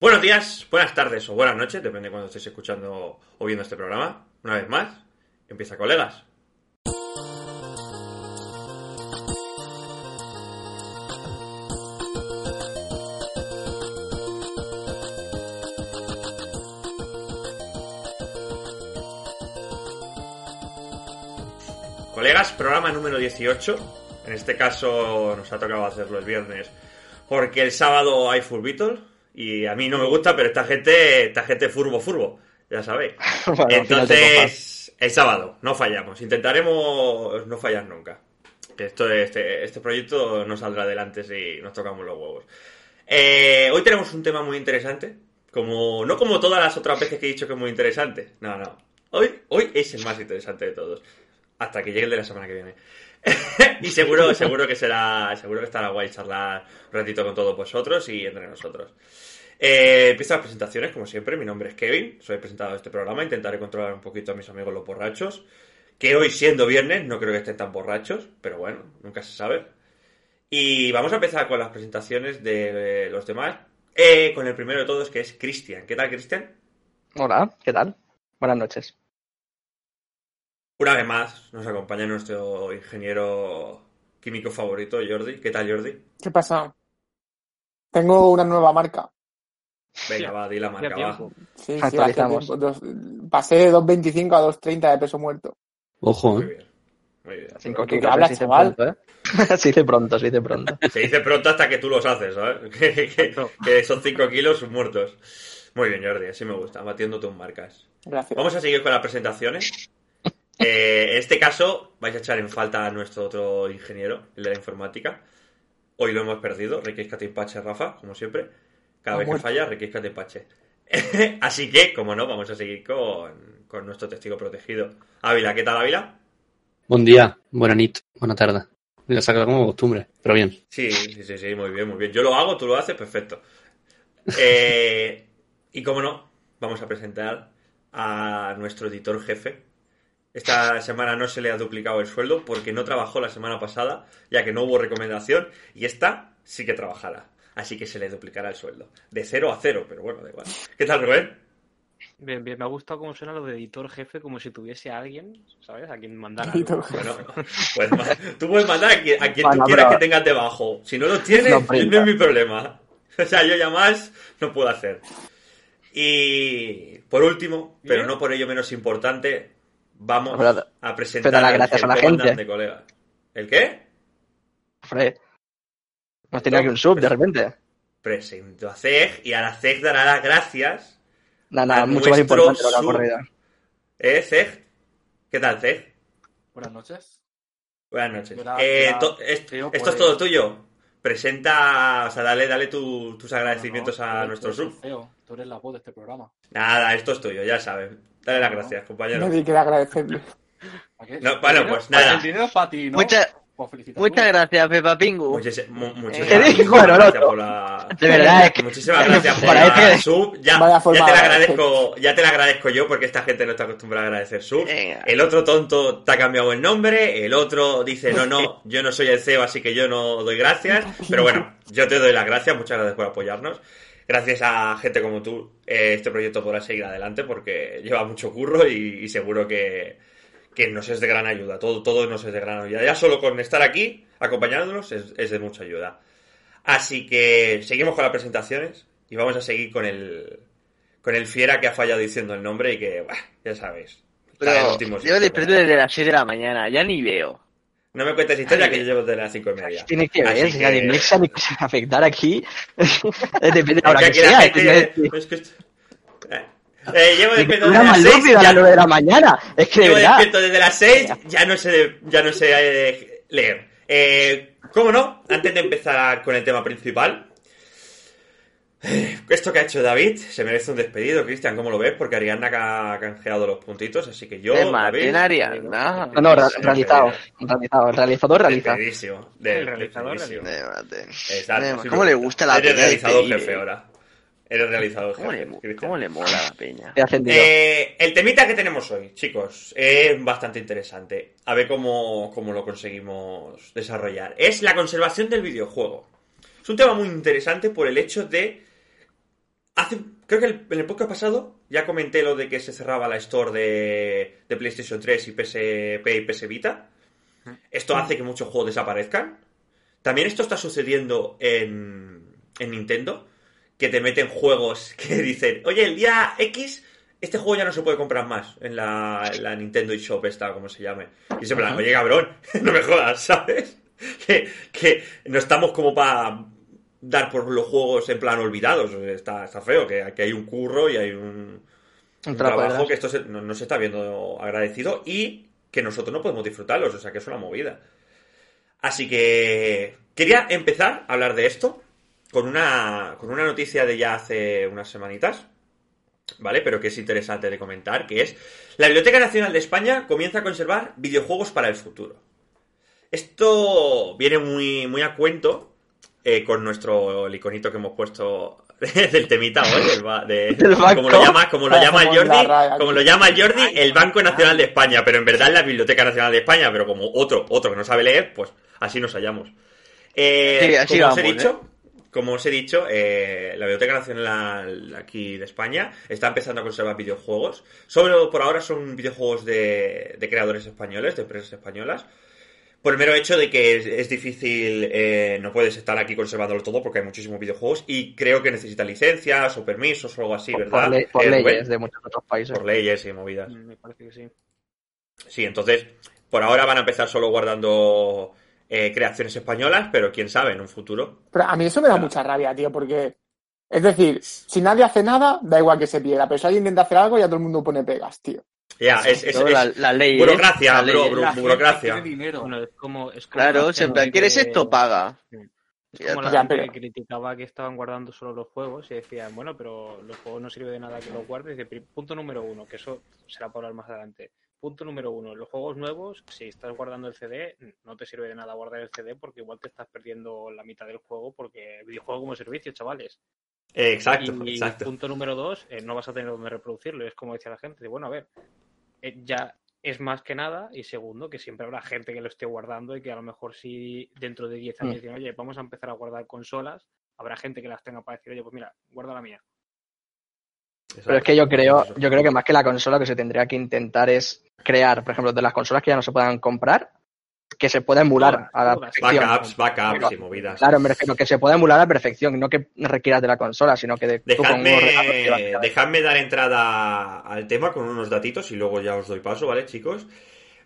Buenos días, buenas tardes o buenas noches, depende de cuando estéis escuchando o viendo este programa. Una vez más, empieza colegas. Colegas, programa número 18. En este caso nos ha tocado hacerlo el viernes porque el sábado hay Full Beatle y a mí no me gusta, pero esta gente, esta gente furbo furbo, ya sabéis. Bueno, Entonces, el sábado, no fallamos. Intentaremos no fallar nunca. Que esto, este, este proyecto no saldrá adelante si nos tocamos los huevos. Eh, hoy tenemos un tema muy interesante. Como, no como todas las otras veces que he dicho que es muy interesante. No, no. Hoy, hoy es el más interesante de todos. Hasta que llegue el de la semana que viene. y seguro, seguro que será, seguro que estará guay charlar un ratito con todos vosotros y entre nosotros. Eh, empiezo las presentaciones, como siempre. Mi nombre es Kevin, soy el presentador de este programa. Intentaré controlar un poquito a mis amigos los borrachos. Que hoy, siendo viernes, no creo que estén tan borrachos, pero bueno, nunca se sabe. Y vamos a empezar con las presentaciones de los demás. Eh, con el primero de todos, que es Cristian. ¿Qué tal, Cristian? Hola, ¿qué tal? Buenas noches. Una vez más nos acompaña nuestro ingeniero químico favorito, Jordi. ¿Qué tal, Jordi? ¿Qué pasa? Tengo una nueva marca. Venga, va, di la marca, va. Sí, sí, Actualizamos. hace tiempo, dos- pasé de 2.25 a 2.30 de peso muerto. Ojo, Muy ¿eh? bien. Muy bien. Cinco ¿Qué kilos, hablas, se dice chaval? pronto, ¿eh? se dice pronto, se dice pronto. Se dice pronto hasta que tú los haces, ¿sabes? Que, que- que son 5 kilos muertos. Muy bien, Jordi, así me gusta, batiendo tus marcas. Gracias. Vamos a seguir con las presentaciones. Eh, en este caso, vais a echar en falta a nuestro otro ingeniero, el de la informática. Hoy lo hemos perdido, requiscate y pache, Rafa, como siempre. Cada vez que falla, requiscate y pache. Así que, como no, vamos a seguir con, con nuestro testigo protegido. Ávila, ¿qué tal, Ávila? Buen día, buena nit, buena tarde. Lo saco como costumbre, pero bien. Sí, sí, sí, sí, muy bien, muy bien. Yo lo hago, tú lo haces, perfecto. Eh, y como no, vamos a presentar a nuestro editor jefe. Esta semana no se le ha duplicado el sueldo porque no trabajó la semana pasada, ya que no hubo recomendación, y esta sí que trabajará. Así que se le duplicará el sueldo. De cero a cero, pero bueno, da igual. ¿Qué tal, Rubén? Bien, bien, me ha gustado cómo suena lo de editor jefe, como si tuviese a alguien, ¿sabes? A quien mandar algo. Bueno, pues tú puedes mandar a quien, a quien Bueno, tú quieras pero- que tengas debajo. Si no lo tienes, No es mi problema. O sea, yo ya más no puedo hacer. Y por último, pero no por ello menos importante, vamos Pero- a presentar pero las al gracias a la gente. comandante, colega. ¿El qué? Hombre, hemos tenido aquí un sub de repente. Presento a CEG y a la CEG dará las gracias. Nada, nada, mucho más importante lo que ha ocurrido. ¿Eh, CEG? ¿Qué tal, CEG? Buenas noches. Buenas noches. Mira, Eh, mira, to- es- tío, esto es todo tuyo. Presenta, o sea, dale, dale tu- tus agradecimientos No, no, tú a eres- nuestro sub. CEO, tú eres la voz de este programa. Nada, esto es tuyo, ya sabes. Dale las No. gracias, compañero. Nadie quiere agradecerle. ¿A qué? No, bueno, pues nada. El dinero es para ti, ¿no? Muchas- Pues felicitaciones. Muchas gracias, Pepa Pingu. Muchis- mu- muchísimas, ¿Qué dijo muchísimas el gracias por la... De verdad, es que. Muchísimas gracias por Parece- la sub. Ya, ya te la de agradezco, ya te la agradezco yo porque esta gente no está acostumbrada a agradecer sub. Venga. El otro tonto te ha cambiado el nombre, el otro dice, no, no, yo no soy el CEO, así que yo no doy gracias. Pero bueno, yo te doy las gracias, muchas gracias por apoyarnos. Gracias a gente como tú, eh, este proyecto podrá seguir adelante porque lleva mucho curro y, y seguro que, que nos es de gran ayuda. Todo, todo nos es de gran ayuda. Ya solo con estar aquí, acompañándonos, es, es de mucha ayuda. Así que seguimos con las presentaciones y vamos a seguir con el, con el fiera que ha fallado diciendo el nombre y que, bah, ya sabéis. Pero sitios, despierto desde las 6 de la mañana, ya ni veo. No me cuentes historia que yo llevo desde las cinco y media. Tiene que ver, si la dislexia va a afectar aquí. Depende de la hora que que sea. gente- es que eh, eh, llevo despierto desde más las seis, lúcido a ya- las 9 de la mañana. Es que de llevo verdad. despierto desde las 6, ya no sé, ya no sé eh, leer. Eh, ¿Cómo no? Antes de empezar con el tema principal, eh, esto que ha hecho David se merece un despedido, Cristian, ¿cómo lo ves? Porque Ariadna ha canjeado los puntitos, así que yo, De David, Martín Ariadna. No, no, Sí, realizado. Realizado. El realizador realiza. Despedidísimo. de- El realizador. De Martín. Exacto, De- ¿Cómo le gusta la Eres realizador jefe eh? ahora. Eres realizador ¿Cómo jefe. le. ¿Cómo le mola la peña? Eh, el temita que tenemos hoy, chicos, es bastante interesante. A ver cómo, cómo lo conseguimos desarrollar. Es la conservación del videojuego. Es un tema muy interesante por el hecho de hace, creo que el- en el podcast pasado ya comenté lo de que se cerraba la store de, de PlayStation 3 y PSP y PS Vita. Esto hace que muchos juegos desaparezcan. También esto está sucediendo en, en Nintendo, que te meten juegos que dicen, oye, el día X, este juego ya no se puede comprar más en la, en la Nintendo eShop esta, como se llame. Y se plan, oye, cabrón, no me jodas, ¿sabes? Que, que no estamos como para dar por los juegos en plan olvidados. Está, está feo, que, que hay un curro y hay un, trabajo que esto se- no, no se está viendo agradecido y que nosotros no podemos disfrutarlos, o sea que es una movida. Así que quería empezar a hablar de esto con una, con una noticia de ya hace unas semanitas, ¿vale? Pero que es interesante de comentar, que es la Biblioteca Nacional de España comienza a conservar videojuegos para el futuro. Esto viene muy, muy a cuento eh, con nuestro el iconito que hemos puesto del temita hoy, del de- como lo llama, como lo llama el Jordi, como lo llama el Jordi, el Banco Nacional de España, pero en verdad es la Biblioteca Nacional de España, pero como otro, otro que no sabe leer, pues así nos hallamos. Eh, Sí, así como os he vamos, dicho, como os he dicho, eh, la Biblioteca Nacional aquí de España está empezando a conservar videojuegos. Solo por ahora son videojuegos de, de creadores españoles, de empresas españolas. Por el mero hecho de que es, es difícil, eh, no puedes estar aquí conservándolo todo porque hay muchísimos videojuegos y creo que necesita licencias o permisos o algo así, Por, ¿verdad? por le- por Eh, leyes de muchos otros países. Por leyes y movidas. Mm, Me parece que sí. Sí, entonces, por ahora van a empezar solo guardando eh, creaciones españolas, pero quién sabe, en un futuro. Pero a mí eso me da Claro. mucha rabia, tío, porque. Es decir, si nadie hace nada, da igual que se pierda, pero si alguien intenta hacer algo, ya todo el mundo pone pegas, tío. Ya, es, es- Todo es- la, la ley. burocracia, la bro, ley. bro. La burocracia. dinero. Bueno, es como. Es como Claro, la si en gente plan, ¿quieres que- esto? Paga. Es Ya como la. Ya, gente pero- que criticaba que estaban guardando solo los juegos y decían, bueno, pero los juegos no sirve de nada que los guardes. Punto número uno, que eso será para hablar más adelante. Punto número uno, los juegos nuevos, si estás guardando el CD, no te sirve de nada guardar el CD porque igual te estás perdiendo la mitad del juego porque videojuego como servicio, chavales. eh, exacto, y exacto. punto número dos, eh, no vas a tener donde reproducirlo. Es como decía la gente, de, bueno, a ver, eh, ya es más que nada. Y segundo, que siempre habrá gente que lo esté guardando y que a lo mejor si dentro de 10 años Mm. dicen, oye, vamos a empezar a guardar consolas, habrá gente que las tenga para decir, oye, pues mira, guarda la mía. Pero es que yo creo, yo creo que más que la consola lo que se tendría que intentar es crear, por ejemplo, de las consolas que ya no se puedan comprar, que se pueda emular a la perfección. Backups, backups y movidas. Claro, me refiero que se pueda emular a la perfección, no que requieras de la consola, sino que de, Dejadme, dejadme dar entrada al tema con unos datitos y luego ya os doy paso, ¿vale, chicos?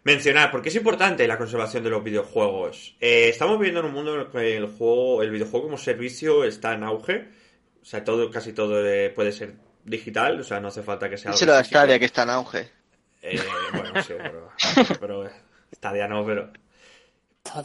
Mencionar, porque es importante la conservación de los videojuegos. Eh, estamos viviendo en un mundo en el que el juego, el videojuego como servicio está en auge. O sea, todo, casi todo puede ser digital, o sea, no hace falta que sea algo Díselo a. Stadia que está en auge. Eh, bueno, sí, pero, pero Stadia no, pero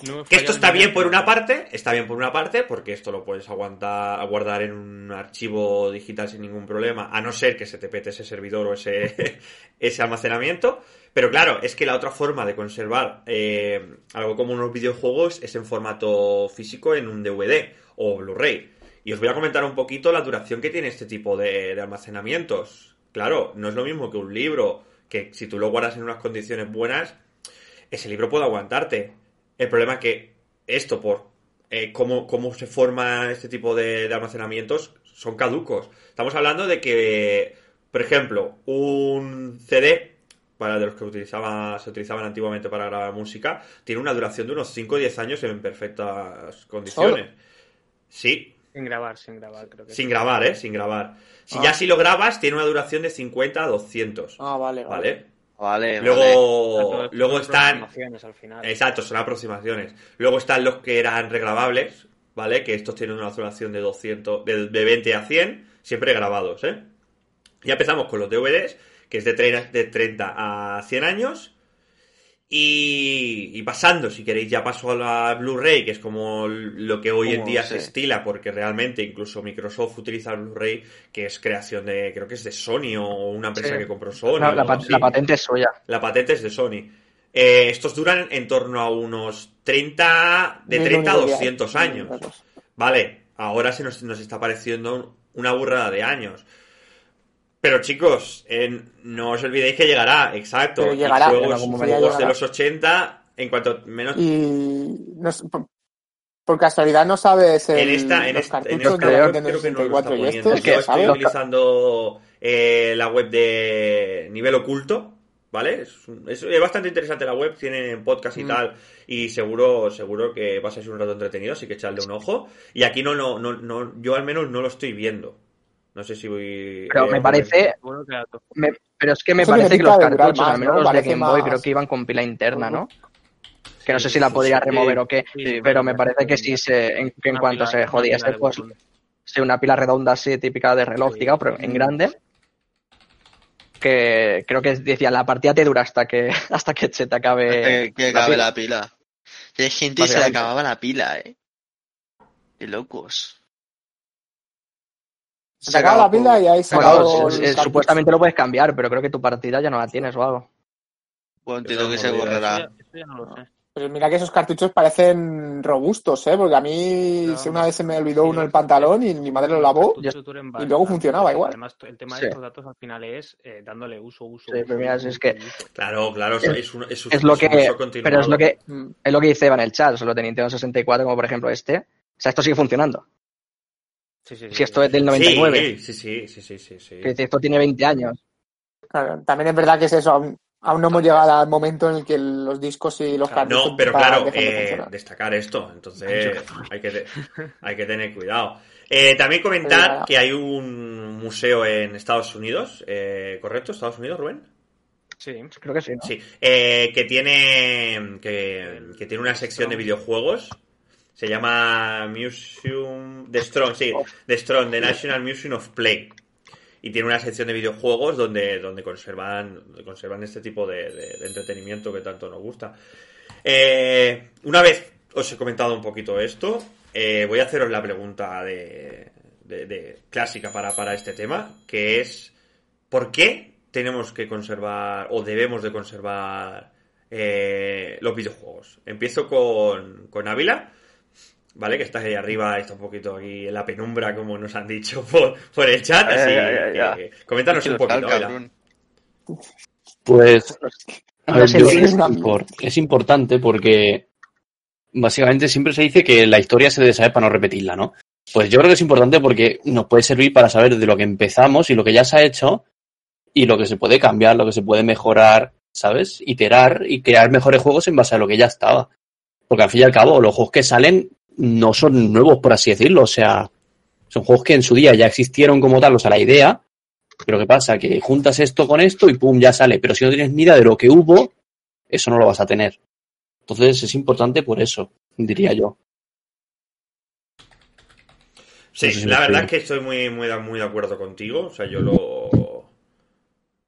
No que esto está bien por una parte, está bien por una parte, porque esto lo puedes aguantar, guardar en un archivo digital sin ningún problema, a no ser que se te pete ese servidor o ese, ese almacenamiento. Pero claro, es que la otra forma de conservar eh, algo como unos videojuegos es en formato físico en un DVD o Blu-ray. Y os voy a comentar un poquito la duración que tiene este tipo de, de almacenamientos. Claro, no es lo mismo que un libro, que si tú lo guardas en unas condiciones buenas, ese libro puede aguantarte. El problema es que esto, por eh, cómo, cómo se forma este tipo de, de almacenamientos, son caducos. Estamos hablando de que, por ejemplo, un CD, para de los que utilizaba, se utilizaban antiguamente para grabar música, tiene una duración de unos 5 o 10 años en perfectas condiciones. Sí, Sin grabar, sin grabar, creo que sin sí. grabar, ¿eh? Sin grabar. Si Ah. ya si lo grabas, tiene una duración de 50 a 200. Ah, vale, vale. ¿Vale? Vale, vale. Luego, luego son están... aproximaciones al final. Exacto, son aproximaciones. Luego están los que eran regrabables, ¿vale? Que estos tienen una duración de 200, de, de 20 a 100, siempre grabados, ¿eh? Ya empezamos con los DVDs, que es de 30 a 100 años. Y, y pasando, si queréis, ya paso a la Blu-ray, que es como lo que hoy en día se estila, porque realmente incluso Microsoft utiliza el Blu-ray, que es creación de, creo que es de Sony o una empresa Sí. que compró Sony. La, la algo pat- así. la patente es suya. La patente es de Sony. Eh, estos duran en torno a unos 30, de Es lo 30 a único que hay. 200 años. Vale, ahora se nos, nos está pareciendo una burrada de años. Pero chicos, eh, no os olvidéis que llegará, exacto. Pero Y llegará, juegos, en juegos de los 80, en cuanto menos... Y no por- casualidad no sabes el, En esta, en los esta, en cartuchos esta de que no lo está 64 y poniendo. esto, Yo estoy utilizando eh, la web de nivel oculto, ¿vale? Es, es- es bastante interesante la web, tienen podcast y Mm. tal, y seguro, seguro que vas a ser un rato entretenido, así que echarle un ojo. Y aquí no, no, no, no, yo al menos no lo estoy viendo. No sé si voy. Pero eh, me parece, me- pero es que me Eso parece que los de cartuchos, más, al menos ¿no? los de Game Boy, más- creo que iban con pila interna, ¿no? Que no sé si la podría sí. remover o qué, pero me parece que sí. se, en, que en cuanto pila- se pila de pues sí, una pila redonda así, típica de reloj, Sí. digamos, pero en grande. Que creo que decía, la partida te dura hasta que hasta que se te acabe. que, que la acabe pila. la pila. Y hay gente que se le acababa la pila, eh. Qué locos. Se acaba la pila y ahí se acabó supuestamente lo puedes cambiar, pero creo que tu partida ya no la tienes o algo. Bueno, entiendo que no se borrará. ya, eso ya no lo sé. Pero mira que esos cartuchos parecen robustos, ¿eh? Porque a mí si una vez se me olvidó uno el pantalón y mi madre lo lavó. Y luego funcionaba igual. Además, el tema Sí. de estos datos al final es eh, dándole uso, uso, Sí, uso, pero mira, uso, es que- uso. Claro, claro, Es- es, un, es, un- Es lo es un que, uso continuado. pero es lo que Mm. es lo que dice Eva en el chat, solo de Nintendo 64, como por ejemplo este. O sea, esto sigue funcionando. Sí, sí, sí, Si esto es del Sí, 99, Sí, sí, sí, sí, sí, sí. que esto tiene 20 años. Claro, también es verdad que es eso. Aún, aún no hemos llegado al momento en el que los discos y los Claro, cartuchos No, pero claro, de eh, destacar esto, entonces hay que, hay que tener cuidado. Eh, también comentar que hay un museo en Estados Unidos, eh, ¿correcto? ¿Estados Unidos, Rubén? Sí. Creo que sí, ¿no? Sí, eh, que tiene que, que tiene una sección de videojuegos. Se llama Museum de Strong, sí, The Strong, The National Museum of Play. Y tiene una sección de videojuegos donde, donde conservan, donde conservan este tipo de, entretenimiento que tanto nos gusta. Eh, una vez os he comentado un poquito esto, eh, voy a haceros la pregunta de- de- clásica para, para este tema, que es ¿por qué tenemos que conservar o debemos de conservar eh, los videojuegos? Empiezo con, con Ávila. ¿Vale? Que está ahí arriba, está un poquito aquí en la penumbra, como nos han dicho por, por el chat. Así Ya, ya, ya, que coméntanos un poquito, cabrón. Pues, a ver, yo es, es importante porque básicamente siempre se dice que la historia se debe saber para no repetirla, ¿no? Pues yo creo que es importante porque nos puede servir para saber de lo que empezamos y lo que ya se ha hecho y lo que se puede cambiar, lo que se puede mejorar, ¿sabes? Iterar y crear mejores juegos en base a lo que ya estaba. Porque al fin y al cabo, los juegos que salen no son nuevos, por así decirlo. O sea, son juegos que en su día ya existieron como tal, o sea, la idea. Pero ¿qué pasa? Que juntas esto con esto y pum, ya sale. Pero si no tienes ni idea de lo que hubo, eso no lo vas a tener. Entonces es importante por eso, diría yo. Sí, No sé si la verdad es que estoy muy, muy, de- muy de acuerdo contigo. O sea, yo lo,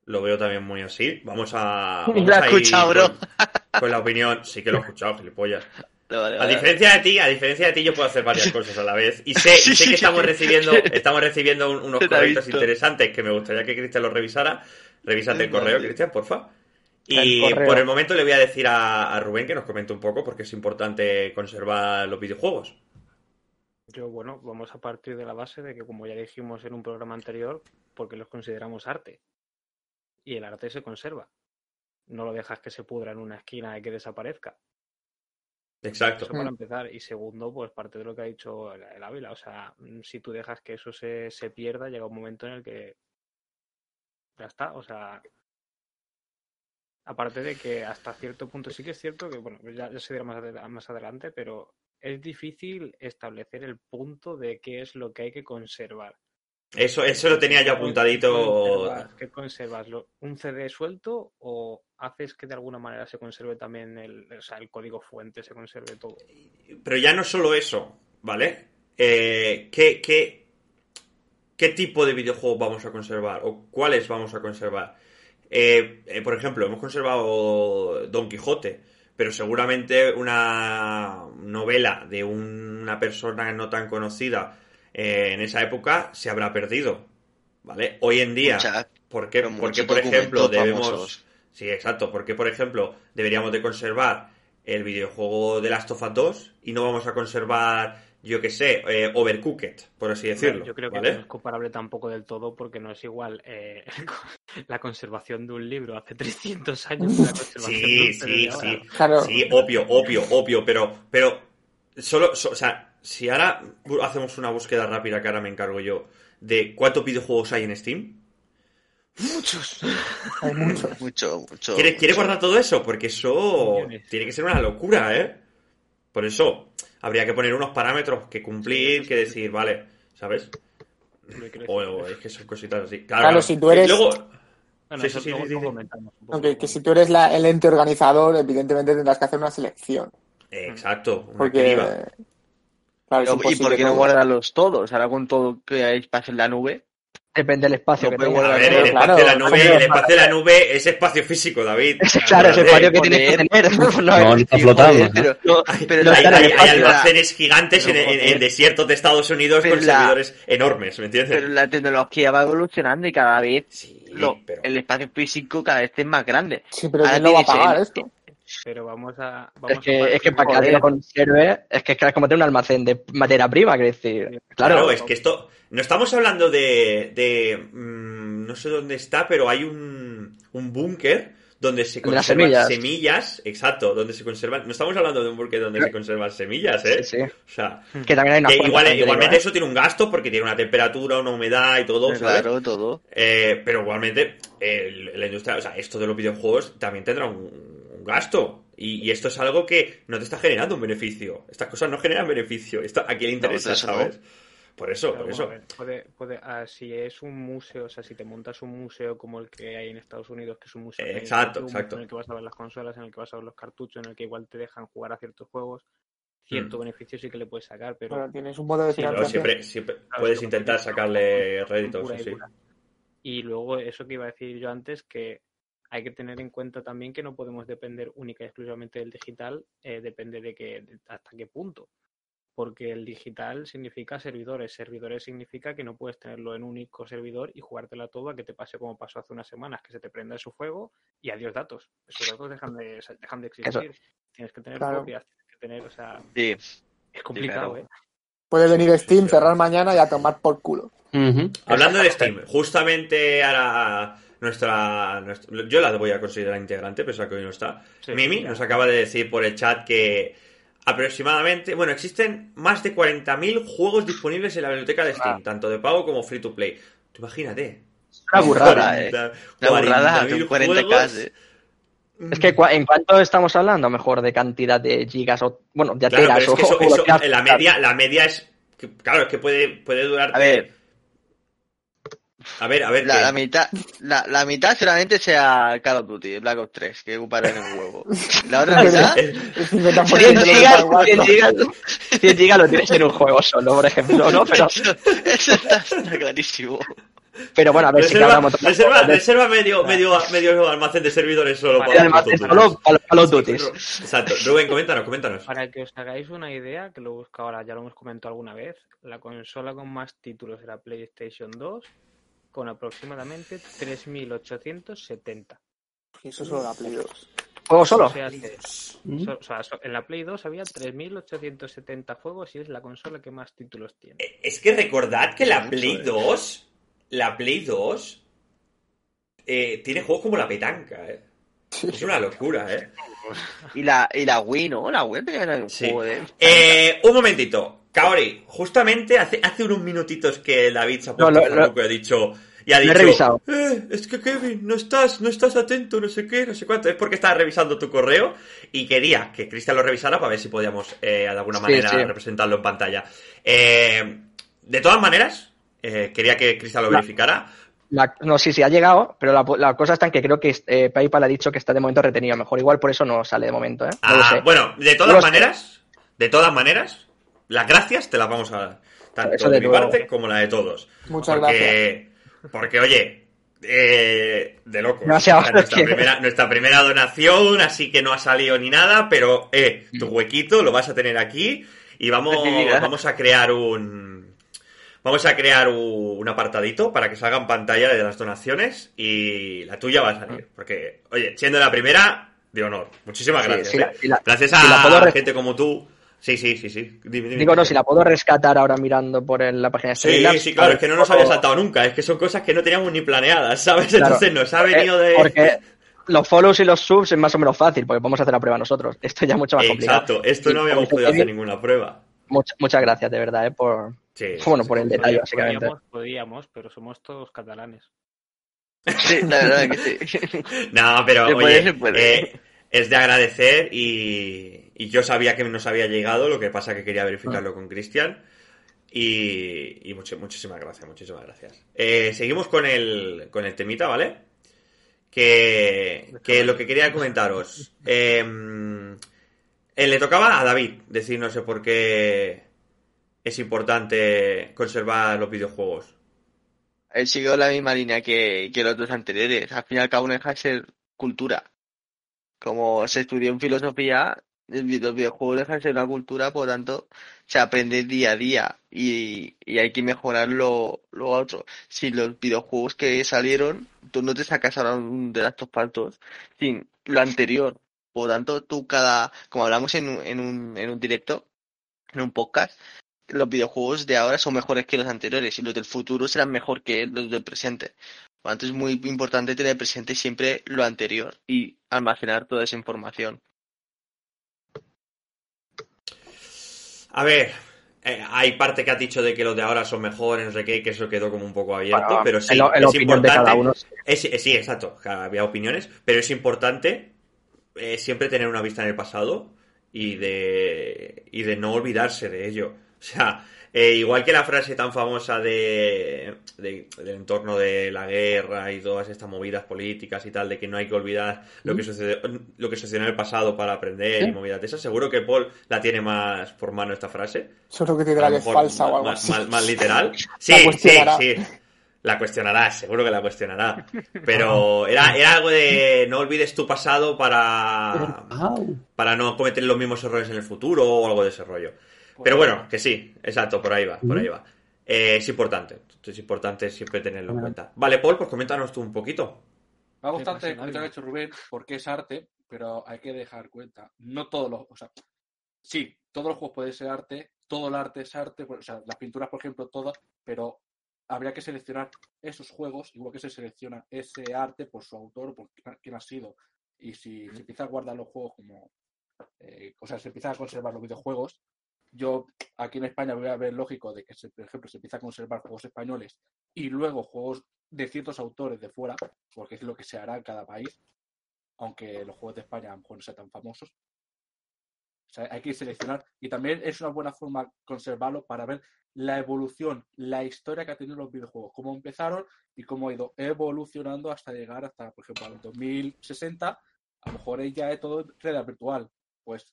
lo veo también muy así. Vamos a. Vamos Lo he escuchado, bro. Con, con la opinión. Sí que lo he escuchado, gilipollas. Vale, vale, A vale. diferencia de ti, a diferencia de ti, yo puedo hacer varias cosas a la vez. Y sé, Sí, que estamos recibiendo, estamos recibiendo un- unos visto. interesantes que me gustaría que Cristian los revisara. Revísate el correo. Cristian, porfa. Y por el momento le voy a decir a, a Rubén que nos comente un poco porque es importante conservar los videojuegos. Yo, bueno, vamos a partir de la base de que, como ya dijimos en un programa anterior, porque los consideramos arte. Y el arte se conserva. No lo dejas que se pudra en una esquina y que desaparezca. Exacto. Para empezar. Y segundo, pues parte de lo que ha dicho el, Ávila. O sea, mm, si tú dejas que eso se, se pierda, llega un momento en el que ya está. O sea, aparte de que hasta cierto punto sí que es cierto que, bueno, ya, ya se dirá más, más adelante, pero es difícil establecer el punto de qué es lo que hay que conservar. Eso, eso lo tenía yo ¿Qué apuntadito. conservas? ¿Qué conservas? ¿Lo- ¿Un CD suelto o haces que de alguna manera se conserve también el, o sea, el código fuente, se conserve todo? Pero ya no solo eso, ¿vale? Eh, ¿qué, qué, qué tipo de videojuegos vamos a conservar? ¿O cuáles vamos a conservar? Eh, eh, por ejemplo, hemos conservado Don Quijote, pero seguramente una novela de una persona no tan conocida eh, en esa época se habrá perdido, ¿vale? Hoy en día, Mucha- ¿por qué, pero por qué, muchos por ejemplo, debemos... famosos. Sí, exacto. ¿Por qué, por ejemplo, deberíamos de conservar el videojuego de Last of Us 2 y no vamos a conservar, yo qué sé, eh, Overcooked, por así decirlo? Yo creo que ¿vale? no es comparable tampoco del todo porque no es igual eh, la conservación de un libro hace 300 años que la conservación de Sí, un CD sí, de sí. Claro. Sí, obvio, obvio, obvio, pero, pero Solo, so- o sea, si ahora hacemos una búsqueda rápida que ahora me encargo yo de cuántos videojuegos hay en Steam, Muchos. Hay muchos. Mucho, mucho. ¿quiere, quiere mucho. guardar todo eso? Porque eso Millones. tiene que ser una locura, ¿eh? Por eso habría que poner unos parámetros que cumplir, que decir, vale, ¿sabes? O, o es que son cositas así. Claro, Claro, si tú eres- luego, Bueno, Sí, eso sí, sí, luego sí, lo sí. comentamos un poco. Aunque que si tú eres la- el ente organizador, evidentemente tendrás que hacer una selección. exacto, una Porque. criba. Claro, es Pero, ¿Y por qué no guardarlos todos? Ahora con todo que hay espacio en la nube. Depende del espacio No que. A ver, el claro. espacio de la nube, el espacio de la nube es espacio físico, David. Claro, ese espacio que tienes que tener. No, No, es- está flotando. joder, ¿no? pero, No, pero no la- hay, almacenes gigantes en, desiertos de Estados Unidos Pero con la- servidores enormes, ¿me entiendes? pero la tecnología va evolucionando y cada vez sí, lo- pero... el espacio físico cada vez es más grande. Sí, pero Ahora ¿quién lo va a pagar esto? Pero vamos a. Vamos Es que, a es que para que alguien lo conserve, es que es como tener un almacén de materia prima, que decir. Claro, Claro, es que esto... No estamos hablando de... de, mm, no sé dónde está, pero hay un, un búnker donde se conservan semillas. semillas. Exacto, donde se conservan... No estamos hablando de un búnker donde se conservan semillas, ¿eh? sí, sí. O sea... Que también hay una que igual- igualmente digo, ¿eh? eso tiene un gasto porque tiene una temperatura, una humedad y todo, ¿sabes? Claro, todo. Eh, pero igualmente, el- la industria, o sea, esto de los videojuegos también tendrá un gasto. Y, y esto es algo que no te está generando un beneficio. Estas cosas no generan beneficio. Esto a quién le interesa, No, eso no. ¿sabes? Por eso, Pero por eso. a ver, puede, puede, ah, si es un museo, o sea, si te montas un museo como el que hay en Estados Unidos, que es un museo exacto, un museo exacto. en el que vas a ver las consolas, en el que vas a ver los cartuchos, en el que igual te dejan jugar a ciertos juegos, cierto Mm. beneficio sí que le puedes sacar, pero Bueno, tienes un modo de Sí, siempre, siempre Claro, puedes intentar sacarle réditos, sí, sí. Y luego eso que iba a decir yo antes, que hay que tener en cuenta también que no podemos depender única y exclusivamente del digital, eh, depende de que de hasta qué punto. Porque el digital significa servidores. Servidores significa que no puedes tenerlo en un único servidor y jugártela todo a que te pase como pasó hace unas semanas, que se te prenda su fuego y adiós datos. Esos datos dejan de, dejan de existir. Tienes que tener Claro. copias, tienes que tener, o sea, Sí. es complicado, claro. ¿eh? Puede venir Steam, cerrar mañana y a tomar por culo. Hablando de Steam, justamente ahora nuestra, nuestra- Yo la voy a considerar integrante, pese a que hoy no está. Sí, Mimi nos acaba de decir por el chat que aproximadamente... Bueno, existen más de 40.000 juegos disponibles en la biblioteca de Steam, tanto de pago como free to play. Tú imagínate. Una burrada. eh. 40, La burrada, 40.000 son 40 juegos. k Es que en cuánto estamos hablando, mejor de cantidad de gigas o bueno, de Claro, teras pero es que o- eso, o eso, la media, la media es... que, claro, es que puede, puede durar... A ver. A ver, a ver. La, mitad, la, la mitad solamente sea Call of Duty, Black Ops 3, que ocupará en el huevo. La otra mitad, El 50% 100 de gigas, Star Wars, 100 ¿no? gigas, 100 gigas lo tienes en un juego solo, por ejemplo, ¿no? Pero, eso, eso está, está clarísimo. pero bueno, a ver si Reserva, hablamos reserva, reserva medio, medio, medio almacén de servidores solo para futuros. solo para los Call of Duty. Exacto. Rubén, coméntanos, coméntanos. Para que os hagáis una idea, que lo busco ahora, ya lo hemos comentado alguna vez, la consola con más títulos era PlayStation 2, con aproximadamente 3.870. Y eso solo la Play 2. ¿Juego O solo? sea, que- Mm. so- o sea, so- en la Play 2 había 3.870 juegos y es la consola que más títulos tiene. Es que recordad que la Play eh. 2, la Play 2, eh, tiene juegos como la petanca, eh. Es una locura, eh. Y la, y la Wii, ¿no? La Wii tenía un Sí. juego de... Eh, un momentito. Kaori, justamente hace, hace unos minutitos que David se ha puesto No, lo- y ha dicho... Y ha Lo he dicho, revisado. "Eh, es que Kevin, no estás, no estás atento, no sé qué, no sé cuánto. Es porque estaba revisando tu correo y quería que Cristian lo revisara para ver si podíamos eh, de alguna manera sí. representarlo en pantalla. Eh, de todas maneras, eh, quería que Cristian lo verificara. La- no, sí, sí, ha llegado, pero la, la cosa está en que creo que eh, PayPal ha dicho que está de momento retenido. Mejor igual por eso no sale de momento, ¿eh? No lo Ah, bueno, de todas lo maneras, de todas maneras, las gracias te las vamos a dar. Tanto Eso de, de mi parte como la de todos. Muchas porque, Porque, oye, eh, de locos. Demasiado. O sea, nuestra, primera, nuestra primera donación, así que no ha salido ni nada, pero eh, tu huequito lo vas a tener aquí y vamos, a crear un... Vamos a crear un, un apartadito para que salga en pantalla de las donaciones y la tuya va a salir. Porque, oye, siendo la primera, de honor. Muchísimas Sí, gracias. sí, la- eh. la- gracias si la a re- gente como tú. Sí, sí, sí, sí. Dime, dime. Digo, no, si la puedo rescatar ahora mirando por el- la página de Sí, Streamlabs, sí, claro, es que no nos había saltado nunca, es que son cosas que no teníamos ni planeadas, ¿sabes? Claro. Entonces nos ha Porque- venido de... Porque los follows y los subs es más o menos fácil, porque podemos hacer la prueba nosotros. Esto ya es mucho más complicado. Exacto, esto no habíamos podido hacer ninguna prueba. Mucha- muchas gracias, de verdad, eh, por, Sí, bueno, sí, por sí. el detalle, básicamente. Podíamos, podíamos, pero somos todos catalanes. Sí, la verdad que sí. No, pero Se puede, oye, se puede. eh, es de agradecer y, y yo sabía que nos había llegado, lo que pasa que quería verificarlo con Cristian. Y, muchísimas gracias, muchísimas gracias. Eh, seguimos con el, con el temita, ¿vale? Que, que lo que quería comentaros. eh, eh, le tocaba a David decir, no sé por qué es importante conservar los videojuegos. Él siguió la misma línea que, que los dos anteriores. Al fin y al cabo no deja de ser cultura. Como se estudió en filosofía, los videojuegos dejan de ser una cultura, por lo tanto, se aprende día a día y, y hay que mejorar lo, otro. Si los videojuegos que salieron, tú no te sacas ahora de estos partos sin lo anterior. Por tanto, tú cada, como hablamos en un, en un, en un directo, en un podcast, los videojuegos de ahora son mejores que los anteriores y los del futuro serán mejor que los del presente. Por lo tanto, es muy importante tener presente siempre lo anterior y almacenar toda esa información. A ver, eh, hay parte que has dicho de que los de ahora son mejores, no sé qué, que eso quedó como un poco abierto, Bueno, pero sí, en lo- en la es importante. cada uno. es- sí, exacto, había opiniones, pero es importante eh, siempre tener una vista en el pasado y de, y de no olvidarse de ello. O sea, eh, igual que la frase tan famosa de, de- del entorno de la guerra y todas estas movidas políticas y tal, de que no hay que olvidar lo que sucedió, lo que sucedió en el pasado para aprender y movidas de esas. Seguro que Paul la tiene más por mano esta frase. Seguro que tendrá lo que es falsa o algo así. más- más literal. Sí, sí, sí. La cuestionará, seguro que la cuestionará. Pero era, era algo de no olvides tu pasado para, para no cometer los mismos errores en el futuro o algo de ese rollo. Pero bueno, que sí, exacto, por ahí va, por ahí va. Eh, es importante, es importante siempre tenerlo en cuenta. Vale, Paul, pues coméntanos tú un poquito. Me ha gustado el comentario que ha hecho Rubén porque es arte, pero hay que dejar cuenta. No todos los. O sea, sí, todos los juegos pueden ser arte, todo el arte es arte, pues, o sea, las pinturas, por ejemplo, todas, pero habría que seleccionar esos juegos, igual que se selecciona ese arte por su autor o por quién ha sido. Y si se empieza a guardar los juegos como. eh, o sea, se empiezan a conservar los videojuegos. Yo aquí en España voy a ver lógico de que, se- por ejemplo, se empieza a conservar juegos españoles y luego juegos de ciertos autores de fuera, porque es lo que se hará en cada país, aunque los juegos de España no sean tan famosos. Hay que seleccionar y también es una buena forma conservarlo para ver la evolución, la historia que ha tenido los videojuegos, cómo empezaron y cómo ha ido evolucionando hasta llegar hasta, por ejemplo, al 2060. A lo mejor ya es todo realidad virtual. Pues,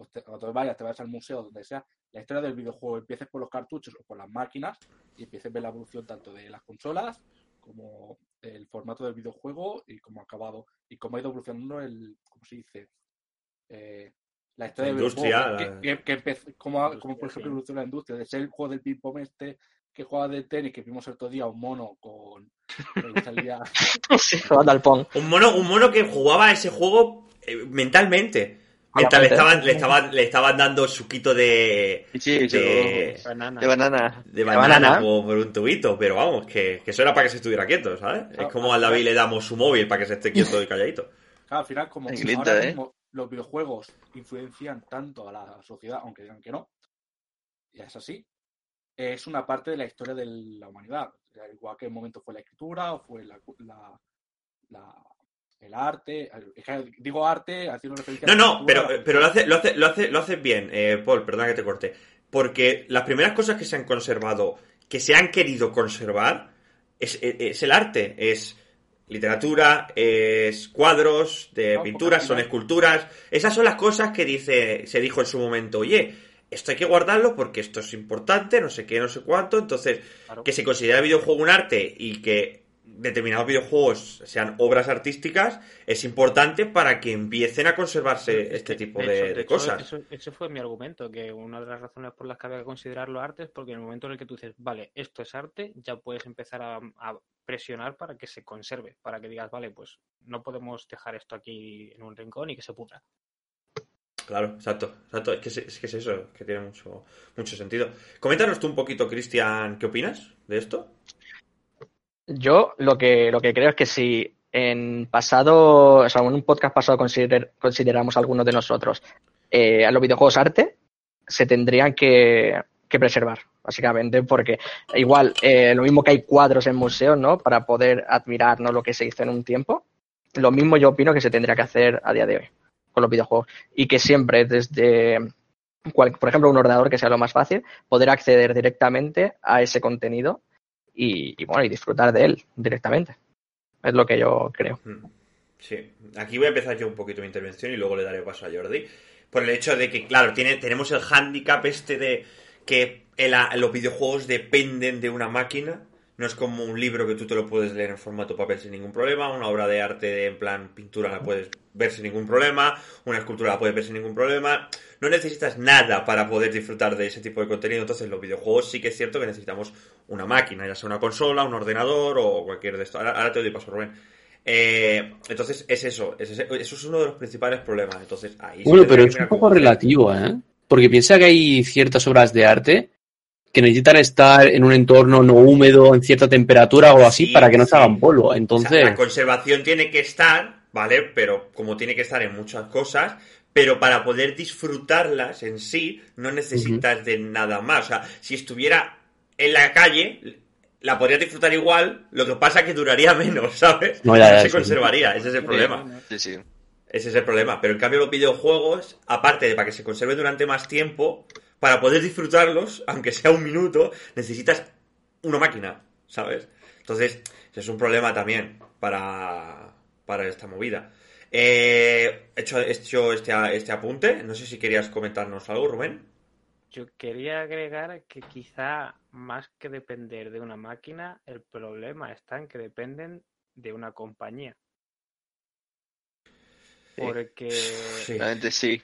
pues te- cuando vayas, te vas al museo, donde sea, la historia del videojuego, empieces por los cartuchos o por las máquinas y empieces a ver la evolución tanto de las consolas como el formato del videojuego y cómo ha acabado y cómo ha ido evolucionando el, ¿cómo se dice? Eh, la historia La del industria, videojuego, la- que, que- que empezó- como, por ejemplo sí. evolucionó la industria, de ser el juego del ping-pong este que juega de tenis, que vimos el otro día un mono con... que salía- Jugando al Pong. Un mono, un mono que jugaba ese juego eh, mentalmente. Mientras le estaban, le estaban, le estaban dando suquito de, Sí, sí, de, Banana. de banana. de banana, banana. Por, por un tubito, pero vamos, que, que eso era para que se estuviera quieto, ¿sabes? Es como al David le damos su móvil para que se esté quieto y calladito. Claro, al final, como ahora ¿eh? mismo los videojuegos influencian tanto a la sociedad, aunque digan que no, y es así, es una parte de la historia de la humanidad. O sea, igual que en un momento fue la escritura o fue la, la- la- el arte. digo arte haciendo referencia No, a la no, pero, la pero lo hace, lo hace, lo hace, lo haces bien, eh, Paul, perdona que te corte. Porque las primeras cosas que se han conservado, que se han querido conservar, es, es- es el arte, es literatura, es cuadros de No, pinturas, son esculturas. Esas son las cosas que dice, se dijo en su momento, oye, esto hay que guardarlo porque esto es importante, no sé qué, no sé cuánto. Entonces, Claro. que se considera el videojuego un arte y que determinados videojuegos sean obras artísticas es importante para que empiecen a conservarse este tipo de, hecho- de hecho, cosas. Eso, ese fue mi argumento, que una de las razones por las que había que considerarlo arte es porque en el momento en el que tú dices, vale, esto es arte, ya puedes empezar a, a presionar para que se conserve, para que digas, vale, pues no podemos dejar esto aquí en un rincón y que se pudra. Claro, exacto, exacto. Es que es, es que es eso, que tiene mucho, mucho sentido. Coméntanos tú un poquito, Cristian, ¿qué opinas de esto? Yo lo que, lo que creo es que si en pasado, o sea, en un podcast pasado consider- consideramos algunos de nosotros, eh, a los videojuegos arte se tendrían que, que preservar, básicamente, porque igual, eh, lo mismo que hay cuadros en museos, ¿no? Para poder admirar ¿no? lo que se hizo en un tiempo, lo mismo yo opino que se tendría que hacer a día de hoy con los videojuegos. Y que siempre desde, por ejemplo, un ordenador que sea lo más fácil, poder acceder directamente a ese contenido y, y, bueno, y disfrutar de él directamente. Es lo que yo creo. Mm. Sí, aquí voy a empezar yo un poquito mi intervención y luego le daré paso a Jordi. Por el hecho de que, claro, tiene, tenemos el hándicap este de que el- los videojuegos dependen de una máquina. No es como un libro que tú te lo puedes leer en formato papel sin ningún problema. Una obra de arte en plan pintura la puedes ver sin ningún problema. Una escultura la puedes ver sin ningún problema. No necesitas nada para poder disfrutar de ese tipo de contenido. Entonces, los videojuegos sí que es cierto que necesitamos una máquina, ya sea una consola, un ordenador o cualquier de esto. Ahora, ahora te doy paso, Rubén. Eh, entonces, es eso. es ese- eso es uno de los principales problemas. Entonces, ahí Bueno, pero es un poco relativo, ¿eh? Porque piensa que hay ciertas obras de arte que necesitan estar en un entorno no húmedo, en cierta temperatura o así, Sí, para que no se hagan polvo. O sea, Entonces, la conservación tiene que estar, ¿vale? Pero como tiene que estar en muchas cosas, pero para poder disfrutarlas en sí, no necesitas de nada más. O sea, si estuviera en la calle, la podrías disfrutar igual, lo que pasa que duraría menos, ¿sabes? No, ya, ya, se sí. conservaría, ese es el problema. Sí, sí. Ese es el problema. Pero en cambio los videojuegos, aparte de para que se conserve durante más tiempo, para poder disfrutarlos, aunque sea un minuto, necesitas una máquina, ¿sabes? Entonces, es un problema también para, para esta movida. Eh, he hecho, he hecho este, este apunte. No sé si querías comentarnos algo, Rubén. Yo quería agregar que quizá más que depender de una máquina, el problema está en que dependen de una compañía. Sí. Porque Sí. Realmente sí.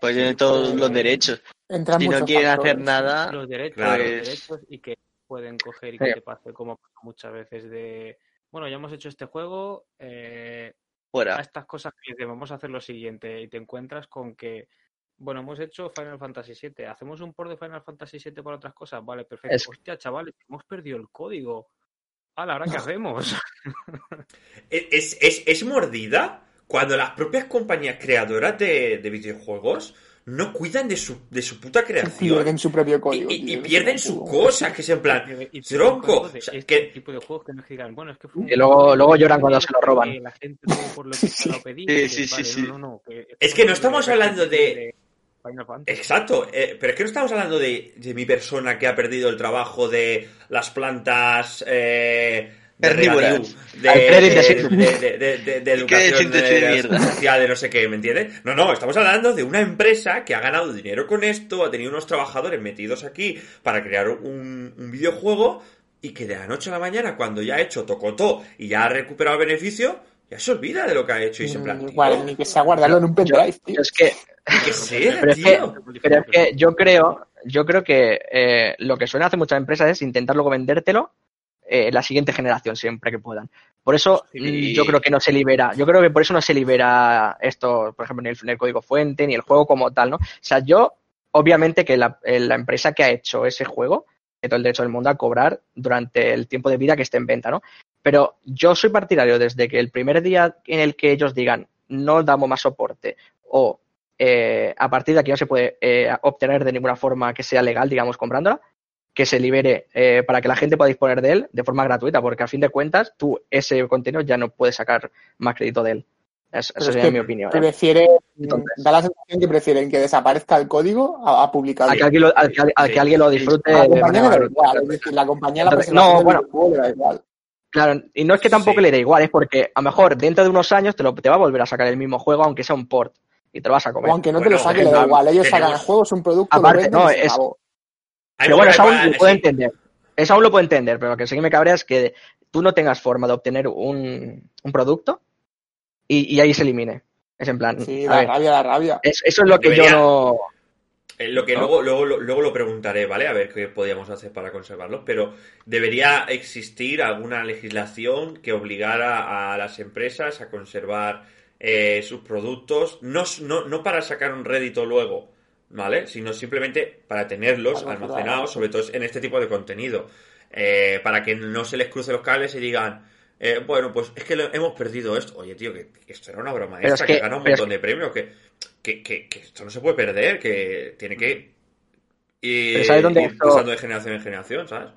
Pues tienen todos los derechos. Si no quieren factores. hacer nada, los derechos, Claro. los derechos y que pueden coger y Sí. que te pase como muchas veces de, bueno, ya hemos hecho este juego, eh, a fuera. estas cosas que dices, vamos a hacer lo siguiente y te encuentras con que, bueno, hemos hecho Final Fantasy VII, hacemos un port de Final Fantasy VII por otras cosas, vale, perfecto. Es- Hostia, chavales, hemos perdido el código. Hala, ¿ahora qué hacemos? Es, es, es mordida cuando las propias compañías creadoras de, de videojuegos no cuidan de su, de su puta creación. Pierden su propio Y, código. y- y tío, pierden sus cosas, que es en plan, Y- y tronco. de O sea, este que- tipo de juegos que nos digan, bueno, es que fue un Y luego- luego lloran cuando que se lo roban. La gente por lo que se lo pedí. Sí, y sí, vale, sí. No, no, no, que Es que no estamos hablando de- Final Fantasy. Exacto, eh, pero es que no estamos hablando de, de mi persona que ha perdido el trabajo de las plantas eh, regadío, de, de, de- de- de- de- de ¿Qué educación social, de no sé qué, ¿me entiendes? No, no, estamos hablando de una empresa que ha ganado dinero con esto, ha tenido unos trabajadores metidos aquí para crear un, un videojuego y que de la noche a la mañana, cuando ya ha hecho tocotó y ya ha recuperado el beneficio, ya se olvida de lo que ha hecho y se en plan, Mm, tío, Igual, ni que sea guardarlo en un pendrive, tío. Es que, que sea, pero es que, tío. pero es que yo creo, yo creo que eh, lo que suelen hacer muchas empresas es intentar luego vendértelo eh, la siguiente generación siempre que puedan. Por eso Sí. mm, yo creo que no se libera, yo creo que por eso no se libera esto, por ejemplo, ni el, ni el código fuente, ni el juego como tal, ¿no? O sea, yo, obviamente que la, eh, la empresa que ha hecho ese juego tiene todo el derecho del mundo a cobrar durante el tiempo de vida que esté en venta, ¿no? Pero yo soy partidario desde que el primer día en el que ellos digan no damos más soporte o eh, a partir de aquí no se puede eh, obtener de ninguna forma que sea legal, digamos, comprándola, que se libere eh, para que la gente pueda disponer de él de forma gratuita, porque a fin de cuentas tú ese contenido ya no puedes sacar más crédito de él. Es- esa es sería que mi opinión. Prefiere, Entonces- da la sensación que prefieren que desaparezca el código a, a publicarlo. A que alguien lo, a que- a que Sí. alguien lo disfrute la de compañía manera igual, es decir, la compañía la Entonces, presentación no, bueno. da igual. Claro, y no es que tampoco Sí. le dé igual, es porque a lo mejor dentro de unos años te, lo, te va a volver a sacar el mismo juego, aunque sea un port, y te lo vas a comer. O aunque no te lo saque, le da igual. Ellos tenemos- sacan el juego, es un producto, Aparte, lo no, es- Pero bueno, eso aún lo puedo entender. Eso aún lo puedo entender, pero lo que sí que me cabrea es que tú no tengas forma de obtener un, un producto y, y ahí se elimine. Es en plan, Sí, a da ver, rabia, da rabia. es- eso es lo que Debería- yo no... Eh, Lo que ¿No? luego, luego, lo- luego lo preguntaré, ¿vale? A ver qué podíamos hacer para conservarlos, pero debería existir alguna legislación que obligara a las empresas a conservar eh, sus productos, no, no, no para sacar un rédito luego, ¿vale? Sino simplemente para tenerlos almacenados, sobre todo en este tipo de contenido, Eh, para que no se les cruce los cables y digan, Eh, bueno, pues es que lo- hemos perdido esto. Oye, tío, que, que esto era una broma esta, es que, que- gana un es montón de premios, que, que, que- que esto no se puede perder, que tiene que ir, ¿sabes dónde ir de generación en generación, ¿sabes?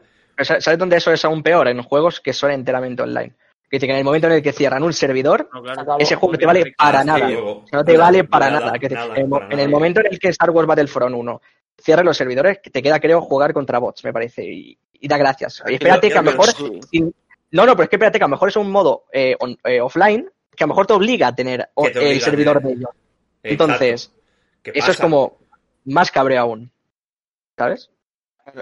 ¿Sabes dónde eso es aún peor? En juegos que son enteramente online. Que en el momento en el que cierran un servidor, No, claro. Acabó. ese juego no te vale para nada. no te vale para nada, en, el mo- para en el nada. momento en el que Star Wars Battlefront 1 cierre los servidores, que te queda, creo, jugar contra bots, me parece. Y, y da gracias. Y espérate Pero- que a lo mejor. Sí. sin- No, no, pero es que espérate que a lo mejor es un modo eh, on- eh, offline que a lo mejor te obliga a tener obliga el servidor tener. de ellos. Entonces, ¿Qué eso es como más cabreo aún. ¿Sabes?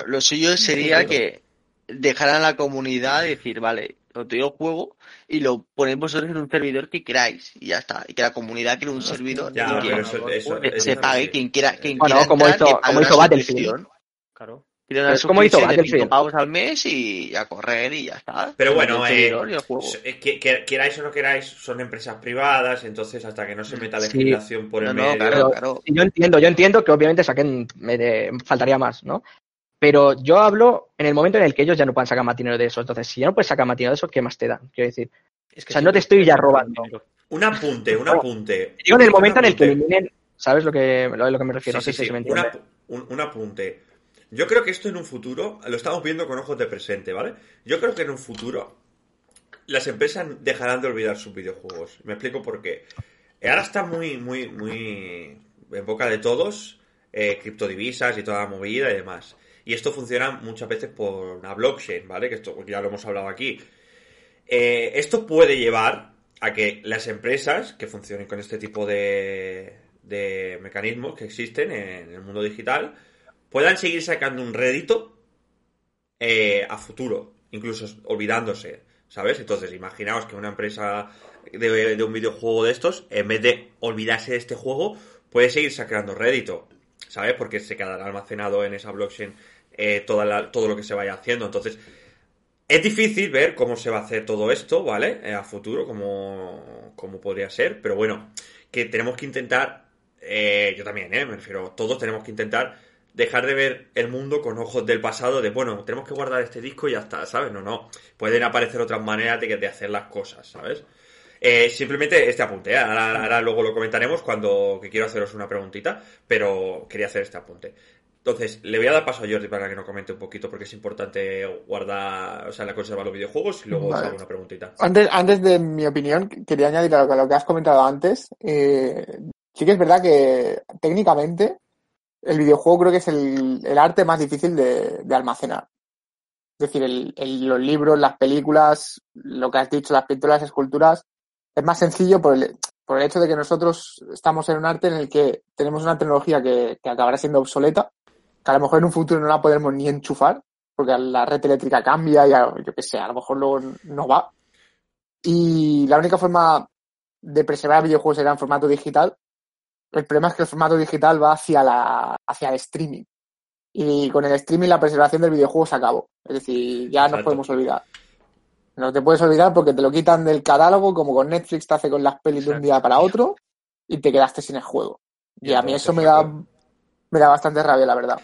Lo suyo sería que dejaran a la comunidad decir, vale, os doy el juego y lo ponéis vosotros en un servidor que queráis y ya está. Y que la comunidad cree un servidor Ya, y pero que, eso, eso, que eso se pague quien quiera, quien Bueno, quiera como entrar, hizo- como hizo Battlefield. Claro. Como hizo Battlefield. 5 pavos al mes y a correr y ya está. Pero bueno, eh, que- que- queráis o no queráis, son empresas privadas, entonces hasta que no se meta Sí. legislación por el no, medio... claro, claro. Y yo entiendo, yo entiendo que obviamente saquen, me de- faltaría más, ¿no? Pero yo hablo en el momento en el que ellos ya no puedan sacar más dinero de eso. Entonces, si ya no puedes sacar más dinero de eso, ¿qué más te dan? Quiero decir, Es O sea, no te estoy ya robando. Un apunte, un apunte. digo en el momento en el que eliminen, ¿sabes lo que, lo, lo que me refiero? Sí, sí, si sí. un- un apunte. Yo creo que esto en un futuro lo estamos viendo con ojos de presente, ¿vale? Yo creo que en un futuro las empresas dejarán de olvidar sus videojuegos. Me explico por qué. Ahora está muy, muy, muy en boca de todos eh, criptodivisas y toda la movida y demás. Y esto funciona muchas veces por una blockchain, ¿vale? Que esto ya lo hemos hablado aquí. Eh, esto puede llevar a que las empresas que funcionen con este tipo de, de mecanismos que existen en el mundo digital puedan seguir sacando un rédito eh, a futuro, incluso olvidándose, ¿sabes? Entonces, imaginaos que una empresa de, de un videojuego de estos, en vez de olvidarse de este juego, puede seguir sacando rédito, ¿sabes? Porque se quedará almacenado en esa blockchain eh, toda la- todo lo que se vaya haciendo. Entonces, es difícil ver cómo se va a hacer todo esto, ¿vale? Eh, a futuro, cómo, cómo podría ser, pero bueno, que tenemos que intentar, eh, yo también, ¿eh? Me refiero, todos tenemos que intentar dejar de ver el mundo con ojos del pasado, de bueno, tenemos que guardar este disco y ya está, ¿sabes? No, no, pueden aparecer otras maneras de, de hacer las cosas, ¿sabes? Eh, simplemente este apunte, ahora, ahora luego lo comentaremos cuando que quiero haceros una preguntita, pero quería hacer este apunte. Entonces, le voy a dar paso a Jordi para que nos comente un poquito, porque es importante guardar, o sea, la conservar los videojuegos y luego Vale. hago una preguntita. Antes, antes de mi opinión, quería añadir a lo que, a lo que has comentado antes. Eh, sí que es verdad que técnicamente el videojuego creo que es el, el arte más difícil de, de almacenar. Es decir, el- el- los libros, las películas, lo que has dicho, las pinturas, las esculturas, es más sencillo por el, por el hecho de que nosotros estamos en un arte en el que tenemos una tecnología que, que acabará siendo obsoleta, que a lo mejor en un futuro no la podremos ni enchufar, porque la red eléctrica cambia y a- yo qué sé, a lo mejor luego no va. Y la única forma de preservar videojuegos será en formato digital. El problema es que el formato digital va hacia la, hacia el streaming. Y con el streaming la preservación del videojuego se acabó. Es decir, ya nos Exacto. podemos olvidar. No te puedes olvidar porque te lo quitan del catálogo, como con Netflix te hace con las pelis de un día para otro, y te quedaste sin el juego. Y a mí eso me da, me da bastante rabia, la verdad.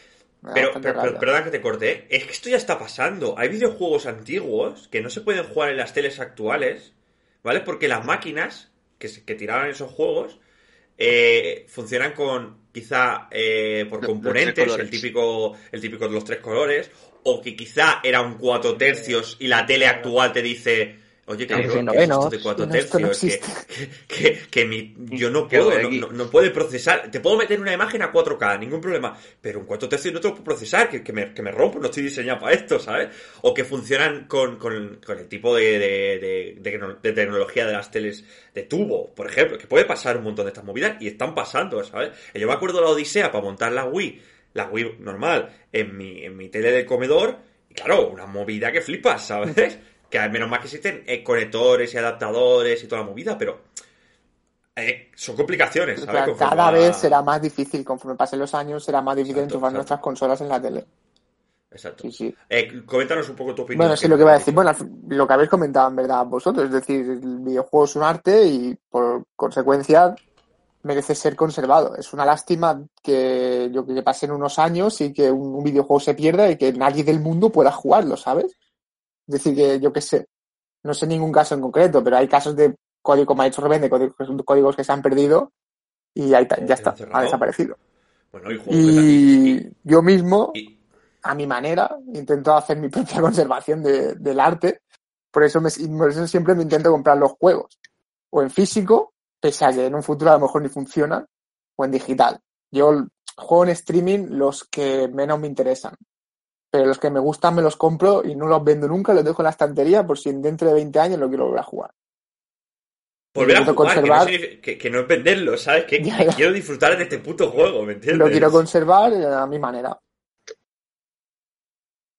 Pero, pero, pero- perdona que te corté. ¿eh? Es que esto ya está pasando. Hay videojuegos antiguos que no se pueden jugar en las teles actuales, ¿vale? Porque las máquinas que, se- que tiraban esos juegos eh, funcionan con quizá eh, por componentes, el típico, el típico de los tres colores, o que quizá era un cuatro tercios y la tele actual te dice, oye cabrón, Sí, ¿qué es novenos. esto de cuatro esto no tercios? que, que, que- que mi- yo no ¿Qué puedo, no, no- puede procesar. Te puedo meter una imagen a 4K, ningún problema. Pero un 4 tercios no te lo puedo procesar, que, que me, que me rompo, no estoy diseñado para esto, ¿sabes? O que funcionan con, con- con el tipo de, de- de- de tecno- de tecnología de las teles de tubo, por ejemplo, que puede pasar un montón de estas movidas y están pasando, ¿sabes? Y Yo me acuerdo de la Odisea para montar la Wii, la Wii normal, en mi, en mi tele del comedor, y claro, una movida que flipas, ¿sabes? Que al menos más que existen eh, conectores y adaptadores y toda la movida, pero eh, son complicaciones, ¿sabes? cada vez será más difícil, conforme pasen los años, será más difícil Exacto, enchufar exacto. nuestras consolas en la tele. Exacto. Sí, sí. Eh, coméntanos un poco tu opinión. Bueno, sí, lo que iba a decir. Bueno, lo que habéis comentado en verdad vosotros, es decir, el videojuego es un arte y por consecuencia merece ser conservado. Es una lástima que yo que pasen unos años y que un, un videojuego se pierda y que nadie del mundo pueda jugarlo, ¿sabes? Es decir, que yo qué sé. No sé ningún caso en concreto, pero hay casos de código, como ha dicho Rubén, de códigos, códigos que se han perdido y ahí ya está, ha desaparecido. Bueno, y yo mismo, y- a mi manera, intento hacer mi propia conservación de- del arte. Por eso, me, por eso siempre me intento comprar los juegos. O en físico, pese a que en un futuro a lo mejor ni funcionan, o en digital. Yo juego en streaming los que menos me interesan. Pero los que me gustan me los compro y no los vendo nunca, los dejo en la estantería por si dentro de 20 años lo quiero volver a jugar. Volver a jugar, que no, conservar- significa- que, que no es venderlo, ¿sabes? Que, Ya, que ya. quiero disfrutar de este puto juego, ¿me entiendes? Lo quiero conservar eh, a mi manera.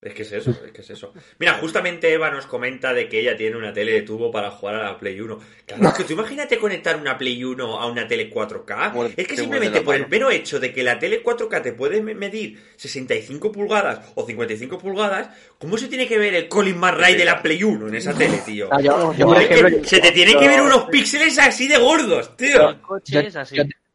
Es que es eso, es que es eso. Mira, justamente Eva nos comenta de que ella tiene una tele de tubo para jugar a la Play 1. Claro, es que tú imagínate conectar una Play 1 a una tele 4K. Muer- Es que te simplemente por el mero hecho de que la tele 4K te puede me- medir 65 pulgadas o 55 pulgadas, ¿cómo se tiene que ver el Colin McRae de la Play 1 en esa tele, tío? Ah, yo, yo, que se te tienen que ver unos píxeles así de gordos, tío. Yo-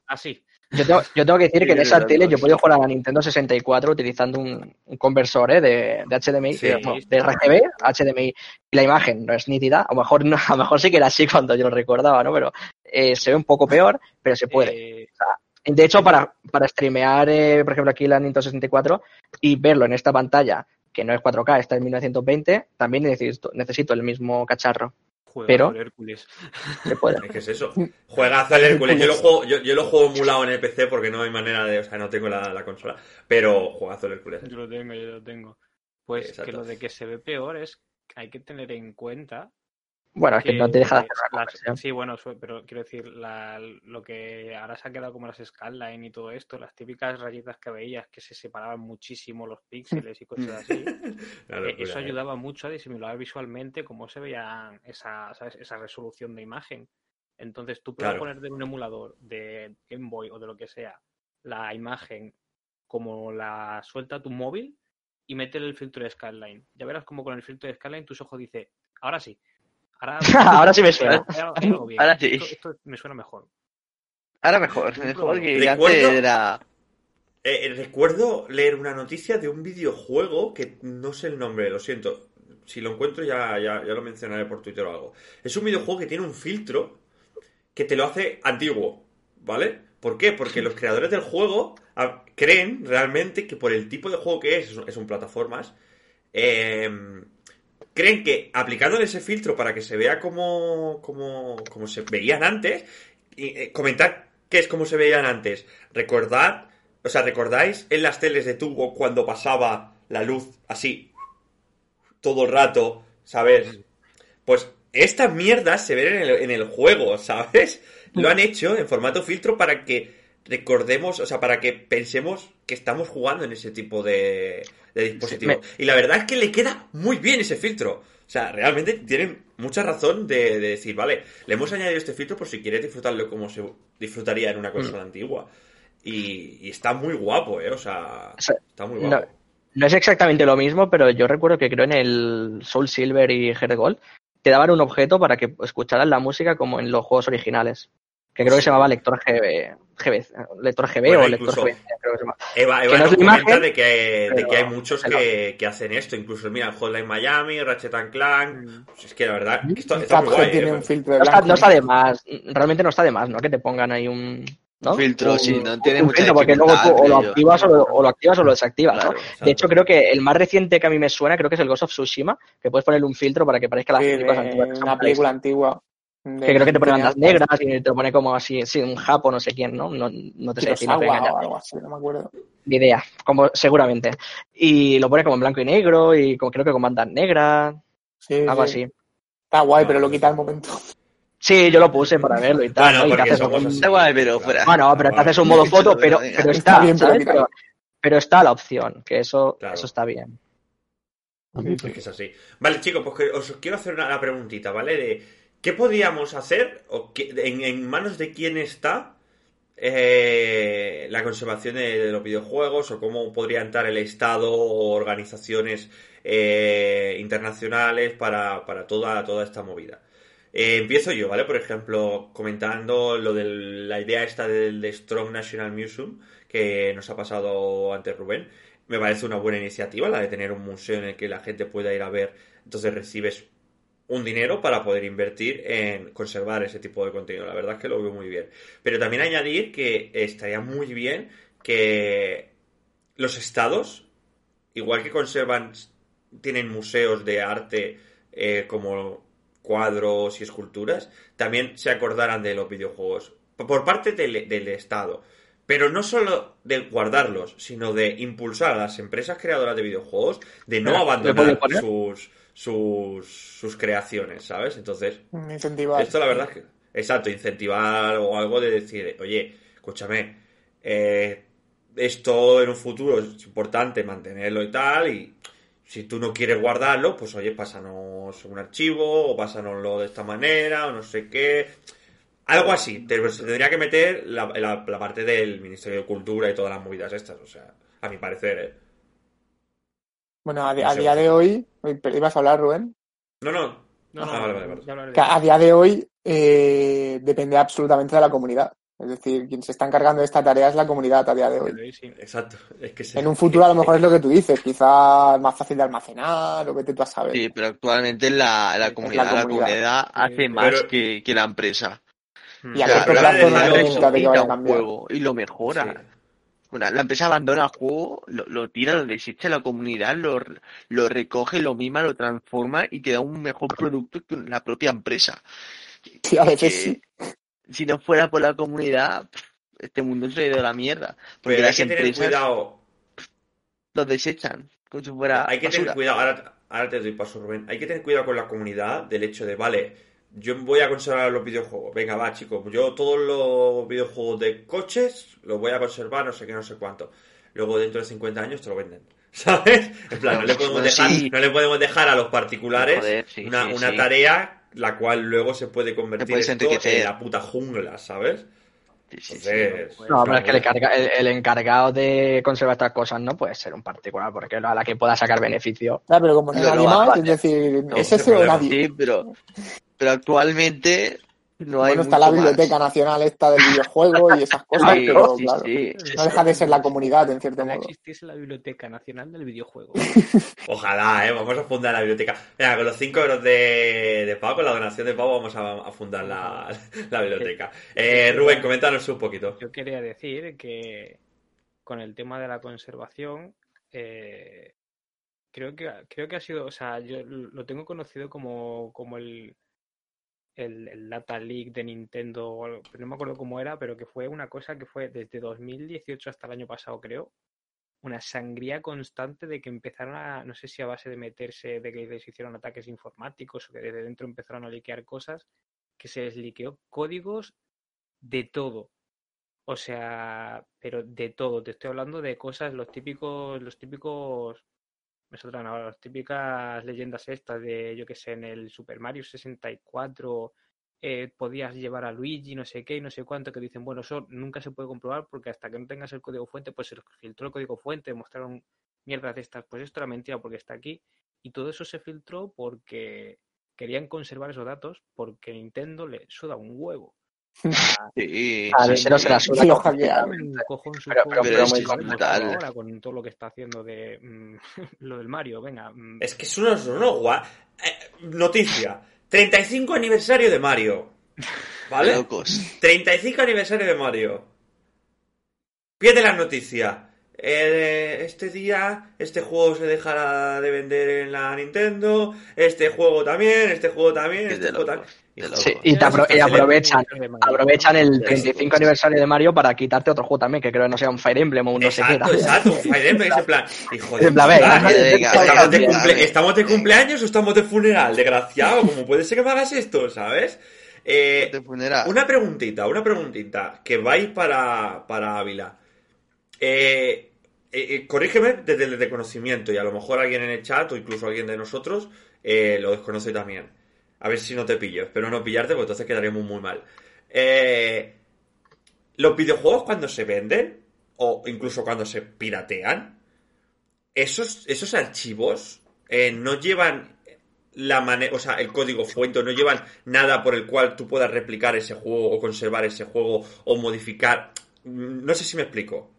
así. Yo tengo, yo tengo que decir que en esa tele yo podido jugar a la Nintendo 64 utilizando un, un conversor ¿eh? de, de HDMI, Sí. de, no, de RGB HDMI. Y la imagen no es nítida, a lo mejor no, a lo mejor sí que era así cuando yo lo recordaba, ¿no? Pero eh, se ve un poco peor, pero se puede. Eh, De hecho, para, para streamear, eh, por ejemplo, aquí la Nintendo 64 y verlo en esta pantalla, que no es 4K, está en 1920, también necesito, necesito el mismo cacharro. Juega Pero- con Hércules. Puede. Es eso. Juegazo al Hércules. Yo lo juego, yo, yo lo juego emulado en el PC porque no hay manera de. O sea, no tengo la, la consola. Pero juegazo al Hércules. Yo lo tengo, yo lo tengo. Pues Exacto. que lo de que se ve peor es que hay que tener en cuenta Bueno, es que no te deja de hacer la las-. Sí, bueno, pero quiero decir, la- lo que ahora se ha quedado como las skyline y todo esto, las típicas rayitas que veías que se separaban muchísimo los píxeles y cosas así, eh, locura, eso eh. ayudaba mucho a disimular visualmente cómo se veía esa, ¿sabes? esa resolución de imagen. Entonces tú puedes Claro. poner en un emulador de Game Boy o de lo que sea la imagen como la suelta tu móvil y meter el filtro de Skyline. Ya verás como con el filtro de Skyline tus ojos dice, ahora sí. Ahora, Ahora sí me suena. ahora- sí. Esto, esto me suena mejor. Ahora mejor, mejor que Recuerdo- antes era. Eh, eh, recuerdo leer una noticia de un videojuego que no sé el nombre, lo siento. Si lo encuentro ya, ya, ya lo mencionaré por Twitter o algo. Es un videojuego que tiene un filtro que te lo hace antiguo, ¿vale? ¿Por qué? Porque los creadores del juego ah, creen realmente que por el tipo de juego que es, es un- es un plataformas, eh, creen que aplicándole ese filtro para que se vea como, como, como se veían antes, y, eh, comentar qué es como se veían antes. Recordad, o sea, ¿recordáis en las teles de tubo cuando pasaba la luz así todo el rato, ¿sabes? Pues estas mierdas se ven en el, en el juego, ¿sabes? Lo han hecho en formato filtro para que recordemos, o sea, para que pensemos que estamos jugando en ese tipo de, de dispositivo. me- Y la verdad es que le queda muy bien ese filtro. O sea, realmente tienen mucha razón de, de decir, vale, le hemos añadido este filtro por si quieres disfrutarlo como se disfrutaría en una consola antigua. Y, y está muy guapo, ¿eh? O sea, O sea, está muy guapo. No es exactamente lo mismo, pero yo recuerdo que creo en el Soul Silver y Heart Gold te daban un objeto para que escucharas la música como en los juegos originales. Que creo que se llamaba lector GB, GB, lector GB Bueno, o lector incluso- GB, creo que se llama. Eva, que Eva no nos es la comenta imagen, de, que, de pero- que hay muchos pero- que, que hacen esto. Incluso, mira, Hotline Miami, Ratchet and Clank. Mm. Pues es que la verdad, que esto, esto es muy Cuphead guay. tiene ¿eh? un filtro de No está, no está de más, realmente no está de más, ¿no? Que te pongan ahí un... filtro, Un- sí, no tiene un mucha filtro, porque luego tú o lo activas o lo, o lo activas o lo desactivas, ¿no? Claro, De hecho, creo que el más reciente que a mí me suena, creo que es el Ghost of Tsushima, que puedes ponerle un filtro para que parezca las Sí, películas antiguas. una película antigua. De Que creo que te ponen bandas negras y te lo pone como así, sí, un japo, no sé quién, ¿no? No, no te sé decir, no te voy a Kurosawa engañar. o algo así, no me acuerdo. Ni idea, como, seguramente. Y lo pone como en blanco y negro y como, creo que con bandas negras, Sí, algo sí. así. Está guay, pero lo quita al momento. Sí, yo lo puse para verlo y tal. Bueno, ¿no? Y te porque haces somos un- así. Está guay, pero fuera. Bueno, pero te haces un modo foto, pero, pero Está está, bien, pero ¿sabes? quítalo. Pero, pero está la opción, que eso, Claro. eso está bien. Es que es así. Vale, chicos, pues que os quiero hacer una, una preguntita, ¿vale? De ¿Qué podríamos hacer en, manos de quién está eh, la conservación de, los videojuegos o cómo podría entrar el Estado o organizaciones eh, internacionales para, para toda, toda esta movida? Eh, empiezo yo, ¿vale? Por ejemplo, comentando lo de la idea esta del de Strong National Museum que nos ha pasado antes Rubén. Me parece una buena iniciativa la de tener un museo en el que la gente pueda ir a ver. Entonces recibes un dinero para poder invertir en conservar ese tipo de contenido. La verdad es que lo veo muy bien. Pero también añadir que estaría muy bien que los estados, igual que conservan, tienen museos de arte eh, como cuadros y esculturas, también se acordaran de los videojuegos. Por parte del, del Estado. Pero no solo de guardarlos, sino de impulsar a las empresas creadoras de videojuegos de no ¿Le abandonar sus, sus, sus creaciones, ¿sabes? Entonces, Incentivar. esto la verdad es que... Exacto, incentivar o algo de decir, oye, escúchame, eh, esto en un futuro es importante mantenerlo y tal, y si tú no quieres guardarlo, pues oye, pásanos un archivo, o pásanoslo de esta manera, o no sé qué. Algo así. Te- Se tendría que meter la, la- la parte del Ministerio de Cultura y todas las movidas estas, o sea, a mi parecer, ¿eh? Bueno, a, a día de hoy, ibas a hablar, Rubén, No, no. No, no, Ah, vale, vale, a día de hoy eh, depende absolutamente de la comunidad. Es decir, quien se está encargando de esta tarea es la comunidad a día de hoy. Exacto. Es que se- En un futuro a lo mejor es lo que tú dices, quizá es más fácil de almacenar, o vete tú a saber. Sí, pero actualmente la, la comunidad, la comunidad. comunidad hace más Pero- que, que la empresa. Y a corto la plazo no hay de que vaya a un cambiar. juego y lo mejora. Sí. Bueno, la empresa abandona el juego, lo, lo tira, lo desecha, la comunidad lo, lo recoge, lo mima, lo transforma y te da un mejor producto que la propia empresa. Sí, a veces Que sí. si no fuera por la comunidad, este mundo se ha ido a la mierda. Porque Pero hay las que tener empresas cuidado. lo desechan, como si fuera Hay que basura. tener cuidado, ahora, ahora te doy paso, Rubén. Hay que tener cuidado con la comunidad del hecho de, vale, yo voy a conservar los videojuegos. Venga, va, chicos, yo todos los videojuegos de coches los voy a conservar, no sé qué, no sé cuánto. Luego, dentro de 50 años, te lo venden. ¿Sabes? En plan, no le podemos dejar, sí. no le podemos dejar a los particulares Joder, sí, una, sí, una tarea la cual luego se puede convertir esto en la puta jungla, ¿sabes? Sí, sí, No, pero es que el, encarga- el- el encargado de conservar estas cosas no puede ser un particular, porque a la que pueda sacar beneficio. Ya, pero como no es decir, No, es ese ese o problema. nadie. Sí, pero, pero actualmente no hay Bueno, está la más. Biblioteca Nacional esta del videojuego y esas cosas, Sí, pero sí, claro, sí. no deja de ser la comunidad, en cierto Ojalá modo. existiese la Biblioteca Nacional del Videojuego. Ojalá, ¿eh? Vamos a fundar la biblioteca. Venga, con los 5 euros de, de pago, con la donación de pago, vamos a, a fundar la, la biblioteca. Eh, Rubén, coméntanos un poquito. Yo quería decir que con el tema de la conservación, eh, creo que creo que ha sido, o sea, yo lo tengo conocido como, como el, el, el Data Leak de Nintendo, pero no me acuerdo cómo era, pero que fue una cosa que fue desde 2018 hasta el año pasado, creo, una sangría constante de que empezaron a, no sé si a base de meterse, de que les hicieron ataques informáticos o que desde dentro empezaron a liquear cosas, que se les liqueó códigos de todo. O sea, pero de todo. Te estoy hablando de cosas, los típicos, los típicos, me ahora, las típicas leyendas estas de, yo que sé, en el Super Mario 64 eh, podías llevar a Luigi, no sé qué y no sé cuánto, que dicen, bueno, eso nunca se puede comprobar porque hasta que no tengas el código fuente, pues se filtró el código fuente, mostraron mierdas estas, pues esto era mentira porque está aquí. Y todo eso se filtró porque querían conservar esos datos porque Nintendo le suda un huevo. Sí, A sí, Nintendo se la sí. suda Pero- pero- estamos brutal. ahora con todo lo que está haciendo de mm, lo del Mario, venga. mm, Es que es uno, uno gua- eh, noticia. 35 aniversario de Mario. ¿Vale? Locos. 35 aniversario de Mario. Pie de la noticia. Eh, este día, este juego se dejará de vender en la Nintendo. Este juego también, este juego también, Es este juego también. Sí, y, te apro- y Excelente. aprovechan, aprovechan el Sí, 35 sí. aniversario de Mario para quitarte otro juego también, que creo que no sea un Fire Emblem o un no sé qué. Exacto, exacto. Fire Emblem es en plan. Hijo de plan, ¿estamos, de cumple-. ¿Estamos de cumpleaños o estamos de funeral? Desgraciado, ¿cómo puede ser que me hagas esto? ¿Sabes? Eh, De funeral. Una preguntita, una preguntita, que vais para, para Ávila. Eh, eh, eh, corrígeme desde el desconocimiento y a lo mejor alguien en el chat o incluso alguien de nosotros eh, lo desconoce también. A ver si no te pillo. Espero no pillarte porque entonces quedaremos muy mal. Los videojuegos cuando se venden o incluso cuando se piratean, esos, esos archivos no llevan la manera, o sea, el código fuente, no llevan nada por el cual tú puedas replicar ese juego o conservar ese juego o modificar. Mm, No sé si me explico.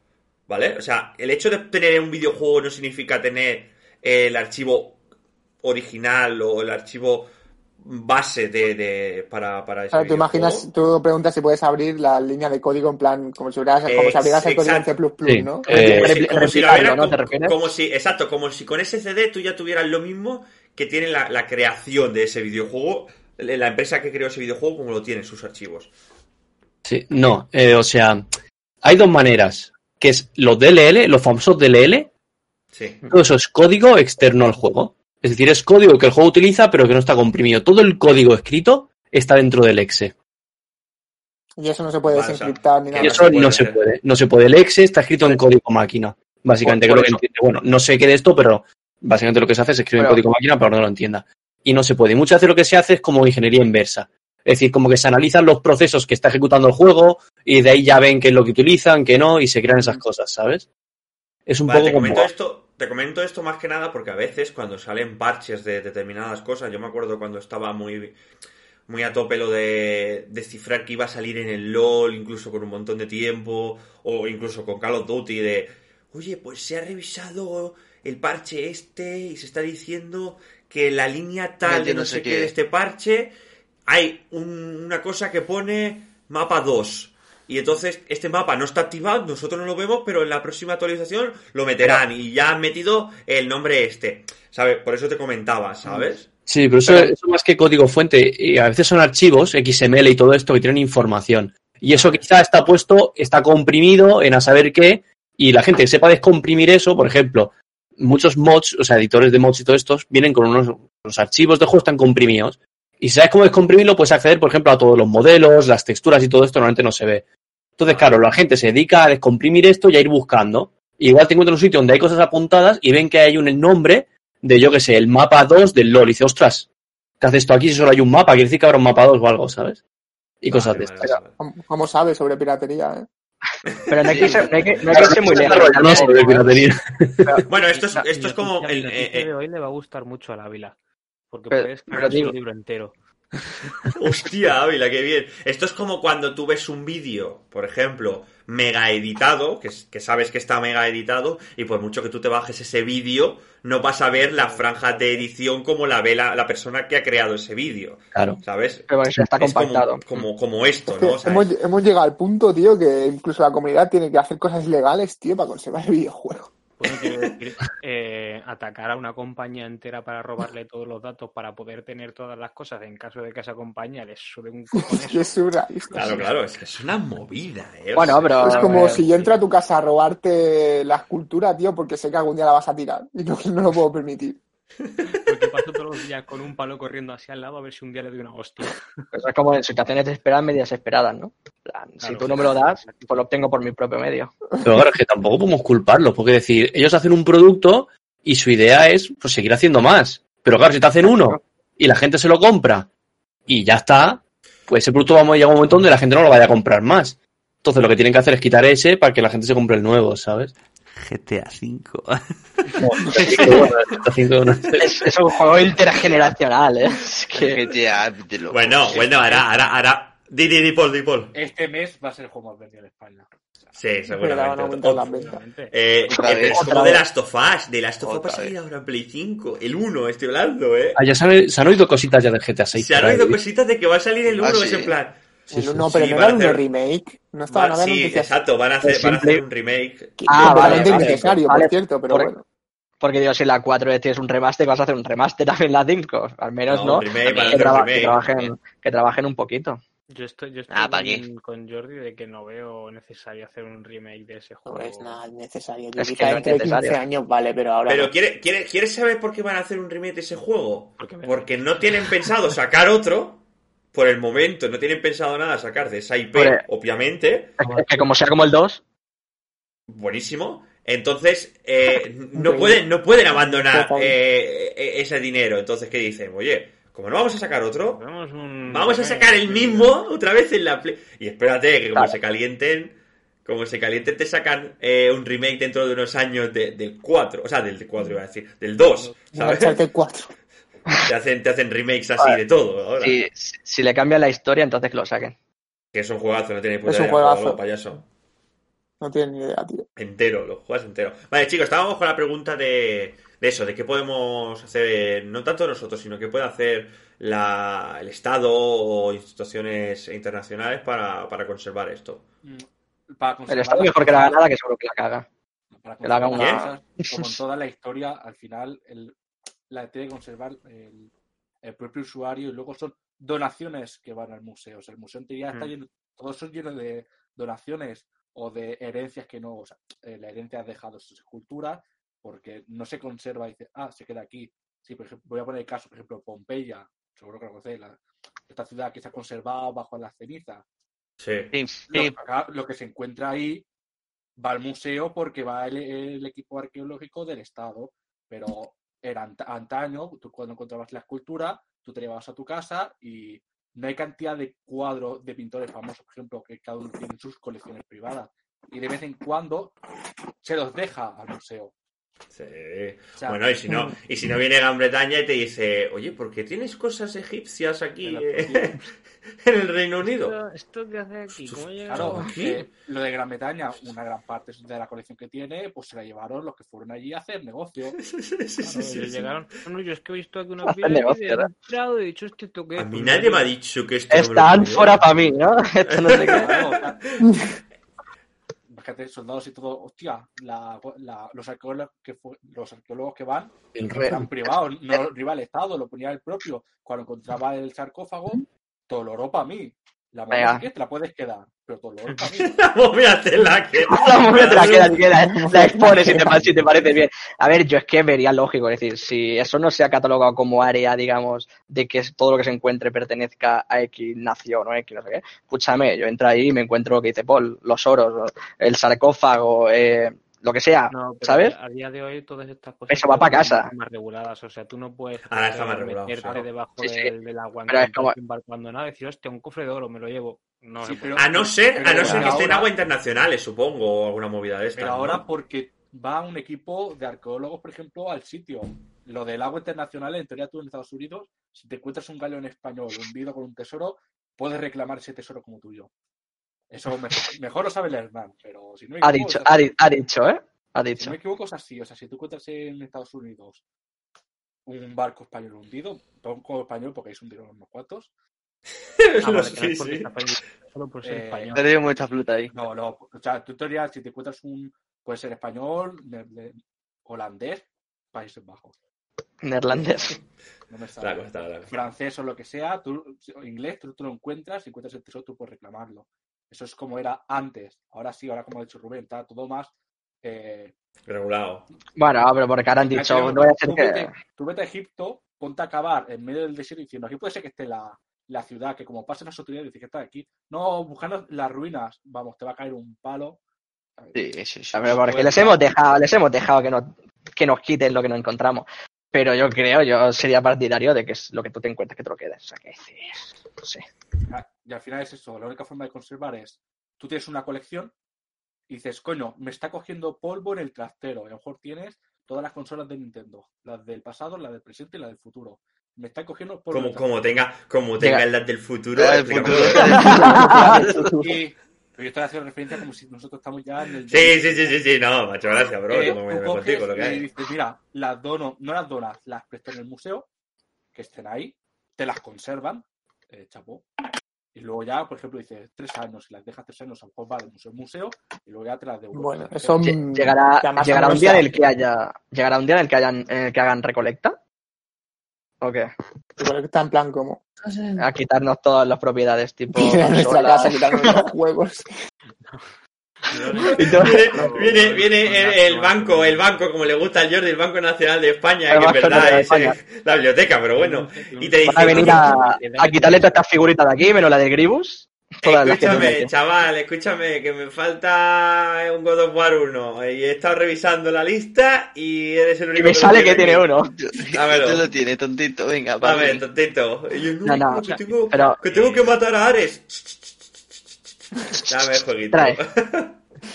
¿Vale? O sea, el hecho de tener un videojuego no significa tener el archivo original o el archivo base de, de- para, para ese Claro, tú imaginas, tú preguntas si puedes abrir la línea de código en plan, como si, hubieras, como si Eh, abrieras el código en. C++, Sí. ¿no? Eh, Como si- repli- como si ¿no? como- ¿Te refieres? como si, exacto, como si con ese CD tú ya tuvieras lo mismo que tiene la, la creación de ese videojuego, la empresa que creó ese videojuego, como lo tiene en sus archivos. Sí, no, eh, o sea, hay dos maneras, que es los DLL, los famosos DLL, Sí. todo eso es código externo al juego. Es decir, es código que el juego utiliza, pero que no está comprimido. Todo el código escrito está dentro del exe. Y eso no se puede desencriptar ni nada. Y eso no se puede. No se puede. El exe está escrito en código máquina. Básicamente, creo que entiende. Bueno, no sé qué de esto, pero básicamente lo que se hace es escribir en código máquina para que no lo entienda. Y no se puede. Y muchas veces lo que se hace es como ingeniería inversa. Es decir, como que se analizan los procesos que está ejecutando el juego y de ahí ya ven qué es lo que utilizan, qué no, y se crean esas cosas, ¿sabes? Es un Vale, poco te como... comento esto, te comento esto más que nada porque a veces cuando salen parches de determinadas cosas, yo me acuerdo cuando estaba muy, muy a tope lo de descifrar que iba a salir en el LOL, incluso con un montón de tiempo, o incluso con Call of Duty, de, oye, pues se ha revisado el parche este y se está diciendo que la línea tal de no, no sé qué. de este parche, hay un- una cosa que pone mapa 2. Y entonces este mapa no está activado, nosotros no lo vemos, pero en la próxima actualización lo meterán y ya han metido el nombre este. ¿Sabes? Por eso te comentaba, ¿sabes? Sí, pero eso, eso más que código fuente, y a veces son archivos, XML y todo esto, que tienen información. Y eso quizá está puesto, está comprimido en a saber qué, y la gente que sepa descomprimir eso, por ejemplo, muchos mods, o sea, editores de mods y todo estos, vienen con unos los archivos de juego están comprimidos. Y si sabes cómo descomprimirlo, puedes acceder, por ejemplo, a todos los modelos, las texturas y todo esto, normalmente no se ve. Entonces, claro, la gente se dedica a descomprimir esto y a ir buscando. Igual te encuentras un sitio donde hay cosas apuntadas y ven que hay un nombre de, yo que sé, el mapa 2 del LOL. Y dice, ostras, ¿qué hace esto aquí si solo hay un mapa? Quiere decir que habrá un mapa 2 o algo, ¿sabes? Y cosas Vale, de estas. ¿Cómo, sabes sobre piratería? eh? Pero no hay que irse, no hay que, no hay que irse muy lejos. No. Bueno, esto es, La- esto es la como... el- la eh, eh, de hoy le va a gustar mucho al Ávila. Porque Pero- puedes digo- un libro entero. Hostia, Ávila, qué bien. Esto es como cuando tú ves un vídeo, por ejemplo, mega editado, que, es- que sabes que está mega editado, y por mucho que tú te bajes ese vídeo, no vas a ver la franja de edición como la ve la, la persona que ha creado ese vídeo, Claro. ¿sabes? Pero eso está Es compactado. como, como esto, ¿no? O sea, hemos, hemos llegado al punto, tío, que incluso la comunidad tiene que hacer cosas ilegales, tío, para conservar el videojuego. Bueno, quiero decir, eh, atacar a una compañía entera para robarle todos los datos para poder tener todas las cosas en caso de que esa compañía les sube un Es que cojones. es surrealista. Claro, claro, es que es una movida, ¿eh? Bueno, pero- Es como eh, si yo entro a tu casa a robarte la escultura, tío, porque sé que algún día la vas a tirar. Y no, no lo puedo permitir. Porque paso todos los días con un palo corriendo hacia al lado a ver si un día le doy una hostia. Eso es como en situaciones desesperadas, medidas esperadas, ¿no? Si tú no me lo das, pues lo obtengo por mi propio medio. Pero claro, es que tampoco podemos culparlos, porque decir, ellos hacen un producto y su idea es pues, seguir haciendo más. Pero claro, si te hacen uno y la gente se lo compra y ya está, pues ese producto vamos a llegar a un momento donde la gente no lo vaya a comprar más. Entonces lo que tienen que hacer es quitar ese para que la gente se compre el nuevo, ¿sabes? GTA V. Es, es un juego intergeneracional, ¿eh? Es que... GTA, de lo- Bueno, bueno, ahora, ahora, ahora... Di, di, di, Paul, di, Paul. Este mes va a ser el juego más vendido en España. Sí, seguramente. Eh, Otra eh, es como de. Last of Us. De Last of Us va a salir ahora en Play 5. El 1, estoy hablando, ¿eh? Ah, ya se han, se han oído cositas ya del GTA 6. Se han oído cositas de que va a salir el 1, Ah, es sí. en plan... Sí, sí. no, pero Sí, no van a era un hacer- remake. No estaban Va- hablando sí, noticias exacto, van a hacer, van a hacer un remake. que- Ah, vale, innecesario, vale. por cierto, pero Por- bueno. Porque digo, si la 4 tienes un remaster, vas a hacer un remaster también la 5. Al menos No, no. un remake, que, un traba- que trabajen, que trabajen un poquito. Yo estoy, yo estoy Ah, con, con Jordi de que no veo necesario hacer un remake de ese No juego. es nada necesario. Es Yo que no es de 15 necesario. años, vale, pero ahora Pero no. ¿quiere, quiere, ¿quieres saber por qué van a hacer un remake de ese juego? Porque me- Porque no tienen pensado sacar otro. Por el momento, no tienen pensado nada sacar de esa IP, obviamente. Es que, como sea como el 2, Buenísimo. Entonces, eh, no, pueden, no pueden abandonar eh, eh, ese dinero. Entonces, ¿qué dicen? Oye, como no vamos a sacar otro, Vamos, un vamos a sacar el mismo otra vez en la Play. Y espérate, que como Claro. se calienten, como se calienten, te sacan eh, un remake dentro de unos años de- del 4. O sea, del 4 iba a decir, del 2. ¿Sabes? Uncharted 4. Te hacen, te hacen remakes así de todo ahora. si, si- le cambian la historia, entonces que lo saquen. Que es un juegazo, no Es puta un idea, juegazo. jugadlo, payaso. No tienen ni idea, tío. Entero, lo juegas entero. Vale, chicos, estábamos con la pregunta de, de eso, de qué podemos hacer, no tanto nosotros, sino qué puede hacer la, el Estado o instituciones internacionales para, para conservar esto. Mm, El Estado mejor que la ganada, que seguro que la caga. para que le haga conservar una- Como en toda la historia, al final el- la tiene que conservar el, el propio usuario y luego son donaciones que van al museo. O sea, el museo en teoría está Mm. lleno, todos son llenos de donaciones o de herencias que no, o sea, eh, la herencia ha dejado sus esculturas porque no se conserva y dice, ah, se queda aquí. Sí, por ejemplo, voy a poner el caso, por ejemplo, Pompeya, seguro que lo conocéis, la- esta ciudad que se ha conservado bajo las cenizas. Sí. Sí, Lo, sí. acá, lo que se encuentra ahí va al museo porque va el, el equipo arqueológico del Estado, pero era ant- antaño, tú cuando encontrabas la escultura, tú te llevabas a tu casa y no hay cantidad de cuadros de pintores famosos, por ejemplo, que cada uno tiene sus colecciones privadas. Y de vez en cuando se los deja al museo. Sí. O sea, Bueno, y si no, y si no viene Gran Bretaña y te dice, oye, ¿por qué tienes cosas egipcias aquí En eh, el Reino Unido? ¿Esto, esto qué hace aquí? ¿Cómo Claro, aquí. lo de Gran Bretaña, una gran parte de la colección que tiene, pues se la llevaron los que fueron allí a hacer negocio. Sí, sí, sí, Claro, sí, ellos sí. llegaron. No, no, yo es que he visto aquí una pirámide, negocio, entrado y he dicho, este toque. A mí nadie me ha dicho que esto... Esta podía. ánfora para mí, ¿no? Esto no sé qué. Sea, Imagínate, soldados y todo, hostia, la- la- los, arqueólogos que fu- los arqueólogos que van El eran privados, no lo iba al Estado, lo ponía el propio. Cuando encontraba el sarcófago, todo el oro para mí. La momia que te la puedes quedar, pero para. La momia te la que... La momia te la queda, te queda, la expones si te, pa- si te parece bien. A ver, yo es que vería lógico, es decir, si eso no se ha catalogado como área, digamos, de que todo lo que se encuentre pertenezca a X nación o X no sé qué, escúchame, yo entro ahí y me encuentro lo que dice Paul, los oros, el sarcófago, eh, lo que sea, No, pero ¿sabes? A día de hoy todas estas cosas Eso va pa' están casa. más reguladas, o sea, tú no puedes está eh, regulado, meterte debajo Sí, sí. del, del agua Pero es como- un barco abandonado y decir, hostia, un cofre de oro, me lo llevo. No, Sí, pero-. A no ser, a no ser que esté en ahora- agua internacionales, supongo, o alguna movida de esta. Pero ahora porque va un equipo de arqueólogos, por ejemplo, al sitio. Lo del agua internacional, en teoría tú en Estados Unidos, si te encuentras un galeón español hundido con un tesoro, puedes reclamar ese tesoro como tuyo. Eso mejor, mejor lo sabe el Hernán, pero si no me Ha dicho, es ha, di- ha dicho, ¿eh? Ha Si dicho. no me equivoco, es así. O sea, si tú encuentras en Estados Unidos un barco español hundido, pongo español porque ahí se hundieron unos cuantos. Ah, vale, Sí, sí. solo por ser Eh, español. Mucha fruta ahí. No, no. O sea, tutorial, si te encuentras un. Puede ser español, ne- holandés, Países Bajos. Neerlandés. No me sale. cosa. francés o lo que sea, tú, inglés, tú, tú lo encuentras, si encuentras el tesoro, tú puedes reclamarlo. Eso es como era antes. Ahora sí, ahora como ha dicho Rubén, está todo más. Eh, Regulado. Bueno, pero porque ahora han dicho, no voy a hacer tú, que... vete, tú vete a Egipto, ponte a cavar en medio del desierto diciendo, aquí puede ser que esté la, la ciudad, que como pasen las autoridades, dicen que está aquí. No, buscando las ruinas, vamos, te va a caer un palo. Sí, sí, sí. A ver, porque les hemos dejado, les hemos dejado que nos, que nos quiten lo que nos encontramos. Pero yo creo, yo sería partidario de que es lo que tú te encuentres que te lo quedes. O sea, que no sé. Ah, Y al final es eso, la única forma de conservar es, tú tienes una colección y dices, coño, me está cogiendo polvo en el trastero. Y a lo mejor tienes todas las consolas de Nintendo, las del pasado, las del presente y las del futuro. Me está cogiendo en Como, como tenga, como tenga el las del futuro. Ah, del explicamos- futuro. Y, pero yo estoy haciendo referencia como si nosotros estamos ya en el... Sí, sí, sí, sí, sí, no, macho, gracias, bro. Eh, me, coges contigo lo que y dices, mira, las dono, no las donas, las presto en el museo, que estén ahí, te las conservan, eh, chapo. Y luego ya, por ejemplo, dices tres años, y las dejas tres años, a lo mejor va de museo en museo, y luego ya te las devuelves. Bueno, eso Lle- Llegará, llegará un día en el que haya, llegará un día en el que hayan, en el que hagan recolecta. ¿O qué? Está en plan como A quitarnos todas las propiedades tipo a nuestra casa quitarnos los juegos. Viene, viene, viene el, el banco, el banco, como le gusta al Jordi, el Banco Nacional de España, El que en verdad de es eh, la biblioteca, pero bueno. Y te dice, Van a venir a, a quitarle todas estas figuritas de aquí, menos la del Gribus. Todas las que tiene Escúchame, chaval, escúchame, que me falta un God of War 1 y he estado revisando la lista y eres el único Y me sale que tiene aquí. uno. Dámelo. Tú lo tienes, tontito. Venga, A ver, tontito. Yo, No, no, que, tengo, pero- que tengo que matar a Ares. Dame el jueguito. Trae.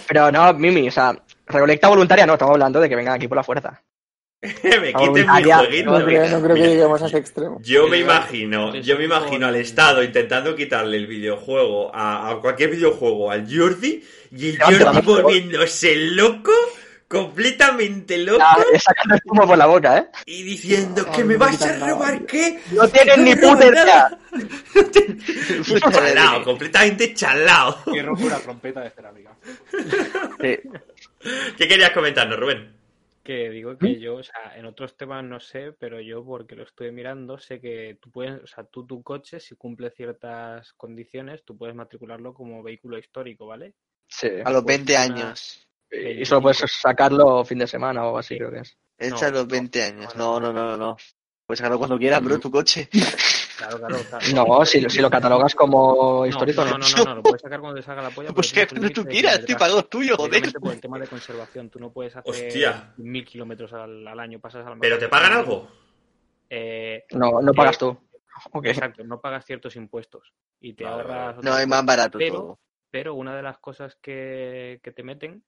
Pero no, Mimi, o sea, recolecta voluntaria no, estamos hablando de que vengan aquí por la fuerza. me quiten mi jueguito. No creo, no creo que lleguemos a ese extremo. Yo me imagino, yo me imagino al Estado intentando quitarle el videojuego a, a cualquier videojuego al Jordi y el Jordi volviéndose loco, completamente loco sacando el humo por la boca, ¿eh? y diciendo que me vas a robar qué. No tienen ni puta idea. Chalao, completamente chalao. Y rompe una trompeta de cerámica. Sí. ¿Qué querías comentarnos, Rubén? Que digo que yo, o sea, en otros temas no sé, pero yo porque lo estoy mirando, sé que tú puedes, o sea, tú tu coche, si cumple ciertas condiciones, tú puedes matricularlo como vehículo histórico, ¿vale? Sí. A los Pues 20 una- años. Y solo puedes sacarlo fin de semana o algo así, creo que es. Echa a los no, 20 años. no, No, no, no, no. no. Puedes sacarlo cuando quieras, bro, tu coche. Claro, claro. claro. No, si, lo- si lo catalogas como histórico, no, no. no, no, no, lo puedes sacar cuando te salga la polla. Pues que tú de quieras, estoy kilometraje. pagado tuyo, joder. Por el tema de conservación, tú no puedes hacer Hostia. mil kilómetros al, al año, pasas a lo ¿Pero te pagan algo? Eh, No, no pagas tú. Ok. Exacto, no pagas ciertos impuestos y te ahorras. No, es más barato pero, todo. pero una de las cosas que, que te meten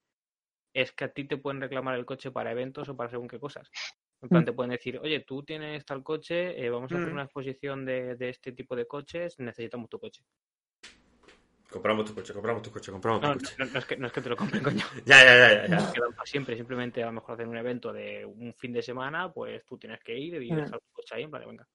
es que a ti te pueden reclamar el coche para eventos o para según qué cosas. En plan, Mm. te pueden decir, oye, tú tienes tal coche, eh, vamos a hacer Mm. una exposición de, de este tipo de coches, necesitamos tu coche. Compramos tu coche, compramos tu coche, compramos tu No, coche. no, no es, que, no es que te lo compren, coño. Ya, ya, ya, ya, ya. Quedan para siempre, simplemente a lo mejor hacen un evento de un fin de semana, pues tú tienes que ir y Mm. dejar tu coche ahí, en plan, venga.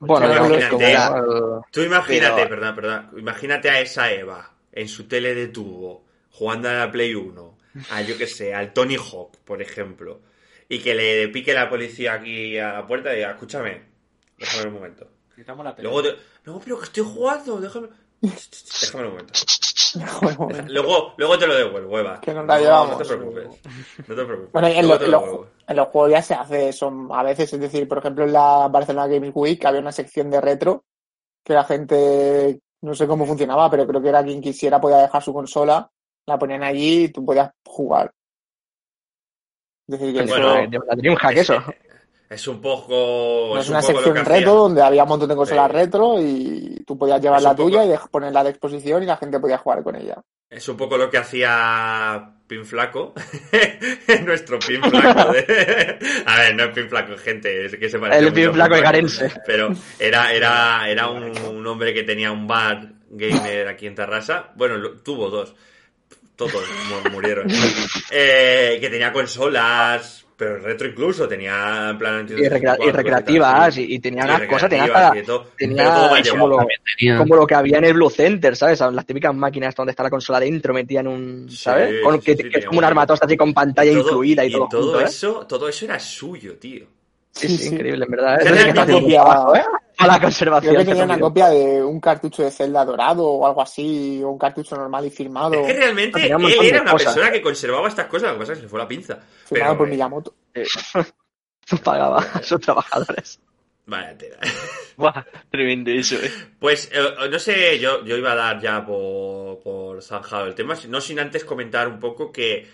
Bueno, Tú imagínate- como el- Tú imagínate, Pero- perdón, perdón, imagínate a esa Eva en su tele de tubo, jugando a la Play 1, a yo que sé, al Tony Hawk, por ejemplo, y que le pique la policía aquí a la puerta y diga, escúchame, déjame un momento. Quitamos la. Luego te... No, pero que estoy jugando, déjame... Déjame un momento. Luego, luego te lo devuelvo, Eva. Que nos la no, llevamos. no te preocupes. No te preocupes. Bueno, en, lo- te lo en los juegos ya se hace eso a veces, es decir, por ejemplo en la Barcelona Games Week había una sección de retro que la gente, no sé cómo funcionaba, pero creo que era quien quisiera podía dejar su consola, la ponían allí y tú podías jugar. Es decir, que Bueno, eso de la Dreamhack, Es- eso. Es un poco... no Es es un una poco sección retro donde había un montón de consolas Sí. retro y tú podías llevar la poco- tuya y ponerla de exposición y la gente podía jugar con ella. Es un poco lo que hacía Pin Flaco. Nuestro Pin Flaco. de- A ver, no es Pin Flaco, gente. Es que se parece El Pin Flaco de Garense. Pero era, era, era un, un hombre que tenía un bar gamer aquí en Terrassa. Bueno, lo- tuvo dos. Todos mu- murieron. Eh, que tenía consolas, pero retro incluso. Tenía en plan. Y, recrea- y recreativas, y, y tenía unas cosas, tenía hasta todo, tenía todo como lo, Tenía- como lo que había en el Blue Center, ¿sabes? Las típicas máquinas donde está la consola dentro metida en un, Sí, ¿sabes? Con, sí, que, sí, que es como un armatoste así con pantalla Y todo- incluida y, todo, junto, ¿eh? eso, todo eso era suyo, tío. Sí, Sí, increíble, en verdad. ¿eh? Eso que está trabajo, ¿eh? A la Creo conservación. que este tenía una copia de un cartucho de Zelda dorado o algo así, o un cartucho normal y firmado, Es que realmente él era una cosas. persona que conservaba estas cosas, lo que pasa es que se le fue la pinza. firmado Pero, por eh, Miyamoto. Pagaba a sus trabajadores. Vaya tela. Buah, tremendo eso, eh. Pues eh, no sé, yo, yo iba a dar ya por, por zanjado el tema, no sin antes comentar un poco que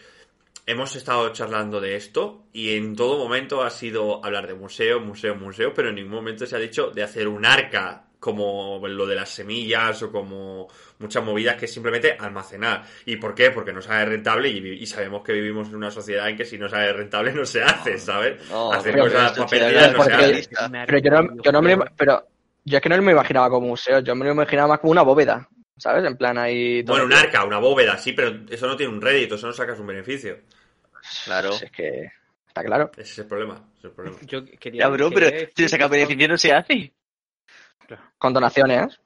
hemos estado charlando de esto y en todo momento ha sido hablar de museo, museo, museo, pero en ningún momento se ha dicho de hacer un arca como lo de las semillas o como muchas movidas que es simplemente almacenar. ¿Y por qué? Porque no sale rentable y, sabemos que vivimos en una sociedad en que si no sale rentable no se hace, ¿sabes? No, Hacer pero cosas para perdidas no se hace. Pero yo no, yo no me pero yo es que no me imaginaba como museo, yo me lo imaginaba más como una bóveda, ¿sabes? En plan ahí todo Bueno, un arca, una bóveda, sí, pero eso no tiene un rédito, eso no sacas un beneficio. Claro. Pues es que está claro. Ese es el problema. es el problema. Yo quería, Ya, bro, pero quería si que beneficio no se hace. Con donaciones, ¿eh?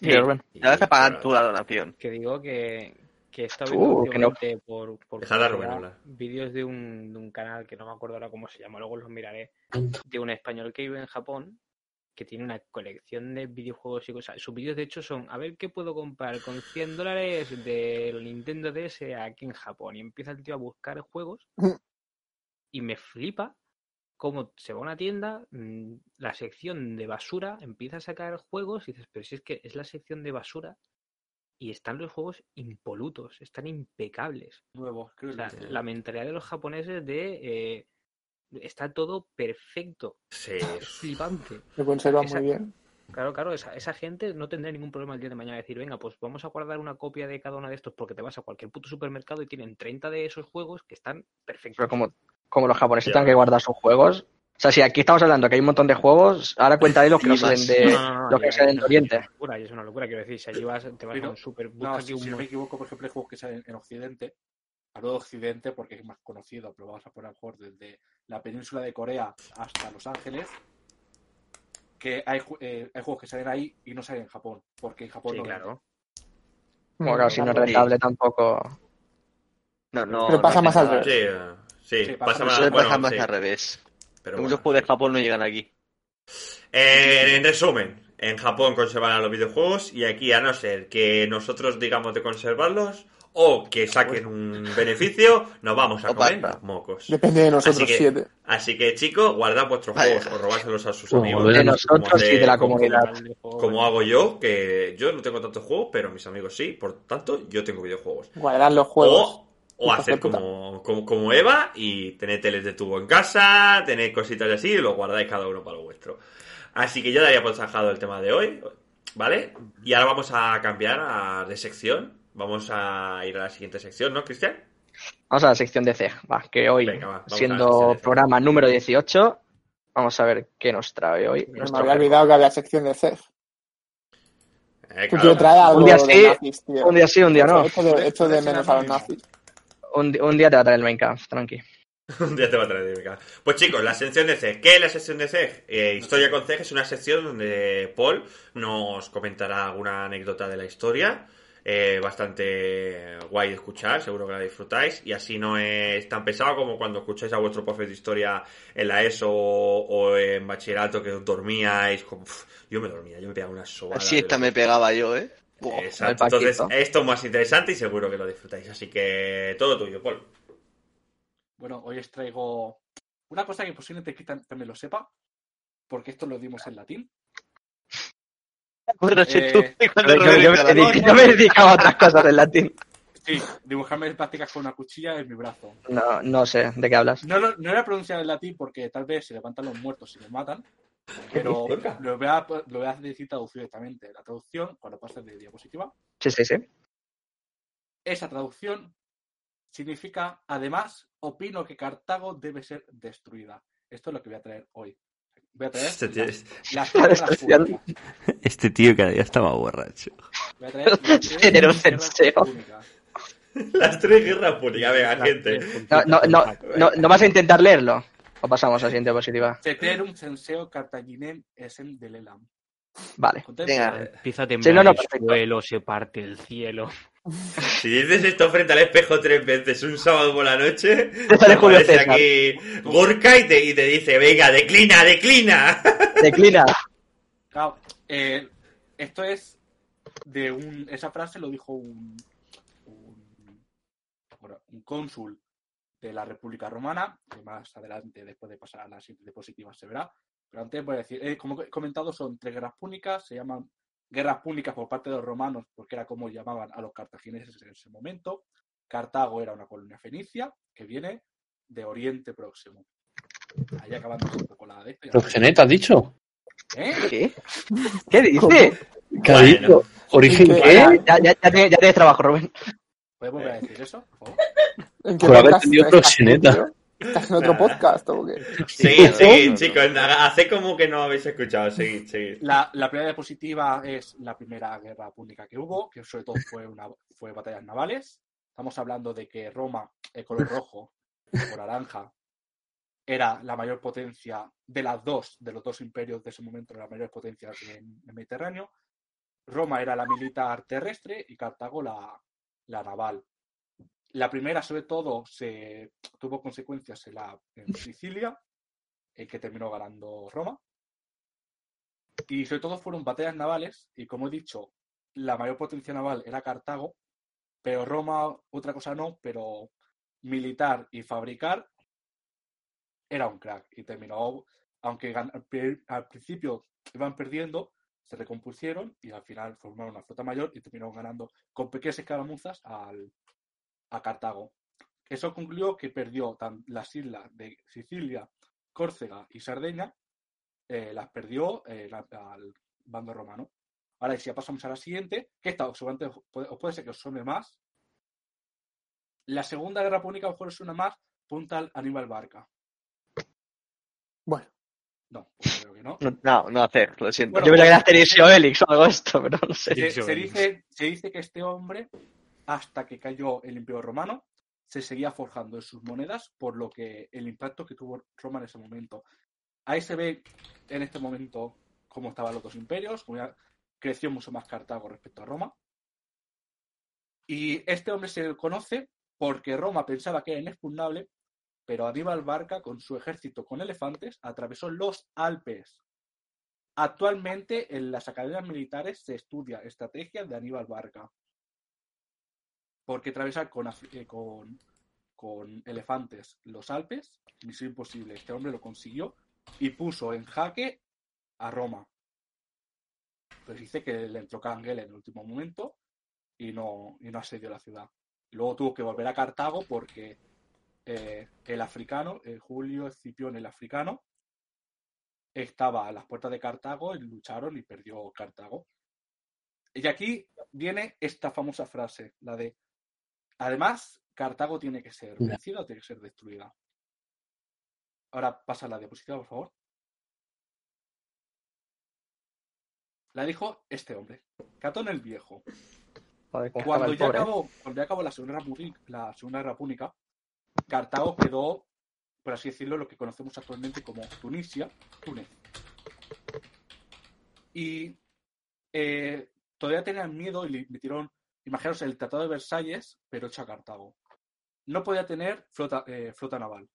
Sí. Rubén. Ya vas a pagar tú la donación. que digo que, que he estado Tú, viendo que no- por, por Dejad a Rubén curiosidad hablar. vídeos de un, de un canal que no me acuerdo ahora cómo se llama, luego los miraré, de un español que vive en Japón que tiene una colección de videojuegos y cosas. Sus vídeos de hecho son, a ver qué puedo comprar con 100 dólares del Nintendo DS aquí en Japón. Y empieza el tío a buscar juegos y me flipa cómo se va a una tienda, mm, la sección de basura, empieza a sacar juegos y dices, pero si es que es la sección de basura y están los juegos impolutos, están impecables. Nuevo, creo O sea, que la mentalidad de los japoneses de eh, está todo perfecto, Sí, es flipante. Se conserva Esa- muy bien. Claro, claro, esa, esa gente no tendrá ningún problema el día de mañana de decir, venga, pues vamos a guardar una copia de cada uno de estos porque te vas a cualquier puto supermercado y tienen 30 de esos juegos que están perfectos. Pero como como los japoneses tengan que guardar sus juegos. O sea, si aquí estamos hablando que hay un montón de juegos, ahora cuéntale los que no salen de, No, no, no, los ya, que salen de Oriente. Es una locura, y es una locura, quiero decir, si allí vas, te vas a un super, No, si, un si no me equivoco, por ejemplo, hay juegos que salen en Occidente. Hablo de Occidente porque es más conocido, pero vamos a poner a lo mejor desde la península de Corea hasta Los Ángeles. Que hay, eh, hay juegos que salen ahí y no salen en Japón, porque en Japón Sí, no claro. Claro, si no es Sí. rentable tampoco. No, no. Pero pasa no más al nada. Sí, sí, Sí, pasa pasa- más. Bueno, pasar más sí, al revés. pero Muchos bueno. juegos de Japón no llegan aquí. Eh, en resumen, en Japón conservan los videojuegos y aquí a no ser que nosotros digamos de conservarlos o que saquen un beneficio, nos vamos a comer mocos. Depende de nosotros, Así que- siete. Así que chicos, guardad vuestros Vaya. juegos o robárselos a sus Como amigos. de nosotros y de la comunidad. Como hago yo, que yo no tengo tantos juegos, pero mis amigos sí, por tanto yo tengo videojuegos. Guardar los juegos. O, o hacer como, como, como Eva y tener teles de tubo en casa, tener cositas así y lo guardáis cada uno para lo vuestro. Así que yo daría por zanjado el tema de hoy, ¿vale? Y ahora vamos a cambiar a- de sección. Vamos a ir a la siguiente sección, ¿no, Cristian? Vamos a la sección de CEG, va, que hoy, Venga, va, siendo programa número 18, vamos a ver qué nos trae hoy. Me había olvidado que había sección de CEF. Eh, claro. trae algo Un día sí, nazis, tío. Un día sí, un día no. Echo de, menos a los nazis. Un, día te va a traer el Minecraft, tranqui. Un día te va a traer dinámica. Pues chicos, la sección de CEG. ¿Qué es la sección de CEG? Eh, historia con CEG es una sección donde Paul nos comentará alguna anécdota de la historia. Eh, bastante guay de escuchar, seguro que la disfrutáis. Y así no es tan pesado como cuando escucháis a vuestro profe de historia en la ESO o, o en bachillerato que os dormíais. como- uf, yo me dormía, yo me pegaba una sobada. Así esta me pegaba yo, ¿eh? Buah. Exacto. Entonces, esto es más interesante y seguro que lo disfrutáis. Así que todo tuyo, Paul. Bueno, hoy os traigo una cosa que posiblemente también lo sepa, porque esto lo dimos en latín. Bueno, Eh, tú- cuando Yo, yo- yo me yo me dedicaba a otras cosas en latín. Sí, dibujarme prácticas con una cuchilla en mi brazo. No, no sé de qué hablas. No, lo- no voy a pronunciar en latín porque tal vez se levantan los muertos y los matan, pero lo voy, a, lo voy a decir traducido directamente. La traducción, cuando pases de diapositiva, Sí, sí, sí. esa traducción significa, además, opino que Cartago debe ser destruida. Esto es lo que voy a traer hoy. Voy a traer Este tío las, las púnicas. Este tío cada día está más borracho. Voy a traer las tres guerras censeo. púnicas. Las tres guerras públicas, venga, gente. No, no, no, no, ¿no vas a intentar leerlo? ¿O pasamos a la siguiente diapositiva? Ceterum censeo cartaginem esen delelam. Vale. Venga. Empieza a Sí, temblar no, no, el perfecto. suelo, se parte el cielo. Si dices esto frente al espejo tres veces un sábado por la noche, sale Julio César. aquí Gorka y te, y te dice, venga, declina, declina. Declina. Claro, eh, esto es de un. Esa frase lo dijo un. un, un cónsul de la República Romana, que más adelante, después de pasar a la siguiente diapositiva, se verá. Pero antes voy a decir, eh, como he comentado, son tres guerras púnicas, se llaman guerras púnicas por parte de los romanos, porque era como llamaban a los cartagineses en ese momento. Cartago era una colonia fenicia que viene de Oriente Próximo. Ahí acabando un poco la de esto. Proxeneta, has dicho. ¿Eh? ¿Qué? ¿Qué dice? ¿Qué ha Bueno. dicho? ¿Origen ¿Qué? qué? Ya, ya, tienes, ya tienes trabajo, Rubén. ¿Puedes volver a decir eso, por favor? ¿En qué Por haber tenido proxeneta. ¿Estás en otro podcast o qué? Seguid, seguid, chicos, hace como que no habéis escuchado, seguid, seguid. La, la primera diapositiva es la primera guerra púnica que hubo, que sobre todo fue, una, fue batallas navales. Estamos hablando de que Roma, el color rojo o naranja, era la mayor potencia de las dos, de los dos imperios de ese momento, la mayor potencia en el Mediterráneo. Roma era la militar terrestre y Cartago la, la naval. La primera, sobre todo, se tuvo consecuencias en, la, en Sicilia, en que terminó ganando Roma. Y sobre todo fueron batallas navales, y como he dicho, la mayor potencia naval era Cartago, pero Roma, otra cosa no, pero militar y fabricar era un crack. Y terminó, aunque al principio iban perdiendo, se recompusieron y al final formaron una flota mayor y terminaron ganando con pequeñas escaramuzas al, a Cartago. Eso concluyó que perdió las islas de Sicilia, Córcega y Sardeña, eh, las perdió eh, la- al bando romano. Ahora, y si ya pasamos a la siguiente, que esta seguramente os puede, os puede ser que os suene más. La Segunda Guerra Púnica a lo mejor os suena más Puntal Aníbal Barca. Bueno, No, pues creo que no. No, no, no hacer, lo siento. Bueno, Yo pensaba que era Asterix y Obelix o algo esto, pero no sé. Se, dice, se dice que este hombre, hasta que cayó el Imperio Romano, se seguía forjando en sus monedas, por lo que el impacto que tuvo Roma en ese momento. Ahí se ve en este momento cómo estaban los dos imperios, creció mucho más Cartago respecto a Roma. Y este hombre se conoce porque Roma pensaba que era inexpugnable, pero Aníbal Barca, con su ejército con elefantes, atravesó los Alpes. Actualmente en las academias militares se estudia estrategia de Aníbal Barca. Porque atravesar con, eh, con, con elefantes los Alpes, misión imposible. Este hombre lo consiguió y puso en jaque a Roma. Pues dice que le entró Canguel en el último momento y no, y no asedió la ciudad. Luego tuvo que volver a Cartago porque eh, el africano, eh, Julio Escipión el africano, estaba a las puertas de Cartago y lucharon y perdió Cartago. Y aquí viene esta famosa frase, la de, además, Cartago tiene que ser vencida o tiene que ser destruida. Ahora pasa la diapositiva, por favor. La dijo este hombre, Catón el Viejo. Joder, Cuando ya, acabó, cuando ya acabó la Segunda, Guerra Púnica- la Segunda Guerra Púnica, Cartago quedó, por así decirlo, lo que conocemos actualmente como Tunisia, Túnez. Y eh, todavía tenían miedo y le metieron, imaginaos, el Tratado de Versalles, pero hecho a Cartago. No podía tener flota, eh, flota naval.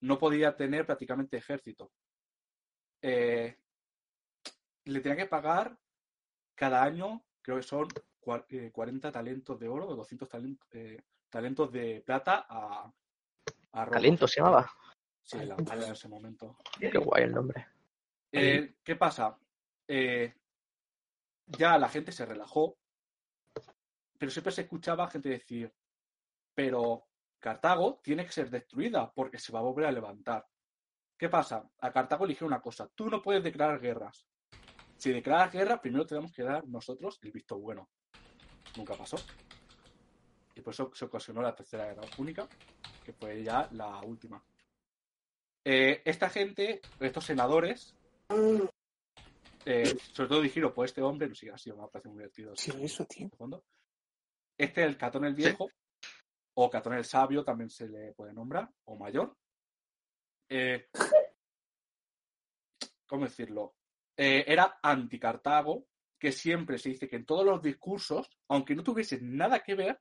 No podía tener prácticamente ejército. Eh, le tenía que pagar cada año, creo que son cua- eh, 40 talentos de oro o 200 talentos, talentos de plata a, a Roma. Talento se llamaba. Sí, la en ese momento. Qué guay el nombre. Eh, ¿Qué pasa? Eh, ya la gente se relajó, pero siempre se escuchaba gente decir, pero Cartago tiene que ser destruida porque se va a volver a levantar. ¿Qué pasa? A Cartago le dijeron una cosa, tú no puedes declarar guerras. Si declaras guerra, primero tenemos que dar nosotros el visto bueno. Nunca pasó. Y por eso se ocasionó la tercera guerra púnica, que fue ya la última. Eh, esta gente, estos senadores, eh, sobre todo dirigido por este hombre, no sé, así me ha parecido muy divertido. sí, eso, tío. fondo. Este, el Catón el Viejo, o Catón el Sabio, también se le puede nombrar, o mayor. Eh, ¿Cómo decirlo? Eh, era anti-Cartago, que siempre se dice que en todos los discursos, aunque no tuviese nada que ver,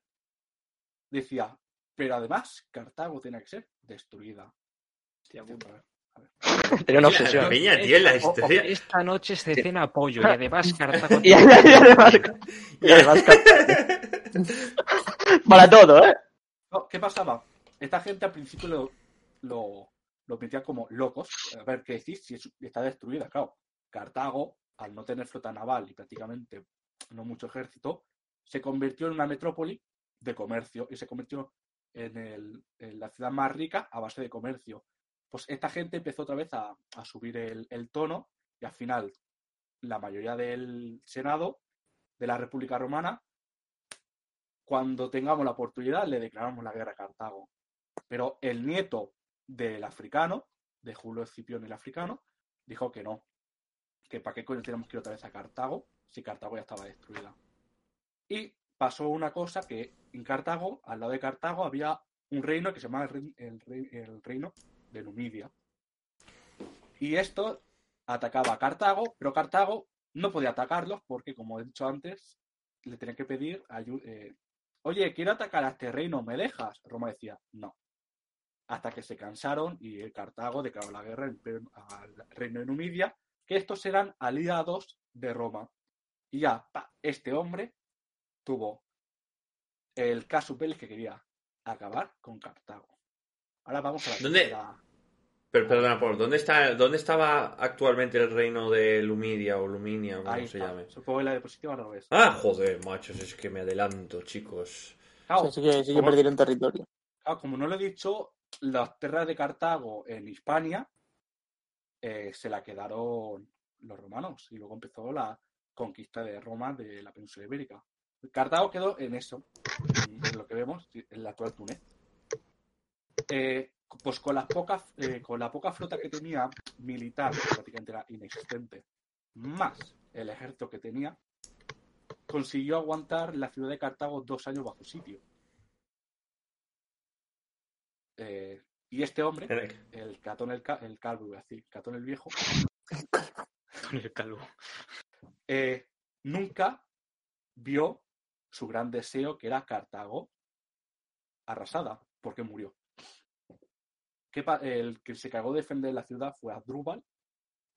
decía, pero además Cartago tiene que ser destruida. Hostia puta. Tenía una La obsesión. peña, tío, en la O- o- historia. esta noche se cena pollo y además Cartago Y, y además, y además para todo, ¿eh? No, ¿Qué pasaba? Esta gente al principio lo, lo, lo metía como locos. A ver qué decís si es- está destruida. Claro, Cartago, al no tener flota naval y prácticamente no mucho ejército, se convirtió en una metrópoli de comercio y se convirtió en, el- en la ciudad más rica a base de comercio. Pues esta gente empezó otra vez a, a subir el, el tono y al final la mayoría del Senado de la República Romana cuando tengamos la oportunidad le declaramos la guerra a Cartago. Pero el nieto del africano, de Julio Escipión el africano, dijo que no. Que para qué coño tenemos que ir otra vez a Cartago si Cartago ya estaba destruida. Y pasó una cosa que en Cartago, al lado de Cartago, había un reino que se llamaba el, rei- el rei- el reino de Numidia. Y esto atacaba a Cartago, pero Cartago no podía atacarlos porque, como he dicho antes, le tenían que pedir ayuda. Oye, quiero atacar a este reino, ¿me dejas? Roma decía, no. Hasta que se cansaron y Cartago declaró la guerra al reino de Numidia, que estos eran aliados de Roma. Y ya, pa, este hombre tuvo el casus belli que quería acabar con Cartago. Ahora vamos a la ¿Dónde? tercera- Pero perdona, por ¿dónde está, dónde estaba actualmente el reino de Lumidia o Luminia o como Ahí se está. llame? Supongo que la diapositiva no ves. Ah, joder, machos, es que me adelanto, chicos. Claro, Sí, sí que, sí que como- perdieron territorio. claro, como no lo he dicho, las tierras de Cartago en Hispania eh, se la quedaron los romanos y luego empezó la conquista de Roma de la península ibérica. Cartago quedó en eso, en, en lo que vemos, en la actual Túnez. Eh, pues con las pocas, eh, con la poca flota que tenía militar, que prácticamente era inexistente, más el ejército que tenía, consiguió aguantar la ciudad de Cartago dos años bajo sitio. Eh, y este hombre, el Catón el, Ca- el Calvo, iba a decir, Catón el Viejo, el calvo. eh, nunca vio su gran deseo, que era Cartago arrasada, porque murió. ¿Qué pa- el que se cagó de defender la ciudad fue Adrúbal,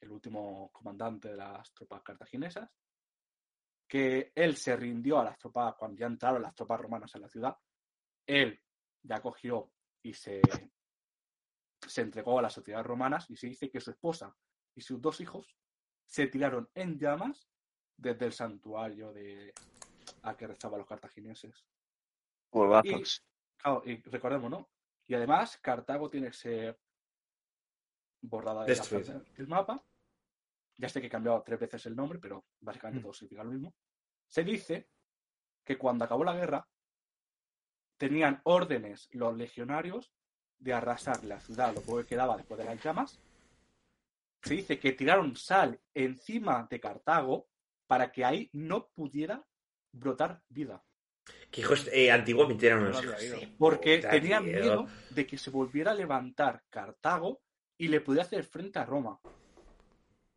el último comandante de las tropas cartaginesas, que él se rindió a las tropas, cuando ya entraron las tropas romanas en la ciudad, él ya cogió y se, se entregó a las sociedades romanas y se dice que su esposa y sus dos hijos se tiraron en llamas desde el santuario de a que rezaban los cartagineses. Claro, y recordemos, ¿no? Y además, Cartago tiene que ser borrada de la del mapa. Ya sé que he cambiado tres veces el nombre, pero básicamente Mm. todo significa lo mismo. Se dice que cuando acabó la guerra, tenían órdenes los legionarios de arrasar la ciudad, lo que quedaba después de las llamas. Se dice que tiraron sal encima de Cartago para que ahí no pudiera brotar vida. Que hijos eh, antiguamente eran unos No hijos de. Porque puta, tenían tío. miedo de que se volviera a levantar Cartago y le pudiera hacer frente a Roma.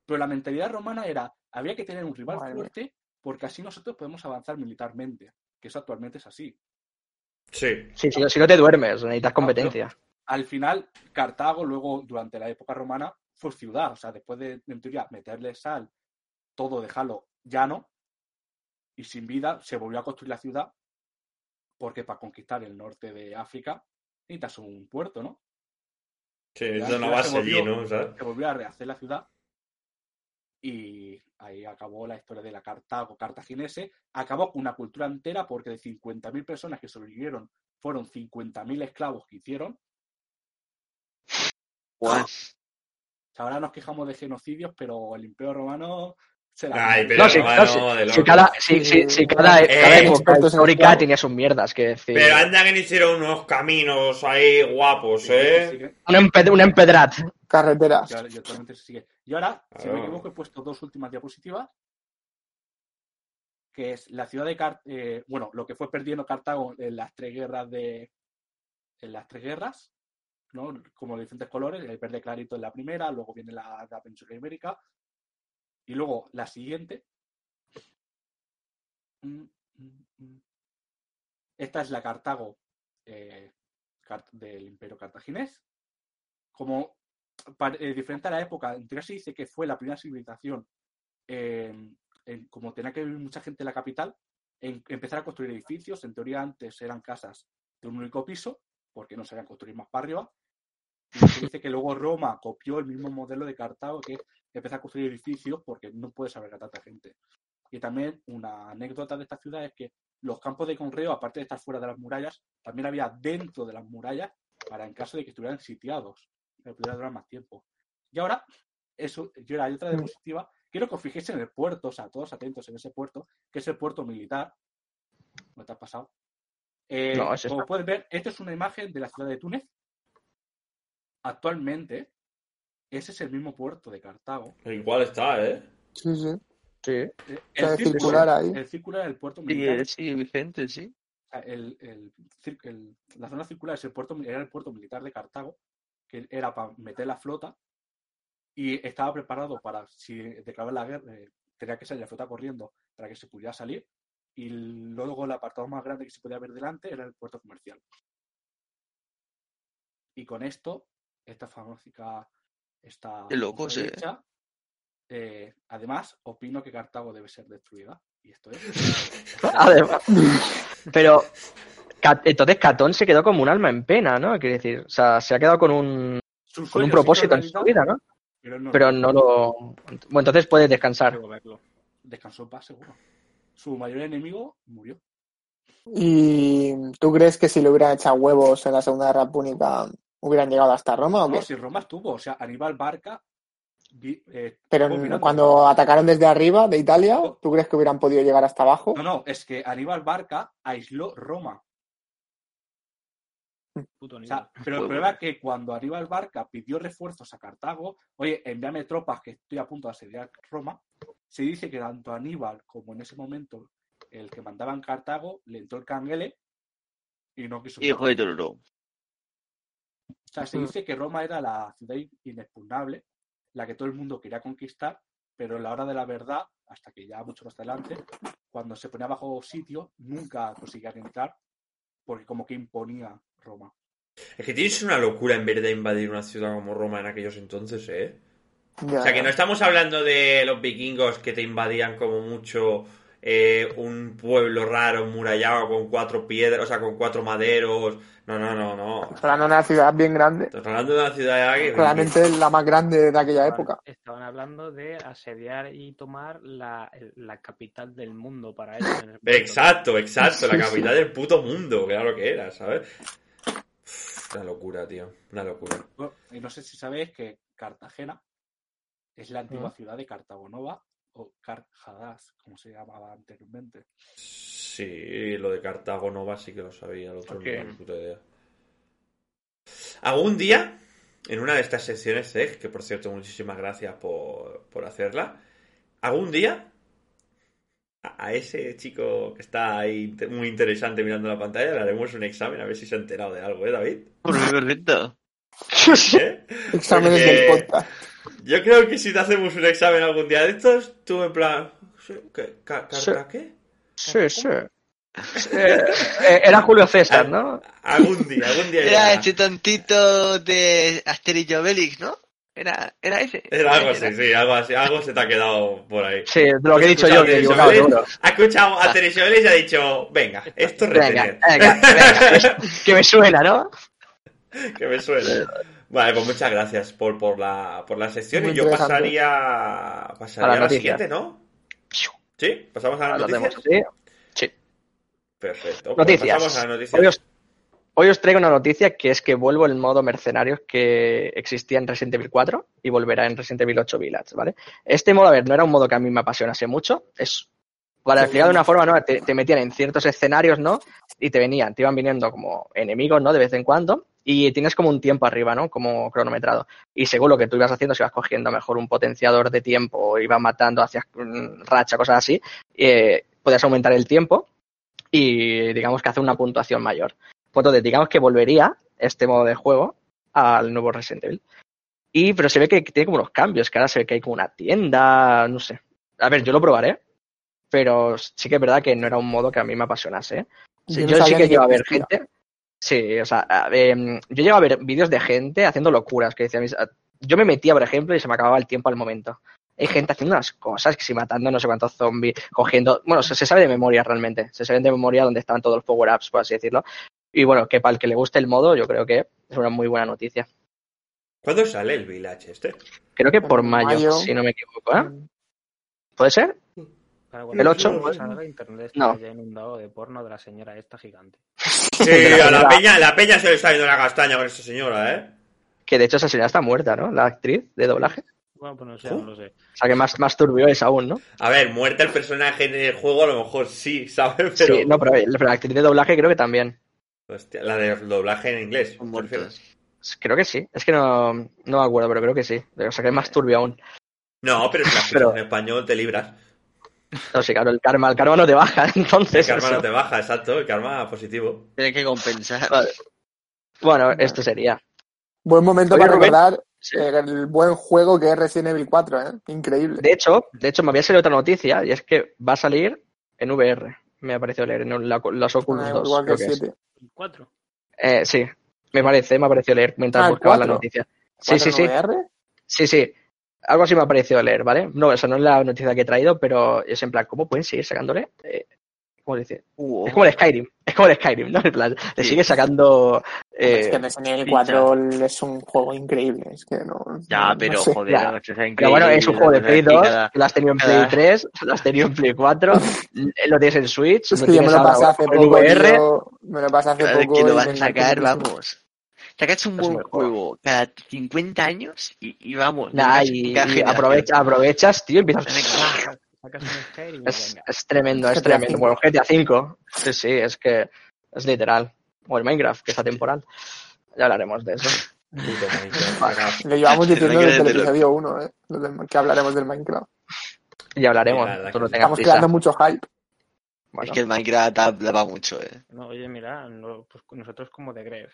Pero la mentalidad romana era, había que tener un rival Madre mía. fuerte porque así nosotros podemos avanzar militarmente, que eso actualmente es así. Sí. Sí, si, no- si no te duermes, necesitas competencia. Al final, Cartago, luego, durante la época romana, fue ciudad. O sea, después de, en teoría, meterle sal, todo dejarlo llano y sin vida, se volvió a construir la ciudad porque para conquistar el norte de África necesitas un puerto, ¿no? Sí, Ya, es una ya se base allí, volvió- ¿no? ¿Sabes? se volvió a rehacer la ciudad y ahí acabó la historia de la Cartago cartaginese. Acabó con una cultura entera porque de 50.000 personas que sobrevivieron fueron 50.000 esclavos que hicieron. Ahora nos quejamos de genocidios, pero el Imperio Romano. Ay, pero No, si, no, si- loco. cada, si, cada, Eh, cada época histórica tenía sus mierdas, que decir. Pero anda que hicieron unos caminos ahí guapos, ¿eh? Un, emped- un empedrat. Carreteras. Y ahora- y si me equivoco, he puesto dos últimas diapositivas, que es la ciudad de Car eh, bueno, lo que fue perdiendo Cartago en las tres guerras de en las tres guerras, ¿no? Como de diferentes colores, el verde clarito en la primera, luego viene la, la península ibérica, y luego la siguiente. Mm, mm, mm. Esta es la Cartago eh, del Imperio Cartaginés. Como eh, diferente a la época, en se dice que fue la primera civilización, en- en- como tenía que vivir mucha gente en la capital, en empezar a construir edificios. En teoría antes eran casas de un único piso, porque no sabían construir más para arriba. Y se dice que luego Roma copió el mismo modelo de Cartago, que es empezar a construir edificios porque no puedes albergar tanta gente. Y también una anécdota de esta ciudad es que los campos de conreo, aparte de estar fuera de las murallas, también había dentro de las murallas para en caso de que estuvieran sitiados, que pudiera durar más tiempo. Y ahora, eso, yo hay otra diapositiva, quiero que os fijéis en el puerto, o sea, todos atentos en ese puerto, que es el puerto militar. ¿No te has pasado? Eh, No, es como puedes ver, esta es una imagen de la ciudad de Túnez. Actualmente, ese es el mismo puerto de Cartago. Igual está, ¿eh? Sí, sí. Sí. Eh, círculo- circular ahí. El círculo era el puerto Sí, militar. eh, sí, vigente, sí. El- el el- la zona circular es el puerto, era el puerto militar de Cartago, que era para meter la flota y estaba preparado para, si declaraba la guerra, eh, tenía que salir la flota corriendo para que se pudiera salir. Y luego el apartado más grande que se podía ver delante era el puerto comercial. Y con esto, esta famosa, Qué locos, famosa eh. eh, además, opino que Cartago debe ser destruida. Y esto es. Además. Pero entonces Catón se quedó como un alma en pena, ¿no? Quiere decir, o sea, se ha quedado con un, con un propósito en su vida, ¿no? Pero no, Pero no lo. Bueno, entonces puedes descansar. Descansó en paz, seguro. Su mayor enemigo murió. ¿Y tú crees que si le hubieran echado huevos en la Segunda Guerra Púnica hubieran llegado hasta Roma o No, qué? si Roma estuvo, o sea, Aníbal Barca. vi- eh, Pero mirando. cuando atacaron desde arriba de Italia, ¿tú crees que hubieran podido llegar hasta abajo? No, no, es que Aníbal Barca aisló Roma. Puto O nivel. sea, pero el problema es que cuando Aníbal Barca pidió refuerzos a Cartago, oye, envíame tropas que estoy a punto de asediar Roma, se dice que tanto Aníbal como en ese momento el que mandaba en Cartago le entró el canguele y no quiso. Hijo de Tururú. O sea, se dice que Roma era la ciudad inexpugnable, la que todo el mundo quería conquistar, pero en la hora de la verdad, hasta que ya mucho más adelante, cuando se ponía bajo sitio, nunca conseguían entrar, porque como que imponía Roma. Es que tienes una locura en verdad invadir una ciudad como Roma en aquellos entonces, ¿eh? Ya, O sea, que no estamos hablando de los vikingos que te invadían como mucho eh, un pueblo raro, murallado, con cuatro piedras, o sea, con cuatro maderos. No, no, no, no. Estamos hablando de una ciudad bien grande. Estamos hablando de una ciudad que... Realmente la más grande de aquella época. Estaban hablando de asediar y tomar la, la capital del mundo para ellos. Exacto, exacto, la Sí, capital del puto mundo, claro que era, ¿sabes? Una locura, tío, una locura. Bueno, y no sé si sabéis que Cartagena es la antigua ciudad de Cartago Nova o Carhadas, como se llamaba anteriormente. Sí, lo de Cartago Nova sí que lo sabía, el otro Ok. no tengo ni puta idea. Algún día, en una de estas secciones, Zeg, que por cierto, muchísimas gracias por, por hacerla, algún día a, a ese chico que está ahí muy interesante mirando la pantalla le haremos un examen a ver si se ha enterado de algo, ¿eh, David? Perfecto. ¿Eh? Exámenes Porque- del podcast. Yo creo que si te hacemos un examen algún día de estos, tú en plan... ¿Qué? ¿Ca- Sí. ¿Carta qué? Sí, sí. Eh, eh, era Julio César, ¿no? Algún día, algún día. Era este tontito de Asterix Obelix, ¿no? Era, era ese. Era algo Era. así, sí, algo así, algo se te ha quedado por ahí. Sí, de lo que he dicho yo, que he equivocado seguro. Ha escuchado a Teresioles y ha dicho, venga, esto es Venga, retener. venga, venga, que me suena, ¿no? que me suene. Vale, pues muchas gracias por, por, la, por la sección Muy y yo pasaría, pasaría A a la la noticia. siguiente, ¿no? ¿Sí? ¿Pasamos a noticias? hacemos así. Perfecto. Pues Noticias. pasamos a. Hoy os, hoy os traigo una noticia que es que vuelvo el modo mercenarios que existía en Resident Evil 4 y volverá en Resident Evil 8 Village, ¿vale? Este modo, a ver, no era un modo que a mí me apasionase mucho, es para explicar de una forma, ¿no? Te, te metían en ciertos escenarios, ¿no? Y te venían, te iban viniendo como enemigos, ¿no? De vez en cuando. Y tienes como un tiempo arriba, ¿no? Como cronometrado. Y según lo que tú ibas haciendo, si ibas cogiendo mejor un potenciador de tiempo o ibas matando hacia mm, racha, cosas así, eh, podías aumentar el tiempo y digamos que hacer una puntuación mayor. Pues entonces, digamos que volvería este modo de juego al nuevo Resident Evil. Y, pero se ve que tiene como unos cambios, que ahora se ve que hay como una tienda, no sé. A ver, yo lo probaré, pero sí que es verdad que no era un modo que a mí me apasionase. Yo no yo sí que llego a ver existía. gente. Sí, o sea, em, yo llego a ver vídeos de gente haciendo locuras. Que decía, yo me metía, por ejemplo, y se me acababa el tiempo al momento. Hay gente haciendo unas cosas, que si matando no sé cuántos zombies, cogiendo. Bueno, se, se sabe de memoria realmente. Se sabe de memoria dónde estaban todos los power-ups, por así decirlo. Y bueno, que para el que le guste el modo, yo creo que es una muy buena noticia. ¿Cuándo sale el Village este? Creo que por mayo, mayo. si no me equivoco. ¿eh? ¿Puede ser? Para El cuando 8, el pues, salga, internet no. está ya inundado de porno de la señora esta gigante. Sí, la a la peña, la peña se le está yendo la castaña con esta señora, ¿eh? Que de hecho esa señora está muerta, ¿no? La actriz de doblaje. Bueno, pues no sé, ¿Oh? no lo sé. O sea que más, más turbio es aún, ¿no? A ver, muerta el personaje en el juego, a lo mejor sí, ¿sabes? Pero, Sí, no, pero la actriz de doblaje creo que también. Hostia, la de doblaje en inglés. Muertos. Creo que sí. Es que no, no me acuerdo, pero creo que sí. O sea que es más turbio aún. No, pero si la Pero- en español te libras. No, sí, claro, el karma, el karma no te baja, El entonces. karma eso. no te baja, exacto, el karma positivo. Tiene que compensar. Vale. Bueno, esto sería. Buen momento Oye, para Rubén. recordar Sí. eh, el buen juego que es Resident Evil 4, ¿eh? Increíble. De hecho, de hecho, me había salido otra noticia y es que va a salir en VR. Me ha parecido leer en la- los Oculus Ah, 2. igual que creo el que es. 7. Cuatro. Eh, sí, me parece, me ha parecido leer mientras Ah, el buscaba la 4. noticia. Sí, sí, sí. VR? Sí, sí. Algo así me ha parecido leer, ¿vale? No, eso no es la noticia que he traído, pero es en plan, ¿cómo pueden seguir sacándole? Eh, ¿Cómo dice? Uh, Es como el Skyrim, es como el Skyrim, ¿no? En plan, le Sí. sigue sacando... es eh, que Resident Evil pincha. 4 es un juego increíble. Es que no. ya, no pero sé. joder, ya. no, eso es pero bueno, es un juego de Play 2, cada- lo has tenido en Play cada- 3, lo has tenido en Play 4, lo tienes en Switch, Es lo que yo me lo ahora pasé hace en poco. VR. tío, me lo pasé hace Cada poco. que lo vas a sacar, vamos. Sacas un buen juego cada 50 años y, y vamos. Nah, y, y aprovecha, aprovechas, tío, y empiezas... Venga, Sacas un Skyrim y Es, venga. es tremendo, es tremendo. Bueno, GTA V, sí, sí, es que es literal. O el Minecraft, que está temporal. Ya hablaremos de eso. Le llevamos diciendo desde el lo- episodio 1, ¿eh? Lo que hablaremos del Minecraft. Ya hablaremos. Mira, no Estamos prisa. creando mucho hype. Bueno, Es que el Minecraft da, da mucho, eh. No, oye, mira, no, pues nosotros como de Gref.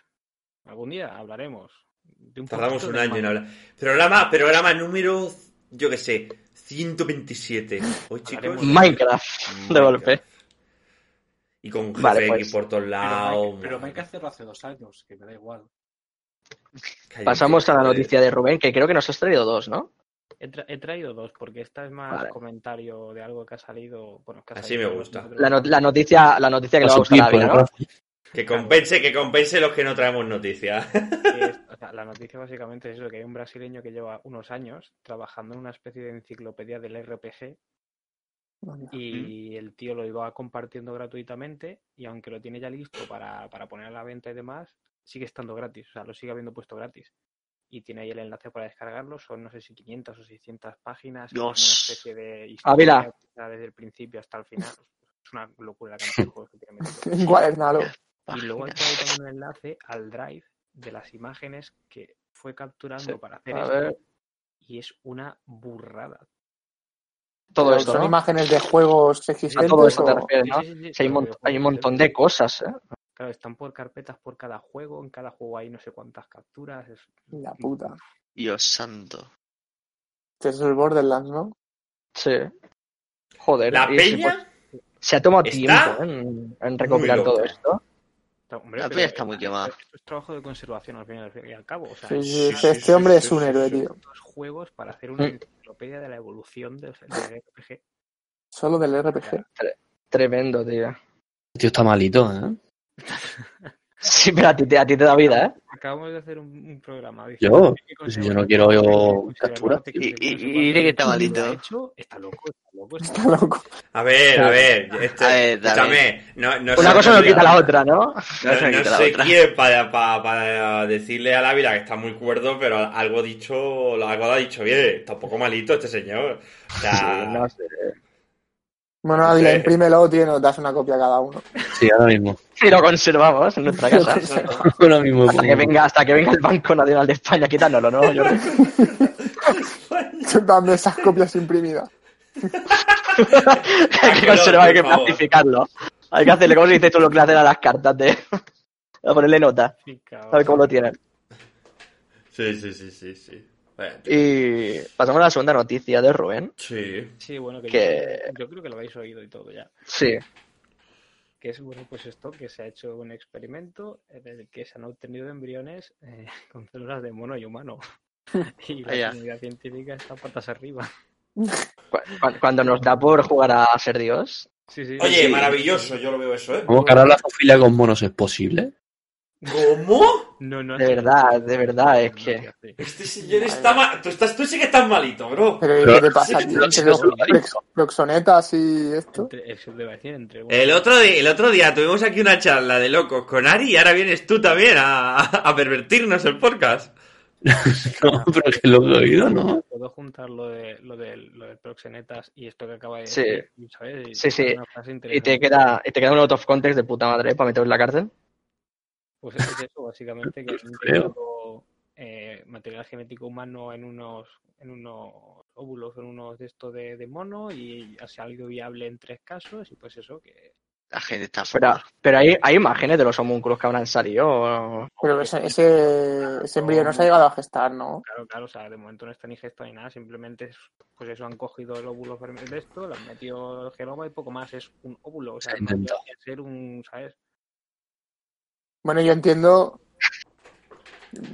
Algún día hablaremos. De un Tardamos un de año en hablar. Programa, programa número, yo qué sé, 127. Hoy, chicos. Hablaremos Minecraft, de Minecraft. golpe. Y con GFX Vale, pues. por todos Pero, lados. Pero Minecraft cerró hace dos años, que me da igual. Cállate, Pasamos a la noticia de Rubén, que creo que nos has traído dos, ¿no? He, tra- he traído dos, porque esta es más Vale. comentario de algo que ha salido. Bueno, que ha Así salido me gusta. La, no- la noticia, la noticia que le va a gustar a ¿no? Que compense, que compense los que no traemos noticias. o sea, la noticia básicamente es eso, que hay un brasileño que lleva unos años trabajando en una especie de enciclopedia del RPG y el tío lo iba compartiendo gratuitamente y aunque lo tiene ya listo para, para poner a la venta y demás, sigue estando gratis, o sea, lo sigue habiendo puesto gratis. Y tiene ahí el enlace para descargarlo, son no sé si 500 o 600 páginas, es como una Dios. especie de historia desde el principio hasta el final. Es una locura la cantidad de juegos que tiene metido. Encuadernalo. Y luego ahí también un enlace al drive de las imágenes que fue capturando Sí. para hacer A esto. ver. Y es una burrada. Todo esto, ¿Son ¿no? imágenes de juegos A existentes todo esto te refieres, ¿no? Sí, sí, sí, sí, Sí, hay, un hay montón de cosas, ¿eh? Claro, están por carpetas por cada juego. En cada juego hay no sé cuántas capturas. Es... La puta. Dios santo. Este es el Borderlands, ¿no? Sí. Joder. La peña, pues, se ha tomado tiempo en, en recopilar todo loca. Esto. Hombre, La está muy quemada. Esto es trabajo de conservación al fin y al cabo. O sea, Sí, sí, sí, este, sí, este hombre sí, es un héroe, tío. dos juegos para hacer una Mm. enciclopedia de la evolución del, del RPG. Solo del RPG. Tremendo, tío. El tío está malito, ¿eh? Sí, pero a ti, te- a ti te da vida, ¿eh? Acabamos de hacer un, un programa. Yo, pues conservar yo no quiero yo captura. Y- no y- que está malito. hecho, está loco, está loco. está loco. A ver, a ver, este, A ver, escúchame, no, no Una cosa no quita la otra, ¿no? No No, no sé otra. quién para, para, para decirle a la Ávila que está muy cuerdo, pero algo dicho, algo lo ha dicho bien, está un poco malito este señor. O sea, Sí, no sé. Bueno, Ávila, Sí. imprímelo, tío, y nos das una copia a cada uno. Sí, ahora mismo. Y lo conservamos en nuestra casa. Ahora mismo. Hasta que venga, hasta que venga el Banco Nacional de España quitárnoslo, ¿no? Yo- Dame esas copias imprimidas. hay que conservar, hay que plastificarlo. Hay que hacerle, como se dice tú, lo que le hacen a las cartas de... A ponerle nota, a ver cómo lo tienen. sí, sí, sí, sí, sí. Y pasamos a la segunda noticia de Rubén. Sí. Sí, bueno, que, Que- Yo, yo creo que lo habéis oído y todo ya. Sí, Que es, bueno, pues esto, que se ha hecho un experimento en el que se han obtenido embriones eh, con células de mono y humano. Y la comunidad científica está patas arriba. cu- cu- cuando nos da por jugar a ser Dios. Sí, sí. Oye, sí. maravilloso, yo lo veo eso, ¿eh? ¿Cómo cargar la zoofilia con monos es posible? ¿Cómo? No, no De verdad, de verdad, es que... Este señor está mal. Tú, estás, tú sí que estás malito, bro. Pero, ¿qué te pasa, proxonetas y esto. El otro, día, el otro día tuvimos aquí una charla de locos con Ari y ahora vienes tú también a, a pervertirnos el podcast. No, pero que lo he oído, ¿no? Puedo juntar lo de lo de lo de proxenetas y esto que acaba de Sí. decir, ¿sabes? Y Sí, sí. hacer una frase Y te queda, y te queda un out of context de puta madre para meteros en la cárcel. Pues es eso, básicamente, que utilizado eh, material genético humano en unos en unos óvulos, en unos de esto de, de mono y ha salido viable en tres casos y pues eso, que La gente está fuera. pero hay, hay imágenes de los homúnculos que habrán salido. Pero ese, ese, ese embrión no se ha llegado a gestar, ¿no? claro, claro, o sea, de momento no está ni gesto ni nada, simplemente es, pues eso, han cogido el óvulo de esto, le han metido el genoma y poco más, es un óvulo, o sea, Se ser un, ¿sabes? Bueno, yo entiendo.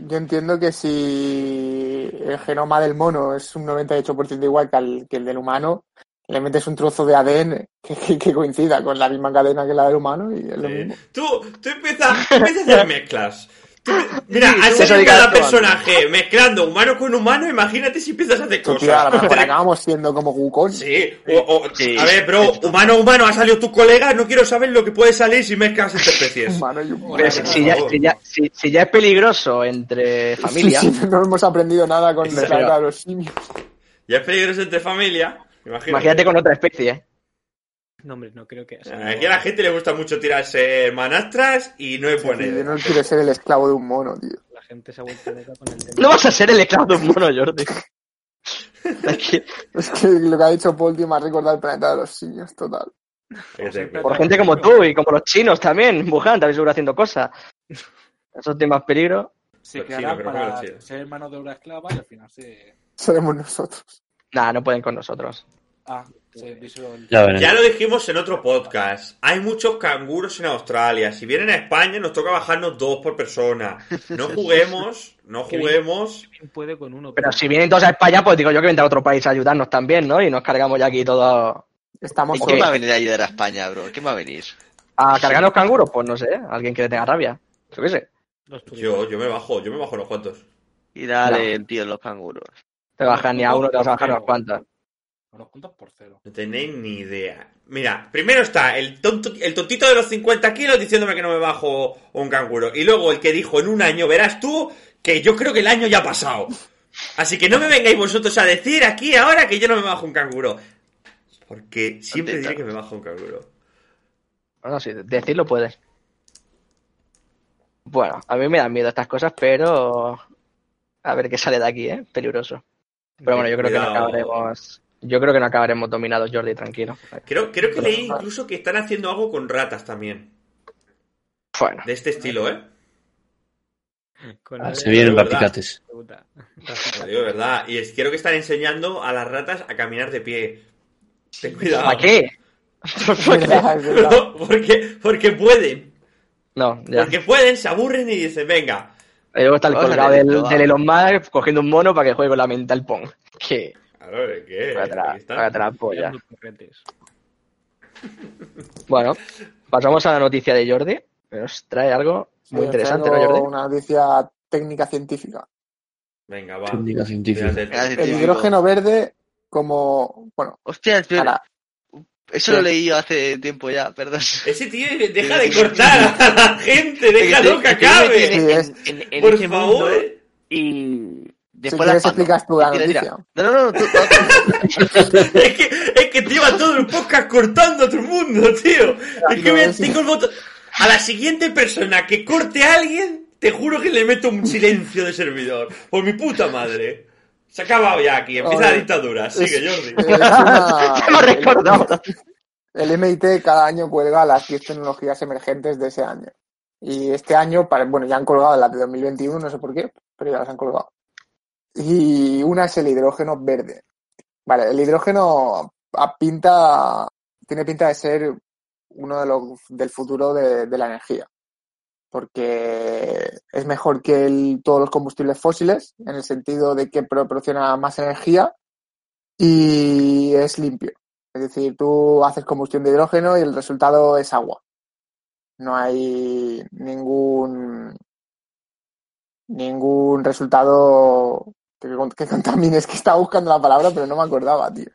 Yo entiendo que si el genoma del mono es un 98% igual que, al- que el del humano, le metes un trozo de ADN que, que- que coincida con la misma cadena que la del humano y es lo mismo. Tú, tú empiezas, empiezas a hacer mezclas. Tú- mira, salido diga cada personaje mezclando humano con humano, imagínate si empiezas a hacer Tú, tío, a lo cosas. mejor acabamos siendo como Wukong. Sí, o, o- Sí. a ver, bro, humano, humano, ha salido tu colega, no quiero saber lo que puede salir si mezclas entre especies. Humano y humano. Pero si, si ya, si, ya, si- si ya es peligroso entre familia, Sí, sí, no hemos aprendido nada con planeta de los simios. Ya es peligroso entre familia, imagínate. imagínate con otra especie. No, hombre, no creo que. o sea, Aquí a la gente le gusta mucho tirarse manastras y no es buena Sí, yo idea. no quiero ser el esclavo de un mono, tío. La gente se ha vuelto loca con el tema. No vas a ser el esclavo de un mono, Jordi. Es que lo que ha dicho Paul, tío, me ha recordado el planeta de los simios, total. Te- Por gente como tú y como los chinos también, en Wuhan, también seguro haciendo cosas. Esos temas peligro. Se crearán para ser mano de obra esclava y al final se. Seremos nosotros. Nada, no pueden con nosotros. Ah, el- Ya lo dijimos en otro podcast. Hay muchos canguros en Australia. Si vienen a España, nos toca bajarnos dos por persona. No juguemos, no juguemos. ¿Quién puede con uno? Pero si vienen todos a España, pues digo yo que vendrá otro país a ayudarnos también, ¿no? Y nos cargamos ya aquí todos Estamos ¿Y quién va a venir a ayudar a España, bro? ¿Quién va a venir? a cargar los canguros. Pues no sé, alguien que le tenga rabia. Yo qué sé. Yo, yo me bajo, yo me bajo unos cuantos. Y dale No. el tío los canguros. Te bajas ni a uno, te vas a bajar unos cuantos. Por cero. No tenéis ni idea. Mira, primero está el, tonto, el tontito de los 50 kilos diciéndome que no me bajo un canguro. Y luego el que dijo en un año, verás tú, que yo creo que el año ya ha pasado. Así que no me vengáis vosotros a decir aquí ahora que yo no me bajo un canguro. Porque siempre diré que me bajo un canguro. Bueno, sí, decirlo puedes. Bueno, a mí me dan miedo estas cosas, pero a ver qué sale de aquí, ¿eh? Peligroso. Pero bueno, yo creo que no Cuidado. acabaremos. Yo creo que no acabaremos dominados, Jordi, tranquilo. Creo, creo que leí incluso que están haciendo algo con ratas también. Bueno, De este estilo, ¿eh? Con Ah, se vienen verdad. papicates. Puta. Lo digo de verdad. Y es, creo que están enseñando a las ratas a caminar de pie. Ten cuidado. ¿para qué? No, porque, porque pueden. No, ya. Porque pueden, se aburren y dicen, venga. Y luego está el colgado del, del. Elon Musk cogiendo un mono para que juegue con la mental pong. Que Claro, ¿de ¿qué? para atrás, polla. Bueno, pasamos a la noticia de Jordi, que nos trae algo muy Sí, interesante, ¿no, Jordi? Una noticia técnica científica. Venga, va. Técnica científica. El hidrógeno verde como, bueno, Hostia, espera. para, Eso lo leí yo hace tiempo ya, perdón. Ese tío deja de cortar a la gente, déjalo que Estoy- estoy acabe. en- Sí, en- en- en Por mundo favor. Y si después la quieres expando. explicas tú la Tira, tira. noticia. No, no, no, tú- tú- Es que, es que te lleva todo el podcast cortando a todo el mundo, tío. Es que No, me tengo el botón. A la siguiente persona que corte a alguien, te juro que le meto un silencio de servidor. Por mi puta madre. Se ha acabado ya aquí, empieza la dictadura. Sigue, Jordi. lo recordaba. El MIT cada año cuelga las 10 tecnologías emergentes de ese año. Y este año, bueno, ya han colgado las de 2021, no sé por qué, pero ya las han colgado. Y una es el hidrógeno verde. Vale, el hidrógeno a- pinta, tiene pinta de ser uno de los del futuro de, de la energía. Porque es mejor que el- todos los combustibles fósiles, en el sentido de que proporciona más energía y es limpio. Es decir, tú haces combustión de hidrógeno y el resultado es agua. No hay ningún ningún resultado que, que contamine. Es que estaba buscando la palabra, pero no me acordaba, tío.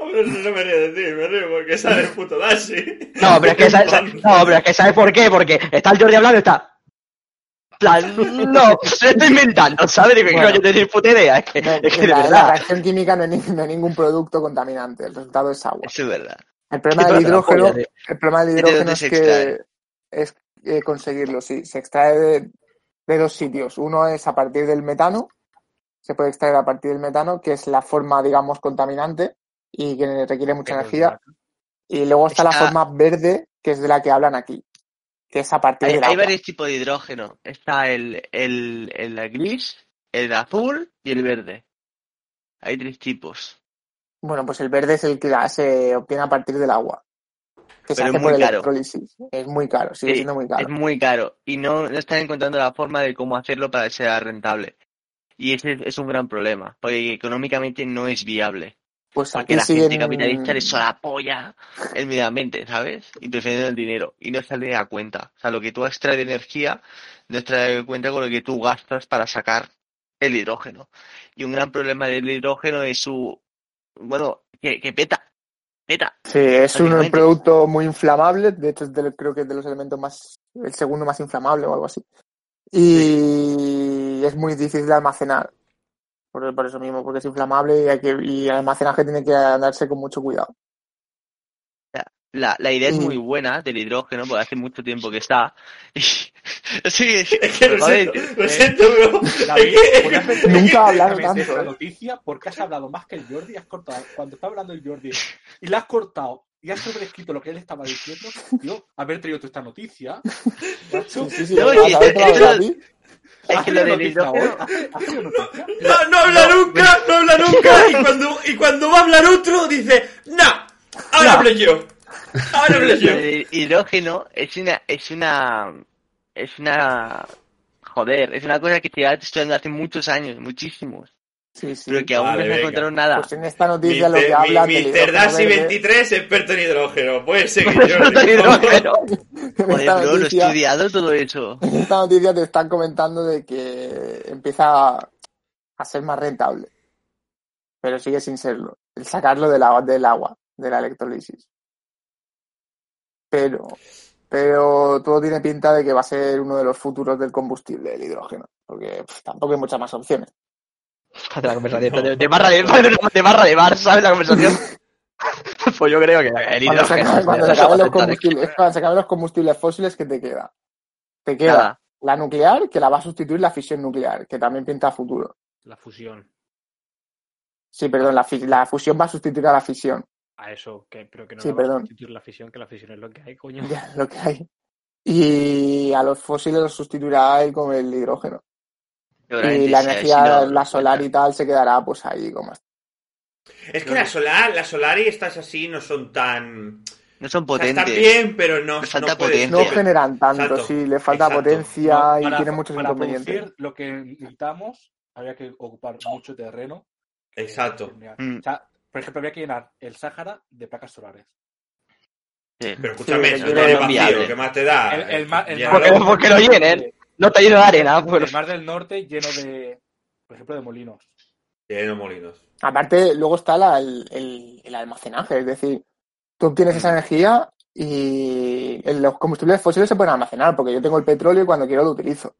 Hombre, eso no me río decir, me río porque sale el puto Dashi. No, pero es que sabes, no, pero es que ¿sabes por qué? Porque está el Jordi hablando y está. plan, no, se está inventando, ¿sabes? Digo, Bueno. no, yo te doy puta idea, es que, No, es que de la, la verdad. reacción química no no hay ningún producto contaminante. El resultado es agua. Eso es verdad. El problema del la hidrógeno, polla, el problema del ¿De hidrógeno es que es eh, conseguirlo, sí. Se extrae de, de dos sitios. Uno es a partir del metano, se puede extraer a partir del metano, que es la forma, digamos, contaminante y que requiere mucha energía. Y luego está la forma verde, que es de la que hablan aquí, que es a partir Hay, del hay agua. varios tipos de hidrógeno. Está el, el, el gris, el azul y el verde. Hay tres tipos. Bueno, pues el verde es el que se obtiene a partir del agua. Que se hace es por muy caro. electrólisis. Es muy caro, sigue Sí, siendo muy Es caro. muy caro y no, no están encontrando la forma de cómo hacerlo para que sea rentable. Y ese es un gran problema, porque económicamente no es viable. Pues Porque la gente siguen... capitalista le apoya el medio ambiente, ¿sabes? Y prefieren el dinero. Y no sale a cuenta. O sea, lo que tú extraes de energía no extrae de cuenta con lo que tú gastas para sacar el hidrógeno. Y un gran problema del hidrógeno es su... Bueno, que, que peta. Peta. Sí, es un producto muy inflamable, de hecho es de- creo que es de los elementos más, el segundo más inflamable o algo así. Y es muy difícil de almacenar, por, por eso mismo, porque es inflamable y, hay que, y el almacenaje tiene que andarse con mucho cuidado. La, la idea es muy buena del hidrógeno, porque hace mucho tiempo que está. Y... Sí, Es que lo siento, lo siento, bro. David, Es que- ¿podrías meter Nunca ha hablado directamente tanto, esta ¿eh? noticia porque has hablado más que el Jordi, has cortado cuando está hablando el Jordi y la has cortado y has sobrescrito lo que él estaba diciendo, tío, haber traído tú esta noticia, Es ¿has que lo. ¿Has- has traído noticia? No, no habla nunca, no habla nunca. Y cuando, y cuando va a hablar otro, dice, no, ahora hablo yo. Ahora hablo yo. El hidrógeno es una, es una, es una, joder, es una cosa que se lleva estudiando hace muchos años, muchísimos, Sí, sí. pero que aún Vale, no se encontraron nada. Pues en esta noticia lo que habla Mr. Darcy verde- 23, experto en hidrógeno. Puedes seguir, Experto en Jordi. hidrógeno. en Joder, esta bro, lo he noticia- estudiado todo eso. En esta noticia te están comentando de que empieza a ser más rentable, pero sigue sin serlo. El sacarlo del agua, del agua, de la electrolisis. Pero, pero todo tiene pinta de que va a ser uno de los futuros del combustible, el hidrógeno, porque pff, tampoco hay muchas más opciones. De la conversación. De, de barra de, de barra de bar, ¿sabes? La conversación. Pues yo creo que el Cuando se, cuando se eso va acaben a los combustibles, es cuando se acaben los combustibles fósiles, ¿qué te queda? Te queda Nada. la nuclear, que la va a sustituir la fisión nuclear, que también pinta a futuro. La fusión. Sí, perdón, la, fusión va a sustituir a la fisión. A eso, que, pero que no Sí, la va a perdón. sustituir la fisión, que la fisión es lo que hay, coño. Ya, lo que hay. Y a los fósiles los sustituirá él con el hidrógeno. Y la energía, si no- la solar y tal, se quedará pues ahí como está. Es que la solar, la solar y estas así no son tan... No son o sea, están potentes. bien, pero no, falta no generan tanto, Exacto, sí, le falta exacto. potencia No, y para- tiene muchos para inconvenientes. producir lo que necesitamos, habría que ocupar mucho terreno. Exacto. Mm. O sea, por ejemplo, habría que llenar el Sáhara de placas solares. Sí. Pero escúchame, Sí, no no es vacío. ¿qué más te da? El, el el Porque norte- lo llenen. No te lleno de arena, pues. El mar del norte lleno de, por ejemplo, de molinos. Lleno molinos. Aparte, luego está la- el, el- el almacenaje, es decir, tú obtienes esa energía y los combustibles fósiles se pueden almacenar, porque yo tengo el petróleo y cuando quiero lo utilizo.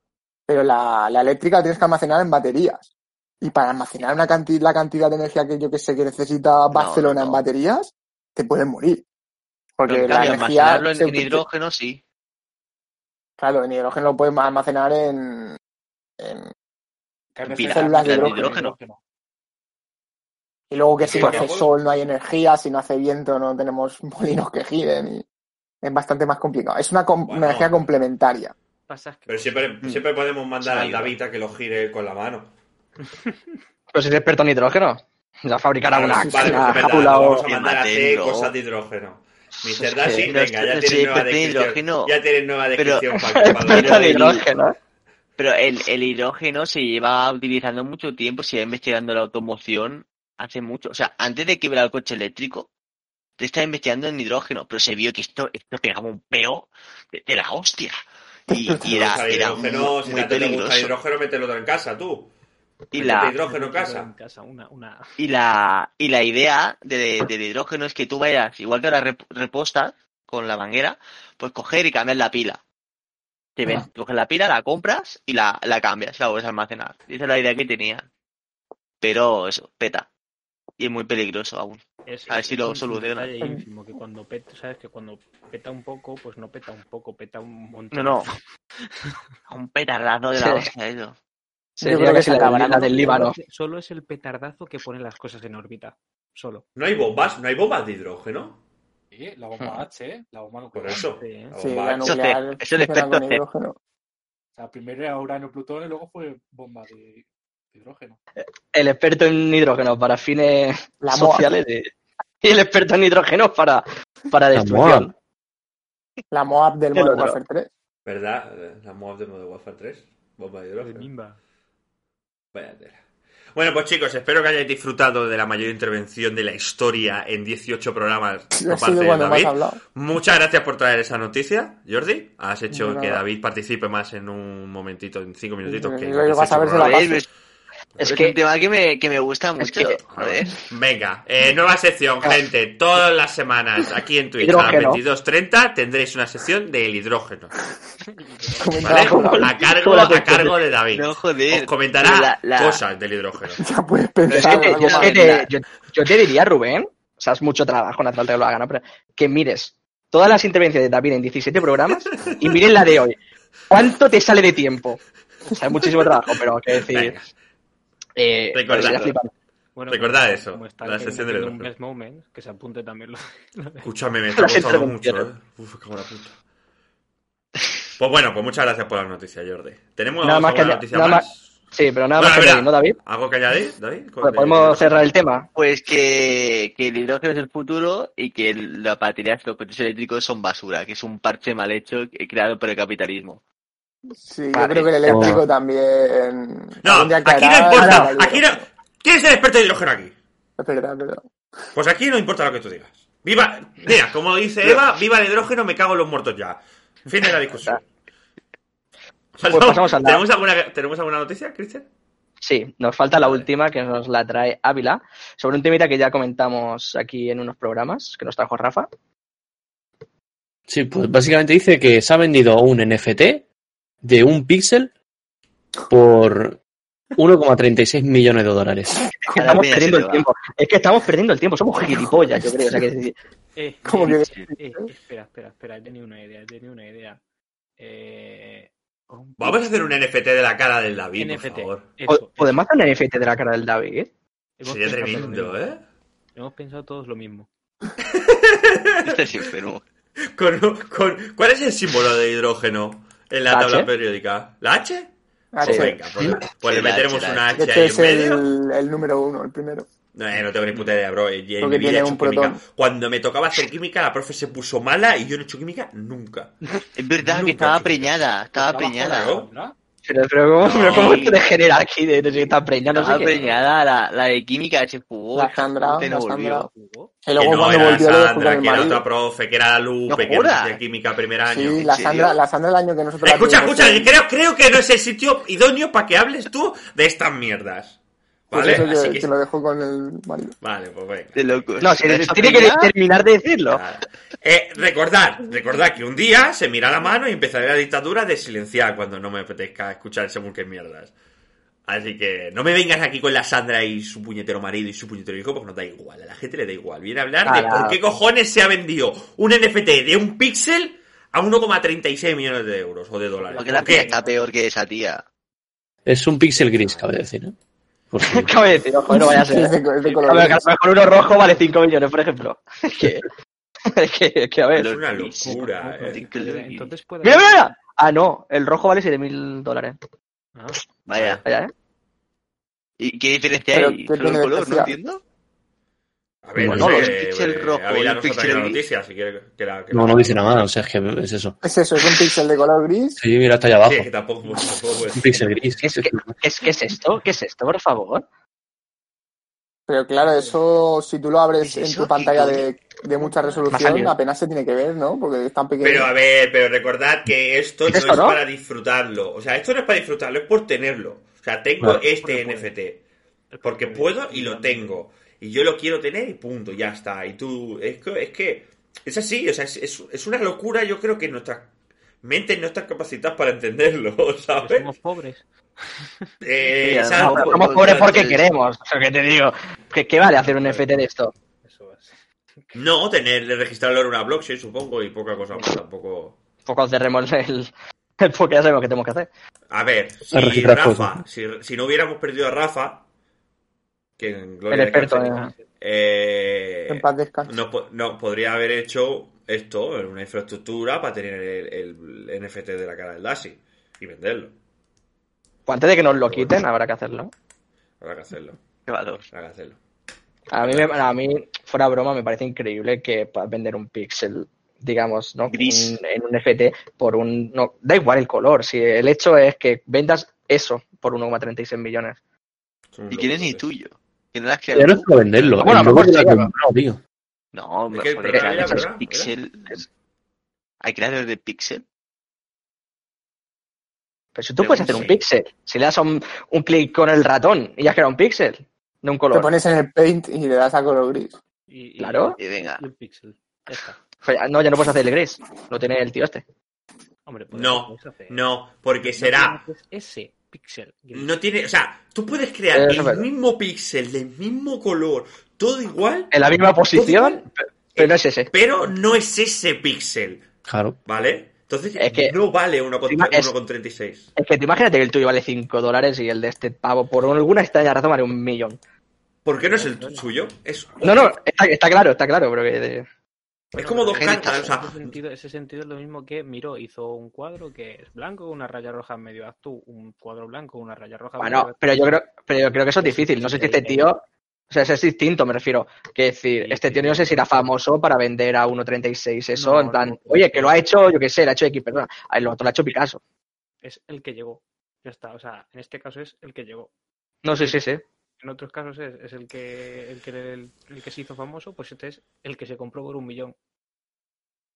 Pero la, la eléctrica la tienes que almacenar en baterías. Y para almacenar una cantidad, la cantidad de energía que yo que sé que necesita Barcelona no, no. en baterías, te pueden morir. Porque Pero en la energía almacenarlo en, se en utiliza- hidrógeno sí. Claro, en hidrógeno lo puedes almacenar en, en- Pila, células de hidrógeno. Y luego que si Sí, no hace sol no hay energía, si no hace viento no tenemos molinos que giren y es bastante más complicado. Es una, com- Bueno. una energía complementaria. Es Pero siempre, siempre podemos mandar Sí, al David a que lo gire con la mano. Pero si eres experto en hidrógeno. Ya fabricará Vale, una, vale, pues una vamos a mandar a hacer cosas de hidrógeno. Mr. Venga, ya tienes nueva descripción. Ya tienes nueva Pero- descripción para, para Experto en Pero el- hidrógeno. Pero el, el hidrógeno se lleva utilizando mucho tiempo, se lleva investigando la automoción hace mucho. O sea, antes de que hubiera el coche eléctrico, te estaba investigando en hidrógeno, pero se vio que esto, esto pegaba un peo de, de la hostia. Y, y era, era hidrógeno, muy, si muy te gusta peligroso. hidrógeno, mételo en casa, tú. Y la, hidrógeno en casa. En casa, una, una... y la, y la idea de- del hidrógeno es que tú vayas, igual que ahora rep- repostas con la manguera, pues coger y cambiar la pila. Te ven, coges la pila, la compras y la, la cambias, la vuelves a almacenar. Y esa es la idea que tenían. Pero eso, peta. Y es muy peligroso aún. Es, A ver si lo soluciona. ínfimo, que cuando peta, sabes que cuando peta un poco, pues no peta un poco, peta un No, montón. no. Un petardazo de la Sí. hostia eso. Sería creo que casi se la, la del Líbano. Solo es el petardazo que pone las cosas en órbita. Solo. No hay bombas, no hay bombas de hidrógeno. Sí, la bomba H, ¿eh? La bomba Por nuclear. eso. Sí. La Sí, bomba la H. Eso nuclear es- con efecto hidrógeno. O sea, primero era uranio plutón y luego fue bomba de hidrógeno. El experto en hidrógeno para fines La sociales de- y el experto en hidrógeno para, para destrucción. La MOAB del El Modern. Warfare 3. ¿Verdad? La MOAB de Modern Warfare 3. Bomba de De hidrógeno. Mimba. Vaya tela. Bueno, pues chicos, espero que hayáis disfrutado de la mayor intervención de la historia en 18 programas por parte de David. Muchas gracias por traer esa noticia, Jordi. Has hecho que David participe más en un momentito, en cinco minutitos. Que llego a si la paso. Es, que un tema que me, que me gusta Es mucho. que- joder. Venga, eh, nueva sección, gente. Todas las semanas aquí en Twitch a las Hidrógeno. 22.30 tendréis una sección del hidrógeno. ¿Vale? A cargo, a cargo de David. No, joder. Os comentará la- la- cosas del hidrógeno. Ya puedes pensar que te- algo yo, es que te- yo- yo te diría, Rubén, o sea, es mucho trabajo, no hace falta que lo haga, ¿no? Pero que mires todas las intervenciones de David en 17 programas y miren la de hoy. ¿Cuánto te sale de tiempo? O sea, es muchísimo trabajo, pero hay que decir. Venga. Eh, Recordad. Bueno, como- eso, la el sección del un. Best Moment, que se apunte también lo, lo de- Escúchame, me está gustando mucho. ¿eh? Uf, cago la puta. Pues bueno, pues muchas gracias por la noticia, Jordi. ¿Tenemos Nada más que noticia nada más? Sí, pero nada Bueno, más que añadir, ¿no, David? ¿Algo que añadir, David? Pues podemos cerrar el tema. Pues que, que el hidrógeno es el futuro y que las baterías, los coches eléctricos son basura, que es un parche mal hecho creado por el capitalismo. Sí, yo creo que el eléctrico también. No, aquí no importa. Aquí no... ¿Quién es el experto de hidrógeno aquí? Es verdad, es verdad. Pues aquí no importa lo que tú digas. Viva, mira, como dice Eva, viva el hidrógeno, me cago en los muertos ya. Fin de la discusión. Pues pasamos al- ¿Tenemos alguna, ¿Tenemos alguna noticia, Cristian? Sí, nos falta la última que nos la trae Ávila sobre un temita que ya comentamos aquí en unos programas que nos trajo Rafa. Sí, pues básicamente dice que se ha vendido un NFT de un píxel por 1,36 millones de dólares. Estamos perdiendo el tiempo. Es que estamos perdiendo el tiempo. Somos gilipollas, yo creo. O sea, que, Eh, ¿Cómo eh, que- eh, espera, espera, espera, he tenido una idea, he tenido una idea. Eh, un Vamos a hacer un NFT de la cara del David, por NFT. favor. Eso, ¿Podemos hacer un NFT de la cara del David? hemos Sería tremendo. ¿eh? Hemos pensado todos lo mismo. Estás enfermo. Con, con- ¿Cuál es el símbolo de hidrógeno en la ¿La tabla H? periódica? ¿La H? Ah, Pues sí. venga, pues, pues Sí, le meteremos H, una H. H hecho, ahí es en medio. el, el número uno, el primero. No, eh, no tengo ni puta idea, bro. Y en Porque mi vida tiene he hecho química. Cuando me tocaba hacer química, la profe se puso mala y yo no he hecho química nunca. Es verdad Nunca, que estaba preñada, estaba preñada. ¿no? Pero, pero ¿cómo, No. pero ¿cómo te degenera aquí de, de, de estar preñada? No sé qué. preñada, la, la de química se fugó. La Sandra, la no Sandra. volvió. ¿Jugó? Y luego que no, cuando era volvió la lo Sandra, el que era otra profe, que era Lupe, No que no jodas. hacía química primer año. Sí, ¿En la? Sandra, la Sandra el año que nosotros Escucha, escucha, creo, creo que no es el sitio idóneo para que hables tú de estas mierdas. Pues ¿Vale? eso Así que que... lo dejó con el marido. Vale, pues venga. De locos. No, si Esa tiene que terminar de decirlo. Eh, recordad, recordad que un día se mira la mano y empezaré la dictadura de silenciar cuando no me apetezca escuchar según qué mierdas. Así que no me vengas aquí con la Sandra y su puñetero marido y su puñetero hijo, porque no da igual, a la gente le da igual. Viene a hablar de por qué cojones se ha vendido un NFT de un píxel a 1,36 millones de euros o de dólares. Porque la peña está peor que esa tía. Es un píxel gris, cabe decir, ¿no? Por si- Cabe decir, ojo, no vaya a Sí, es ser. de, es de A ver, que a lo mejor uno rojo vale 5 millones, por ejemplo. Es que, es que, que a ver. Es una locura, eh. Entonces puede ¡Mira, mira! Ah, no, el rojo vale 7.000 dólares. Ah, Vaya. Vaya, ¿eh? ¿Y qué diferencia Pero, hay? ¿qué Solo el color, no entiendo. A ver, Bueno, no los eh, el la noticia, si quiere que la... que No, la- no dice nada más, o sea, es que es eso. Es eso, es un píxel de color gris. Sí, mira, está allá abajo. Sí, es que tampoco, tampoco puede Un píxel gris. ¿Qué es, qué, qué es, qué es esto? ¿Qué es esto, por favor? Pero claro, eso si tú lo abres ¿Es en tu pantalla ¿Qué de, de mucha resolución, apenas se tiene que ver, ¿no? Porque es tan pequeño. Pero a ver, pero recordad que esto ¿Es no esto, es no? para disfrutarlo. O sea, esto no es para disfrutarlo, es por tenerlo. O sea, tengo este Porque NFT. Porque puedo y lo tengo. Y yo lo quiero tener y punto, ya está. Y tú, es que es, que, es así, o sea, es, es, es una locura. Yo creo que nuestras mentes no están capacitadas para entenderlo, que ¿sabes? somos pobres. Eh, Sí, Somos pobres porque queremos. O sea, que te digo, ¿qué, qué vale hacer un NFT de esto? Eso es. No, tener, registrarlo en una blockchain, supongo, y poca cosa más. Tampoco. Poco cerremos el, el porque ya sabemos qué tenemos que hacer. A ver, si Rafa, si, si no hubiéramos perdido a Rafa, que en El experto eh, En paz descanse. no, po- no, podría haber hecho esto en una infraestructura para tener el, el NFT de la cara del Dashi y venderlo. Pues antes de que nos lo quiten, habrá que hacerlo. Habrá que hacerlo. Qué valor. Habrá que hacerlo. A mí, me- a mí, fuera broma, me parece increíble que puedas vender un pixel, digamos, ¿no? Gris. Un- en un NFT por un... No, da igual el color, si el hecho es que vendas eso por 1,36 millones. Y que no es ni locos, tuyo. Que Ya no es para venderlo. Bueno, a el lo logo mejor te comprado, tío. No, me que, pixel. ¿Hay creadores de pixel? Pero si tú Pero puedes hacer un pixel, si le das un, un clic con el ratón y ya has creado un pixel, no un Te color. pones en el paint y le das a color gris. Y, y- Claro. Y venga. y un pixel. Pues No, ya no puedes hacer el gris, lo tiene el tío este. Hombre, podemos- No, hacer- No, porque No será. ese pixel. No tiene. O sea, tú puedes crear Eso es el verdad. mismo píxel, del mismo color, todo igual. En la misma posición, Pero no es ese. pero no es ese píxel, Claro. ¿vale? Entonces Es que- no vale 1,36. Encima es- 1,36. Es que tú imagínate que el tuyo vale 5 dólares y el de este pavo, por alguna extraña razón, vale un millón. ¿Por qué no es el suyo? Es, No, no, está, está claro, está claro, pero que. Es como dos cartas, o sea, ese sentido, ese sentido es lo mismo que Miro hizo un cuadro que es blanco una raya roja en medio. Tú un cuadro blanco una raya roja en Bueno, medio. pero yo creo, pero yo creo que eso es difícil. No sé si este tío. O sea, eso es distinto, me refiero. Que decir, este tío no sé si era famoso para vender a 1.36 eso, No, en plan, no. oye, que lo ha hecho, yo qué sé, lo ha hecho X, perdona. Lo otro lo ha hecho Picasso. Es el que llegó. Ya está. O sea, en este caso es el que llegó. No, sí, sí, sí. En otros casos es, es el que el que el, el que se hizo famoso, pues este es el que se compró por un millón.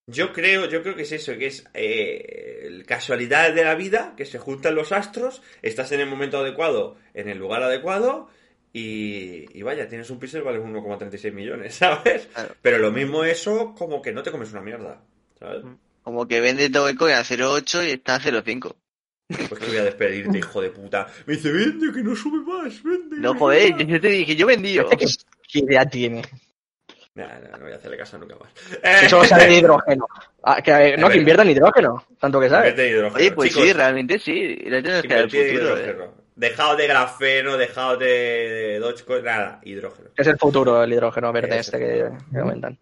Yo creo, yo creo que es eso, que es eh, casualidad de la vida, que se juntan los astros, estás en el momento adecuado, en el lugar adecuado, y, y vaya, tienes un píxel vale 1,36 millones, ¿sabes? Claro. Pero lo mismo eso, como que no te comes una mierda, ¿sabes? Como que vende Dogecoin a 0.8 y está a 0.5. Pues que voy a despedirte, hijo de puta. Me dice, vende, que no sube más, vende. No, joder, yo te dije, yo vendí. ¿Qué, idea tiene? Nah, nah, no voy a hacerle caso nunca más. Eso sale de hidrógeno. Ah, que, eh, no, que invierta en hidrógeno, tanto que sabe. Invierte en hidrógeno. Oye, pues Chicos, sí, realmente sí. Eh. Dejaos de grafeno, dejaos de, Dogecoin, nada, hidrógeno. Es el futuro, el hidrógeno verde Es este que, que comentan.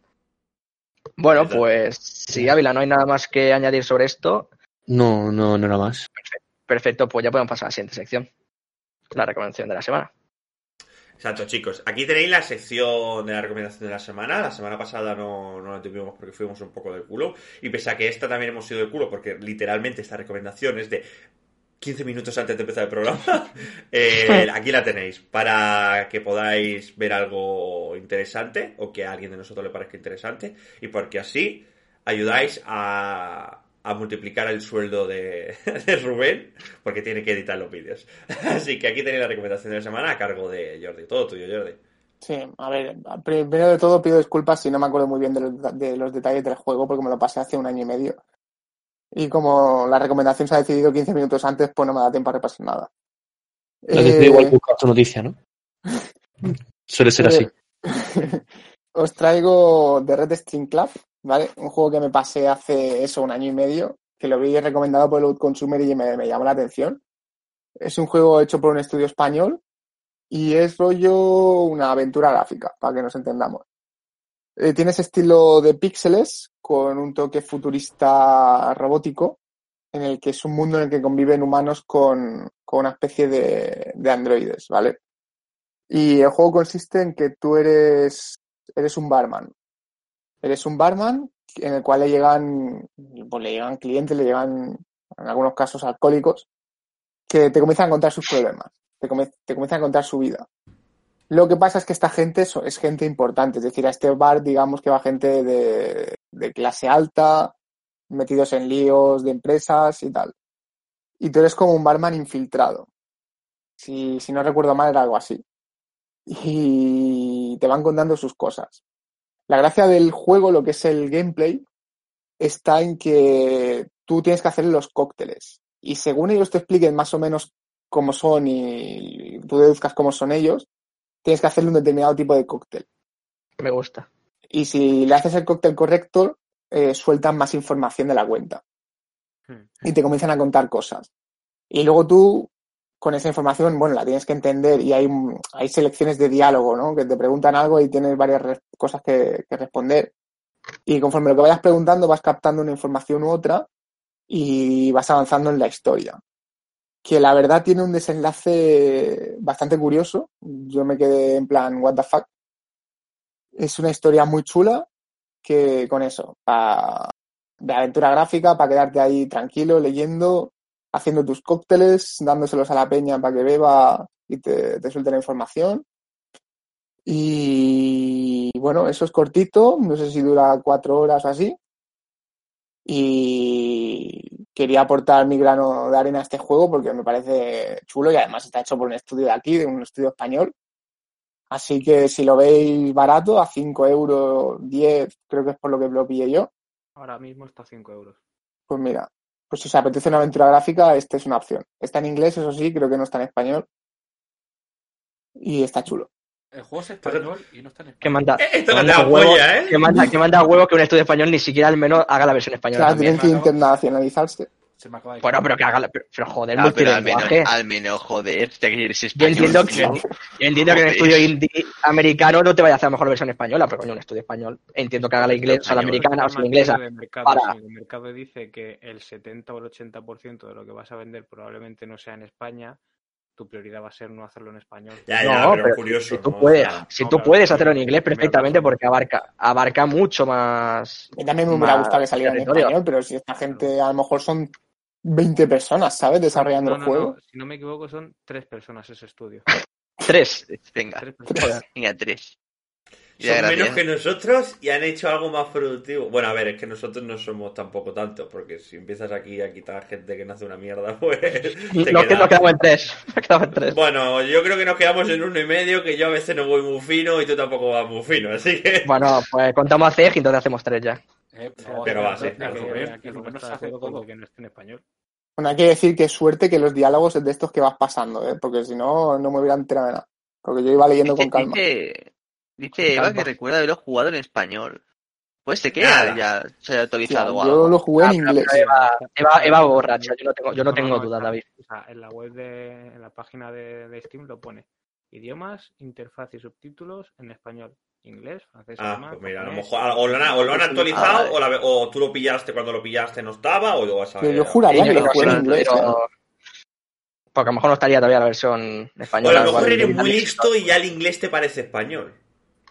Bueno, pues sí, Ávila, no hay nada más que añadir sobre esto. No, no, no era más. Perfecto, pues ya podemos pasar a la siguiente sección. La recomendación de la semana. Exacto, chicos. Aquí tenéis la sección de la recomendación de la semana. La semana pasada no, no la tuvimos porque fuimos un poco del culo. Y pese a que esta también hemos sido del culo, porque literalmente esta recomendación es de 15 minutos antes de empezar el programa, eh, aquí la tenéis para que podáis ver algo interesante o que a alguien de nosotros le parezca interesante y porque así ayudáis a, a multiplicar el sueldo de, de Rubén porque tiene que editar los vídeos. Así que aquí tenéis la recomendación de la semana a cargo de Jordi. Todo tuyo, Jordi. Sí, a ver, primero de todo pido disculpas si no me acuerdo muy bien de los, de los detalles del juego porque me lo pasé hace un año y medio. Y como la recomendación se ha decidido 15 minutos antes, pues no me da tiempo a repasar nada. Lo has Eh, igual buscar tu noticia, ¿no? Suele ser así. Os traigo The Red String Club, ¿vale? Un juego que me pasé hace eso, un año y medio, que lo vi recomendado por el Consumer y me, me llamó la atención. Es un juego hecho por un estudio español y es rollo una aventura gráfica, para que nos entendamos. Eh, tiene ese estilo de píxeles con un toque futurista robótico, en el que es un mundo en el que conviven humanos con, con una especie de, de androides, ¿vale? Y el juego consiste en que tú eres, eres un barman. Eres un barman en el cual le llegan, pues le llegan clientes, le llegan, en algunos casos, alcohólicos, que te comienzan a contar sus problemas, te, te comienzan a contar su vida. Lo que pasa es que esta gente es gente importante, es decir, a este bar, digamos que va gente de, de clase alta, metidos en líos de empresas y tal. Y tú eres como un barman infiltrado. Si, si no recuerdo mal, era algo así. Y te van contando sus cosas. La gracia del juego, lo que es el gameplay, está en que tú tienes que hacer los cócteles. Y según ellos te expliquen más o menos cómo son y tú deduzcas cómo son ellos, tienes que hacerle un determinado tipo de cóctel. Me gusta. Y si le haces el cóctel correcto, eh, sueltan más información de la cuenta. Hmm. Y te comienzan a contar cosas. Y luego tú, con esa información, bueno, la tienes que entender y hay, hay selecciones de diálogo, ¿no? Que te preguntan algo y tienes varias cosas que, que responder. Y conforme lo que vayas preguntando, vas captando una información u otra y vas avanzando en la historia. Que la verdad tiene un desenlace bastante curioso. Yo me quedé en plan, what the fuck. Es una historia muy chula que con eso, pa- de aventura gráfica, para quedarte ahí tranquilo, leyendo, haciendo tus cócteles, dándoselos a la peña para que beba y te, te suelte la información. Y bueno, eso es cortito, no sé si dura cuatro horas o así. Y quería aportar mi grano de arena a este juego porque me parece chulo y además está hecho por un estudio de aquí, de un estudio español. Así que si lo veis barato, a 5 euros, 10, creo que es por lo que lo pillé yo, Ahora mismo está a 5 euros. pues mira, pues si os apetece una aventura gráfica, esta es una opción. Está en inglés, eso sí, creo que no está en español. Y está chulo. El juego es español y no está en Que español. manda, Eh, Esto que no manda huevo, ¿eh? que manda, que manda huevo que un estudio español ni siquiera al menos haga la versión española. Claro, también. tienen que internacionalizarse. Se me acaba de Bueno, pero que haga la, pero, pero joder, Ah, pero al menos, al menos, joder, que eres Yo español. entiendo que, yo entiendo que un Joder. estudio indie americano no te vaya a hacer la mejor versión española, pero coño, un estudio español. Entiendo que haga la inglesa, o la Español. americana, o sea, la inglesa. de mercado, para- el mercado dice que el 70 o el 80% de lo que vas a vender probablemente no sea en España, tu prioridad va a ser no hacerlo en español. Ya, ya, No, pero, pero curioso. Si tú ¿no? puedes, si no, tú claro, puedes hacerlo en inglés perfectamente razón. porque abarca, abarca mucho más. Y también me hubiera gustado que saliera en español, pero si esta gente a lo mejor son 20 personas, ¿sabes? Desarrollando No, el juego. no, si no me equivoco son tres personas ese estudio. Tres. Venga, Tres personas. venga, tres. Son menos que nosotros y han hecho algo más productivo. Bueno, a ver, es que nosotros no somos tampoco tanto, porque si empiezas aquí a quitar gente que no hace una mierda, pues. te No, que nos quedamos en tres. Nos quedamos en tres. Bueno, yo creo que nos quedamos en uno y medio, que yo a veces no voy muy fino y tú tampoco vas muy fino, así que. Bueno, pues contamos a CEG y entonces hacemos tres ya. Eh, No, Venga, va, que- claro, que- Rubén, haciendo con todo. lo que no esté en español. Bueno, hay que decir que suerte que los diálogos es de estos que vas pasando, ¿eh? Porque si no, no me hubiera enterado de nada. Porque yo iba leyendo Dice, con calma. dice, dice Eva calma. que recuerda haberlo jugado en español. Pues se Nada. queda ya se sea, actualizado yo algo. lo jugué en Ah, pero- inglés. pero Eva, Eva, Eva borracha, yo no tengo, yo no tengo no, dudas, está- David. en la web de, en la página de, de Steam lo pone. Idiomas, interfaz y subtítulos en español, inglés, francés, Ah, alemán, pues mira, a lo mejor o lo han, o lo han actualizado Ah, vale. o, la- o tú lo pillaste cuando lo pillaste no estaba o lo vas a yo juraría Sí, que yo lo jugué en inglés. pero- ¿eh? Porque a lo mejor no estaría todavía la versión O a española. lo mejor eres muy listo y ya el inglés te parece español.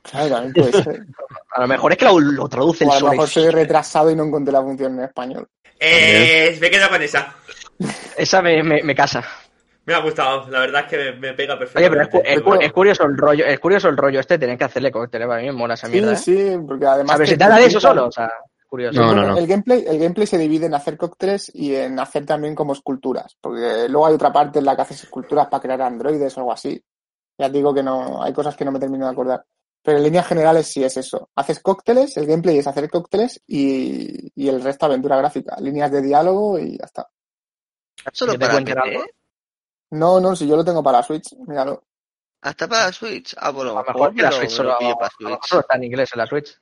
Claro, también puede ser. A lo mejor es que lo, lo traduce el O a lo mejor soy retrasado y no encontré la función en español. Eh, me quedo con esa. Esa me, me, me casa. Me ha gustado, la verdad es que me, me pega Oye, pero es, cu- perfectamente. es cu- es curioso el rollo, es curioso el rollo este, tener que hacerle cócteles, a mí me mola esa mierda. Sí, ¿eh? sí, porque además. A ver, te si te habla de eso solo, o sea, curioso. No, no, no. El gameplay, el gameplay se divide en hacer cócteles y en hacer también como esculturas. Porque luego hay otra parte en la que haces esculturas para crear androides o algo así. Ya digo que no, hay cosas que no me termino de acordar. Pero en líneas generales sí es eso. Haces cócteles, el gameplay es hacer cócteles y, y el resto aventura gráfica. Líneas de diálogo y ya está. Solo para PC. No, no, si yo lo tengo para Switch, míralo. Hasta para Switch. Ah, bueno, A lo mejor que la Switch solo, para mejor Switch. solo está en inglés en la Switch.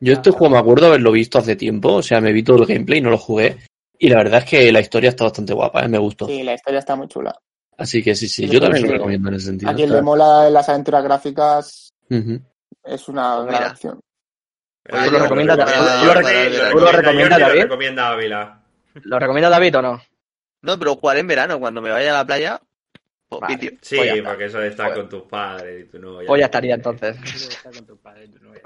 Yo este juego me acuerdo haberlo visto hace tiempo, o sea, me vi todo el gameplay, no lo jugué. Y la verdad es que la historia está bastante guapa, ¿eh? me gustó. Sí, la historia está muy chula. Así que sí, sí, yo también sí. lo recomiendo en ese sentido. A quien le mola las aventuras gráficas es una Pues gran opción. ¿Tú lo yo recomiendas, lo David? recomiendo ¿Tú lo Jordi, recomiendas, lo tú lo recomiendas, Jordi, lo David? recomienda Ávila. ¿Lo recomienda David o no? No, pero jugar en verano, cuando me vaya a la playa. pues, Vale. vídeo. Sí, Pues porque eso de estar Pues- con tus padres y tu novia. Pues ya estaría entonces. Está con tu padre, tu novia.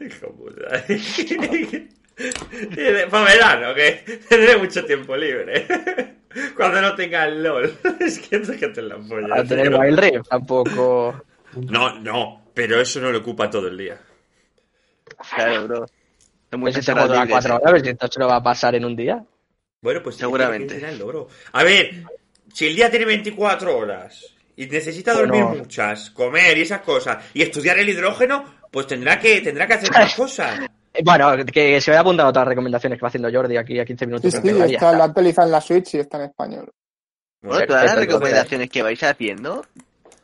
Hijo puta. Para verano, que tendré mucho tiempo libre. Cuando no tenga el LOL. Es que es que te la polla. A tener tío. Wild Rift tampoco. No, no, pero eso no lo ocupa todo el día. Claro, bro. Son Pues muchas ese dura libres, cuatro horas, si esto se lo va a pasar en un día. Bueno, pues sí, Seguramente. que logro. A ver, si el día tiene 24 horas y necesita Bueno. dormir muchas, comer y esas cosas, y estudiar el hidrógeno, pues tendrá que, tendrá que hacer más cosas. Eh, Bueno, que se vaya apuntando a otras recomendaciones que va haciendo Jordi aquí a 15 Sí, minutos. sí, ya está, está. la actualizan en la Switch y está en español. Bueno, todas las recomendaciones que vais haciendo,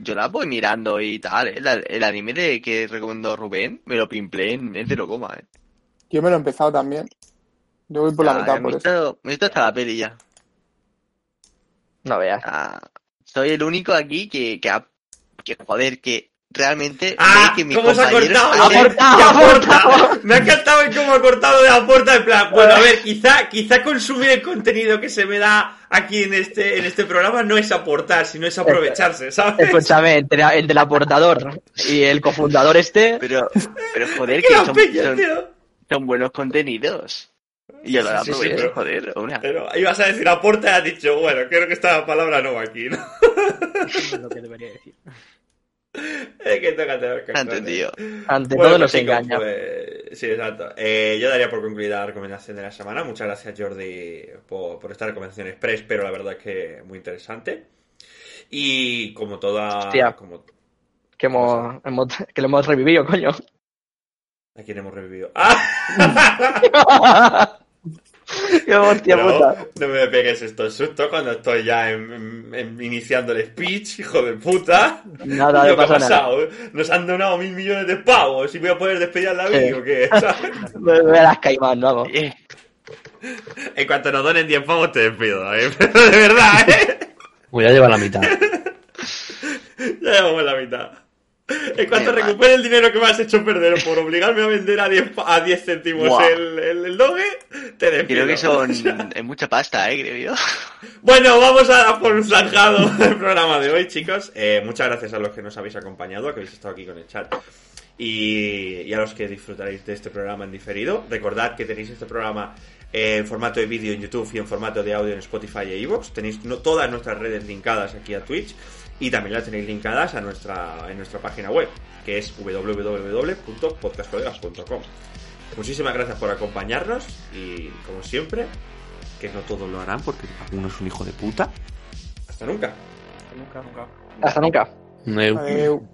yo las voy mirando y tal. ¿eh? El, el anime de que recomendó Rubén, me lo pimplé en, en cero coma. ¿eh? Yo me lo he empezado también. Yo voy por la Ah, mitad me, por he eso. visto, me he visto hasta la peli ya. No veas. Ah, soy el único aquí que, que, ha- que joder, que realmente ¡Ah! ve que mis ¿Cómo se ha cortado? hacen- ¡Ha cortado, ¡Que ha aporta! Me ha encantado el cómo ha cortado de aporta en plan. Bueno, a ver, quizá, quizá consumir el contenido que se me da aquí en este, en este programa no es aportar, sino es aprovecharse, ¿sabes? Escúchame, entre, entre el aportador y el cofundador este, Pero, pero joder, ¡Qué que son, peña, son- tío! son buenos contenidos. Y yo lo Sí, sí, joder, una. Pero ibas a decir aporta y has dicho, bueno, creo que esta palabra no va aquí, ¿no? Es lo que debería decir. Es que toca tener que Entendido. ante Bueno, todo pues, nos engaña. pues, sí, exacto. Eh, yo daría por concluida la recomendación de la semana. Muchas gracias, Jordi, por, por esta recomendación express, pero la verdad es que muy interesante. Y como toda. Hostia. Como, Que, hemos, hemos- que lo hemos revivido, coño. ¿A quién hemos revivido? ¡Ah! Qué hostia Pero puta. no me pegues estos sustos cuando estoy ya en- en- en- iniciando el speech, hijo de puta. Nada, ¿Qué no ha pasa nada. pasado? Nos han donado mil millones de pavos y voy a poder despedir a la Sí. o qué? Me, me las caimán, no hago. Eh, En cuanto nos donen 10 pavos te despido, ¿eh? Pero de verdad, ¿eh? Pues ya lleva la mitad. Ya llevamos la mitad. En cuanto recupere el dinero que me has hecho perder por obligarme a vender a 10, pa- a 10 céntimos el, el, el doge, te despido. creo que son es mucha pasta, eh, creo yo. Bueno, vamos a por un zanjado el programa de hoy, chicos. Eh, muchas gracias a los que nos habéis acompañado, a que habéis estado aquí con el chat. Y, y a los que disfrutaréis de este programa en diferido. Recordad que tenéis este programa en formato de vídeo en YouTube y en formato de audio en Spotify e iVoox. Tenéis no- todas nuestras redes linkadas aquí a Twitch y también las tenéis linkadas a nuestra, en nuestra página web, que es www.podcastcolegas.com. Muchísimas gracias por acompañarnos y, como siempre, que no todos lo harán porque alguno es un hijo de puta. Hasta nunca. Nunca, nunca. Hasta nunca. Adeu.